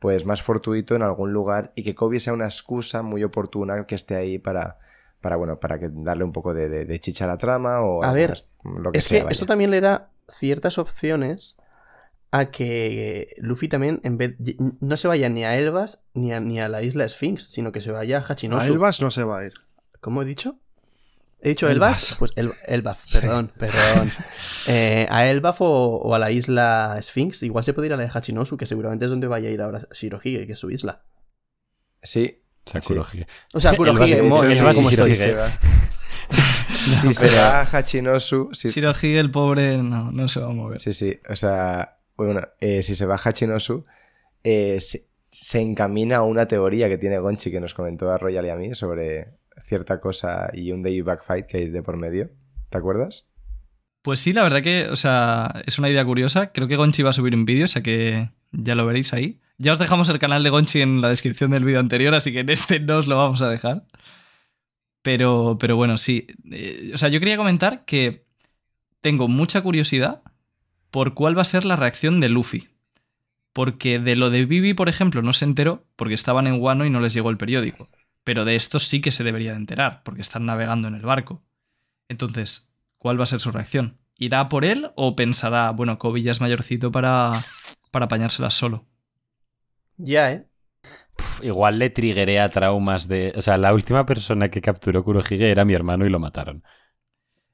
pues más fortuito en algún lugar y que Kobe sea una excusa muy oportuna que esté ahí para, para bueno, para que darle un poco de, de- de chicha a la trama o A ver, más, lo que Es sea, que vaya. esto también le da ciertas opciones a que Luffy también en vez no se vaya ni a Elbas ni a, ni a la isla Sphinx, sino que se vaya a Hachinosu. A Elbas no se va a ir. ¿Cómo he dicho? ¿He dicho Elbas. Elbas? Pues El, Elbaf, perdón, perdón. *laughs* Eh, a Elbaf o, o a la isla Sphinx. Igual se puede ir a la de Hachinosu, que seguramente es donde vaya a ir ahora Shirohige, que es su isla. Sí, O sea, Sí. Kurohige. O sea, Kurohige, como si se va a Hachinosu, si- Shirohige, el pobre, no, no se va a mover. Sí, sí. O sea, bueno, eh, si se va a Hachinosu, eh, se, se encamina a una teoría que tiene Gonchi que nos comentó a Royal y a mí sobre cierta cosa y un day back fight que hay de por medio. ¿Te acuerdas? Pues sí, la verdad que, o sea, es una idea curiosa. Creo que Gonchi va a subir un vídeo, o sea que ya lo veréis ahí. Ya os dejamos el canal de Gonchi en la descripción del vídeo anterior, así que en este no os lo vamos a dejar. Pero, pero bueno, sí. Eh, o sea, yo quería comentar que tengo mucha curiosidad por cuál va a ser la reacción de Luffy. Porque de lo de Vivi, por ejemplo, no se enteró porque estaban en Wano y no les llegó el periódico. Pero de esto sí que se debería de enterar, porque están navegando en el barco. Entonces, ¿cuál va a ser su reacción? ¿Irá por él o pensará, bueno, Kobe ya es mayorcito para, para apañárselas solo? Ya, ¿eh? Igual le triggeré a traumas de... O sea, la última persona que capturó Kurohige era mi hermano y lo mataron.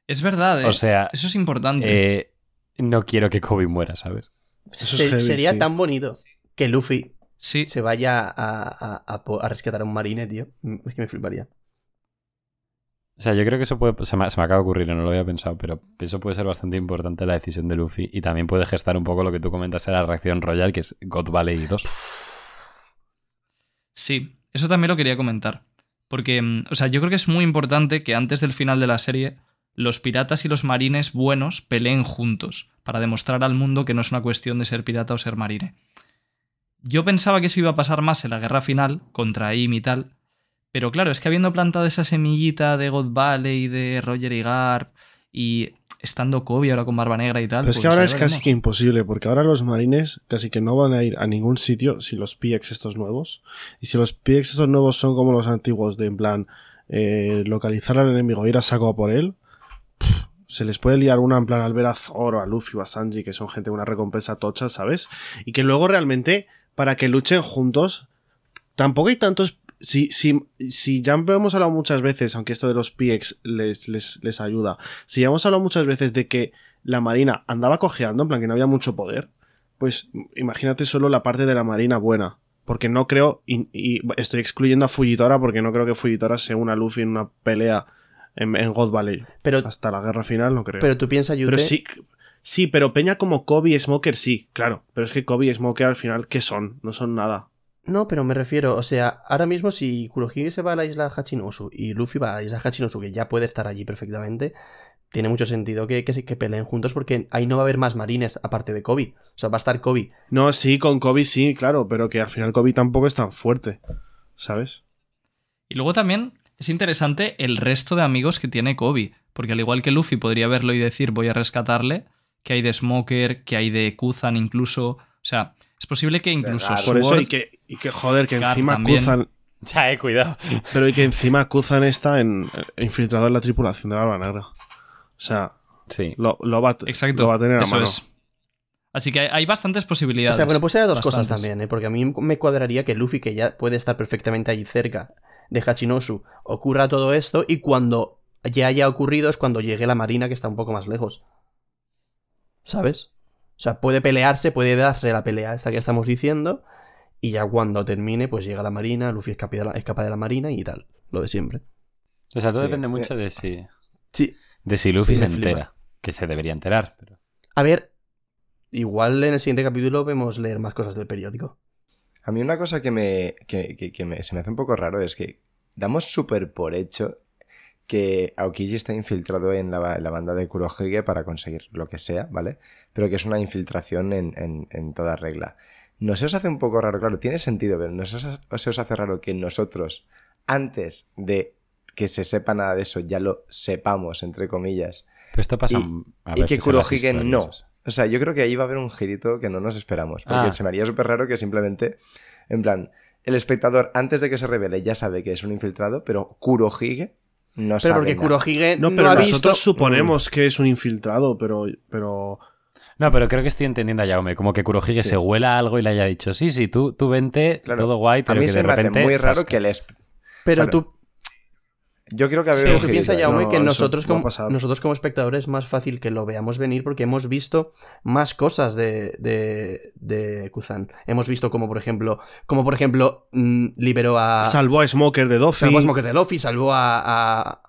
Es verdad, ¿eh? O sea, Eso es importante. eh, no quiero que Kobe muera, ¿sabes? Se- heavy, sería sí. tan bonito que Luffy sí, se vaya a, a- a po- a rescatar a un marine, tío. Mm, Es que me fliparía. O sea, yo creo que eso puede... Se me, se me acaba de ocurrir, no lo había pensado, pero eso puede ser bastante importante la decisión de Luffy y también puede gestar un poco lo que tú comentas de la reacción royal, que es God Valley 2. Sí. Eso también lo quería comentar. Porque, mm, o sea, yo creo que es muy importante que antes del final de la serie los piratas y los marines buenos peleen juntos para demostrar al mundo que no es una cuestión de ser pirata o ser marine. Yo pensaba que eso iba a pasar más en la guerra final contra Im y tal, pero claro, es que habiendo plantado esa semillita de God Valley, de Roger y Garp y estando Kobe ahora con Barba Negra y tal. Pero es pues que ahora ya es casi que imposible, porque ahora los marines casi que no van a ir a ningún sitio si los PX estos nuevos. Y si los PX estos nuevos son como los antiguos, de en plan eh, localizar al enemigo, ir a saco a por él, pff, se les puede liar una en plan al ver a Zoro, a Luffy o a Sanji, que son gente de una recompensa tocha, ¿sabes? Y que luego realmente, para que luchen juntos, tampoco hay tantos. Si, si, si ya hemos hablado muchas veces, aunque esto de los PX les, les, les ayuda, si ya hemos hablado muchas veces de que la marina andaba cojeando, en plan que no había mucho poder, pues imagínate solo la parte de la marina buena. Porque no creo, y, y estoy excluyendo a Fujitora porque no creo que Fujitora se una Luffy en una pelea en, en God Valley. Pero, Hasta la guerra final no creo. pero tú piensas, Yute, Pero sí, sí, pero Peña como Kobe y Smoker sí, claro. Pero es que Kobe y Smoker al final, ¿qué son? No son nada. No, pero me refiero, o sea, ahora mismo si Kurohige se va a la isla Hachinosu y Luffy va a la isla Hachinosu, que ya puede estar allí perfectamente, tiene mucho sentido que, que, se- que peleen juntos porque ahí no va a haber más marines aparte de Kobe. O sea, va a estar Kobe. No, sí, con Kobe sí, claro, pero que al final Kobe tampoco es tan fuerte, ¿sabes? Y luego también es interesante el resto de amigos que tiene Kobe. Porque al igual que Luffy podría verlo y decir voy a rescatarle, que hay de Smoker, que hay de Kuzan incluso. O sea, es posible que incluso. Por eso, y que, y que joder, que encima también. *laughs* Ya, eh, cuidado. Pero y que encima Kuzan está en, infiltrado en la tripulación de Barba Negra. O sea, Sí. lo, lo va, a- Exacto, lo va a tener a eso mano. es. Así que hay, hay bastantes O posibilidades. sea, bueno, pues hay dos cosas también, ¿eh? Porque a mí me cuadraría que Luffy, que ya puede estar perfectamente allí cerca de Hachinosu, ocurra todo esto y cuando ya haya ocurrido es cuando llegue la marina que está un poco más lejos. ¿Sabes? O sea, puede pelearse, puede darse la pelea esta que estamos diciendo y ya cuando termine pues llega la marina, Luffy escapa de la, escapa de la marina y tal. Lo de siempre. O sea, todo Sí. depende mucho de si, Sí. de si Luffy Sí, se flipa. entera. Que se debería enterar. Pero... A ver, igual en el siguiente capítulo vemos leer más cosas del periódico. A mí una cosa que me, que, que- que me- se me hace un poco raro es que damos súper por hecho que Aokiji está infiltrado en la, en la banda de Kurohige para conseguir lo que sea, ¿vale? Pero que es una infiltración en, en- en toda regla. ¿No se os hace un poco raro? Claro, tiene sentido, pero ¿no se os, se os hace raro que nosotros, antes de que se sepa nada de eso, ya lo sepamos, entre comillas? Pero esto pasa Y- a y que Kurohige no. o sea. O sea, yo creo que ahí va a haber un girito que no nos esperamos. Porque Ah. se me haría súper raro que simplemente, en plan, el espectador antes de que se revele ya sabe que es un infiltrado, pero Kurohige no Pero sabe porque nada. Kurohige no, No, pero ha nosotros visto... suponemos que es un infiltrado, pero, pero No, pero creo que estoy entendiendo a Jaume. Como que Kurohige Sí. se huela algo y le haya dicho, sí, sí, tú, tú vente, Claro. todo guay, A pero mí que se de me repente... hace muy raro que les... Pero Claro. tú, Yo creo que va a haber Pero un tú piensas. Jaume, No, que nosotros como, pasar. nosotros como espectadores es más fácil que lo veamos venir porque hemos visto más cosas de, de, de Kuzan. Hemos visto como, por ejemplo, como por ejemplo, mm, liberó a... salvó a Smoker de Doffy. salvó a Smoker de Luffy, salvó a... a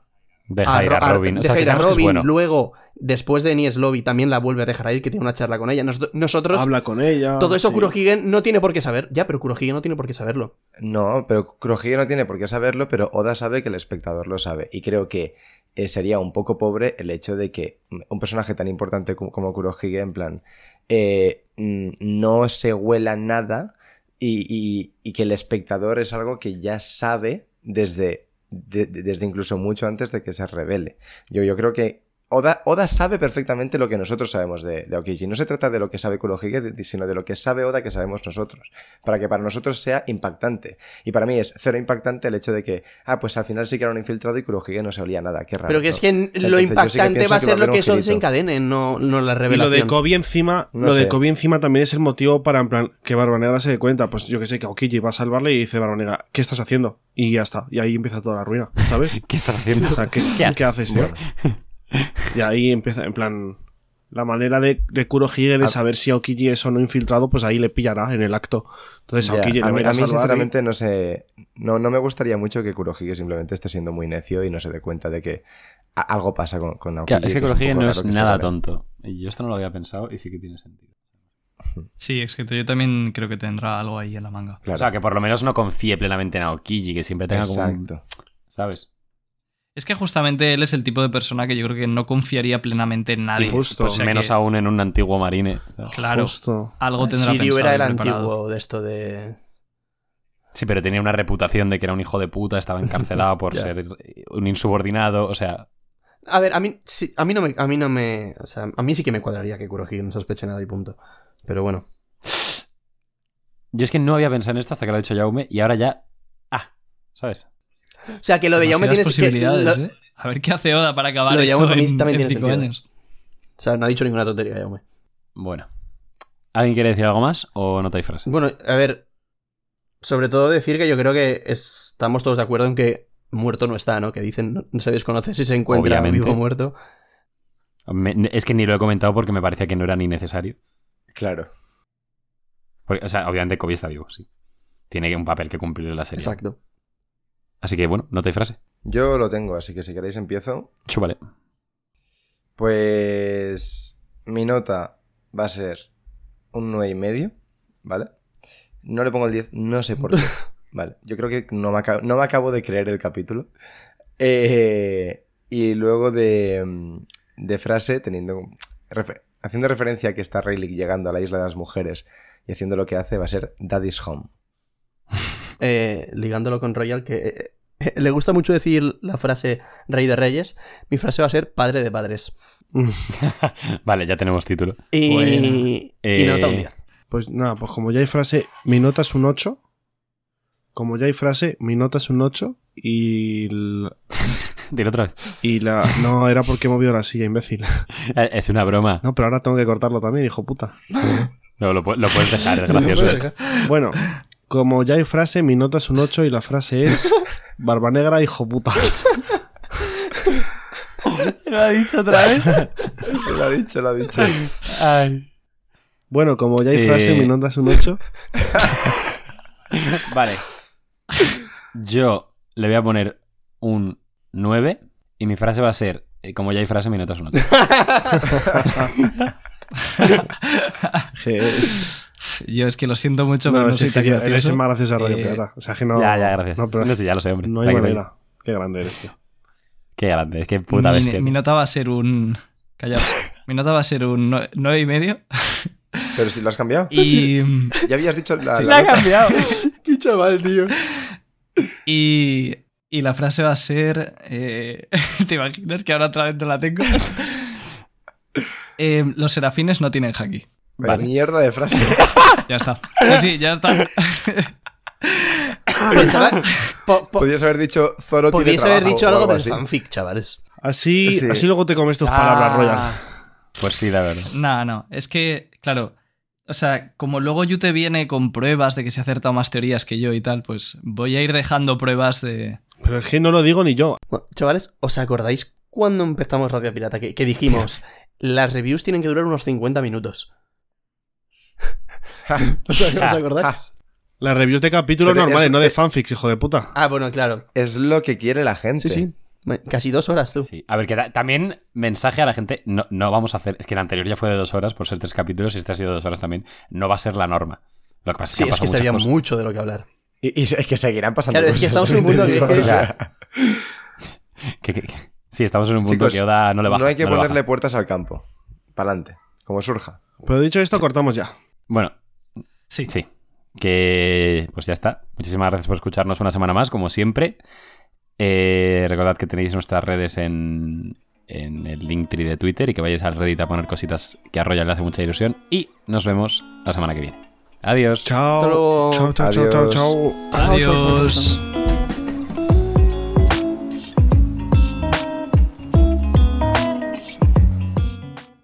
Deja ir Ro- a Robin. O sea, deja que ir a Robin. bueno. Luego, después de Nies Lobby, también la vuelve a dejar ir, que tiene una charla con ella. Nos- nosotros, habla con ella. todo eso sí. Kurohige no tiene por qué saber. Ya, pero Kurohige no tiene por qué saberlo. No, pero Kurohige no tiene por qué saberlo, pero Oda sabe que el espectador lo sabe. Y creo que eh, sería un poco pobre el hecho de que un personaje tan importante como, como Kurohige, en plan, eh, mm, no se huela nada y, y- y que el espectador es algo que ya sabe desde, de- de- desde incluso mucho antes de que se revele. Yo, yo creo que Oda, Oda sabe perfectamente lo que nosotros sabemos de, de Aokiji. No se trata de lo que sabe Kurohige, de- sino de lo que sabe Oda que sabemos nosotros. Para que para nosotros sea impactante. Y para mí es cero impactante el hecho de que, ah, pues al final sí que era un infiltrado y Kurohige no se olía nada. Qué raro. pero que es que lo entonces yo sí que impactante va a que ser va a lo que eso girito. desencadene, no, no la Y lo revelación. de Kobe encima, No lo de. Kobe encima también es el motivo para, en plan, que Barba Negra se dé cuenta. Pues yo que sé, que Aokiji va a salvarle y dice Barba Negra, ¿qué estás haciendo? Y ya está. Y ahí empieza toda la ruina, ¿sabes? *laughs* ¿Qué estás haciendo? O sea, ¿qué, ¿qué haces, tío? Y ahí empieza, en plan, la manera de, de Kurohige de A- saber si Aokiji es o no infiltrado, pues ahí le pillará en el acto. Entonces Ya, Aokiji a le mí, a a mí, y- sinceramente, no sé. No, no me gustaría mucho que Kurohige simplemente esté siendo muy necio y no se dé cuenta de que a- algo pasa con, con Aokiji. Claro, es que Kurohige no es nada tonto. Y yo esto no lo había pensado y sí que tiene sentido. Sí, exacto. Yo también creo que tendrá algo ahí en la manga. Claro. O sea, que por lo menos no confíe plenamente en Aokiji, que siempre tenga como un- Exacto. ¿Sabes? Es que justamente él es el tipo de persona que yo creo que no confiaría plenamente en nadie. Justo. O sea Menos que, aún en un antiguo marine. Claro, Justo. algo tendrá Shiryu pensado era y el preparado. antiguo de esto de... Sí, pero tenía una reputación de que era un hijo de puta, estaba encarcelado por *laughs* ser un insubordinado, o sea... A ver, a mí, sí, a mí no me, a mí no me, o sea, a mí sí que me cuadraría que Kurohige no sospeche nada y punto. Pero bueno, Yo es que no había pensado en esto hasta que lo ha dicho Jaume y ahora ya... Ah, ¿sabes? O sea, que lo de Jaume Demasiadas tiene que- posibilidades, lo- ¿eh? A ver qué hace Oda para acabar Lo de esto en, también en tiene cinco años. O sea, no ha dicho ninguna tontería Jaume. Bueno. ¿Alguien quiere decir algo más o no te hay frase? Bueno, a ver, sobre todo decir que yo creo que estamos todos de acuerdo en que muerto no está, ¿no? Que dicen, no, no se desconoce si se encuentra Obviamente. vivo o muerto. Me- es que ni lo he comentado porque me parecía que no era ni necesario. Claro. Porque, o sea, obviamente Kobe está vivo, sí. Tiene un papel que cumplir en la serie. Exacto. Así que bueno, no te hay frase. Yo lo tengo, así que si queréis empiezo. Chúbale. Pues mi nota va a ser un 9 y medio, ¿vale? No le pongo el 10, no sé por qué. *laughs* Vale, yo creo que no me, acabo, no me acabo de creer el capítulo. Eh, y luego de, de frase teniendo... haciendo referencia a que está Rayleigh llegando a la isla de las mujeres y haciendo lo que hace va a ser Daddy's Home. Eh, ligándolo con Royal, que eh, *laughs* le gusta mucho decir la frase Rey de Reyes. Mi frase va a ser Padre de Padres. *laughs* Vale, ya tenemos título. Y, Bueno. y Eh, nota un 10. Pues nada, pues como ya hay frase, mi nota es un 8. Como ya hay frase, mi nota es un 8. Y, l- *laughs* Dilo otra vez. y la. No, era porque he movido la silla, imbécil. Eh, Es una broma. No, pero ahora tengo que cortarlo también, hijo puta. No, lo, lo puedes dejar, es gracioso. Bueno, como ya hay frase, mi nota es un 8 y la frase es. *laughs* Barba negra, hijo puta. ¿Lo ha dicho otra vez? *laughs* lo ha dicho, lo ha dicho. Ay. Bueno, como ya hay frase, Eh. mi nota es un 8. *laughs* Vale. Yo le voy a poner un 9 y mi frase va a ser, eh, como ya hay frase, mi nota es un 8. Que es- Yo es que lo siento mucho, pero No, no es soy tan eres gracioso. el más gracioso de Radio Eh, Pirata. O sea, que no. ya, ya, gracias. No, No, pero sé, ya lo sé, hombre. no hay Tranquilo. manera. Qué grande eres, tío. Qué grande, es que puta mi, bestia. *laughs* mi nota va a ser un... Callaos. Mi nota va a ser un 9 y medio. Pero si lo has cambiado. Y, Ya habías dicho la, Sí. la nota. cambiado. *laughs* Qué chaval, tío. y, y la frase va a ser... eh, *laughs* ¿Te imaginas que ahora otra vez no la tengo? Eh, los serafines no tienen haki. Vaya Vale. mierda de frase. *laughs* Ya está. Sí, sí, ya está. *laughs* Pensaba- po- po- Podrías haber dicho Zoro tiene Podríais haber dicho o algo del así. fanfic, chavales. Así, Sí. así luego te comes tus Ah. palabras, Royal. Pues sí, la verdad. No, no. Es que, claro. O sea, como luego Yu te viene con pruebas de que se ha acertado más teorías que yo y tal, pues voy a ir dejando pruebas de. Pero es que no lo digo ni yo. Bueno, chavales, ¿os acordáis cuando empezamos Radio Pirata? Que, que dijimos, las reviews tienen que durar unos 50 minutos. *laughs* ¿Os, os acordáis? *laughs* Las reviews de capítulos Pero normales, es- no de fanfics, hijo de puta. Ah, bueno, claro. Es lo que quiere la gente. Sí, Casi dos horas, tú. Sí. A ver, que ta- también mensaje a la gente. No, no vamos a hacer. Es que el anterior ya fue de dos horas por ser tres capítulos y este ha sido de dos horas también. No va a ser la norma. Lo que pasa Sí, es que, es que estaría cosas. mucho de lo que hablar. Y, y es que seguirán pasando Claro, es que cosas, estamos en un punto *laughs* que- digo, que- o sea, Que- que- que- Sí, estamos en un punto Chicos, que Oda no le baja. no hay que no ponerle puertas al campo. Pa'lante. Como surja. Pero dicho esto, cortamos ya. Bueno, Sí. sí. Que pues ya está. Muchísimas gracias por escucharnos una semana más, como siempre. Eh, recordad que tenéis nuestras redes en, en el Linktree de Twitter y que vayáis al Reddit a poner cositas que a Royal le hace mucha ilusión. Y nos vemos la semana que viene. Adiós. Chao. Chao, chao, chao, chao, Adiós. chao. Adiós.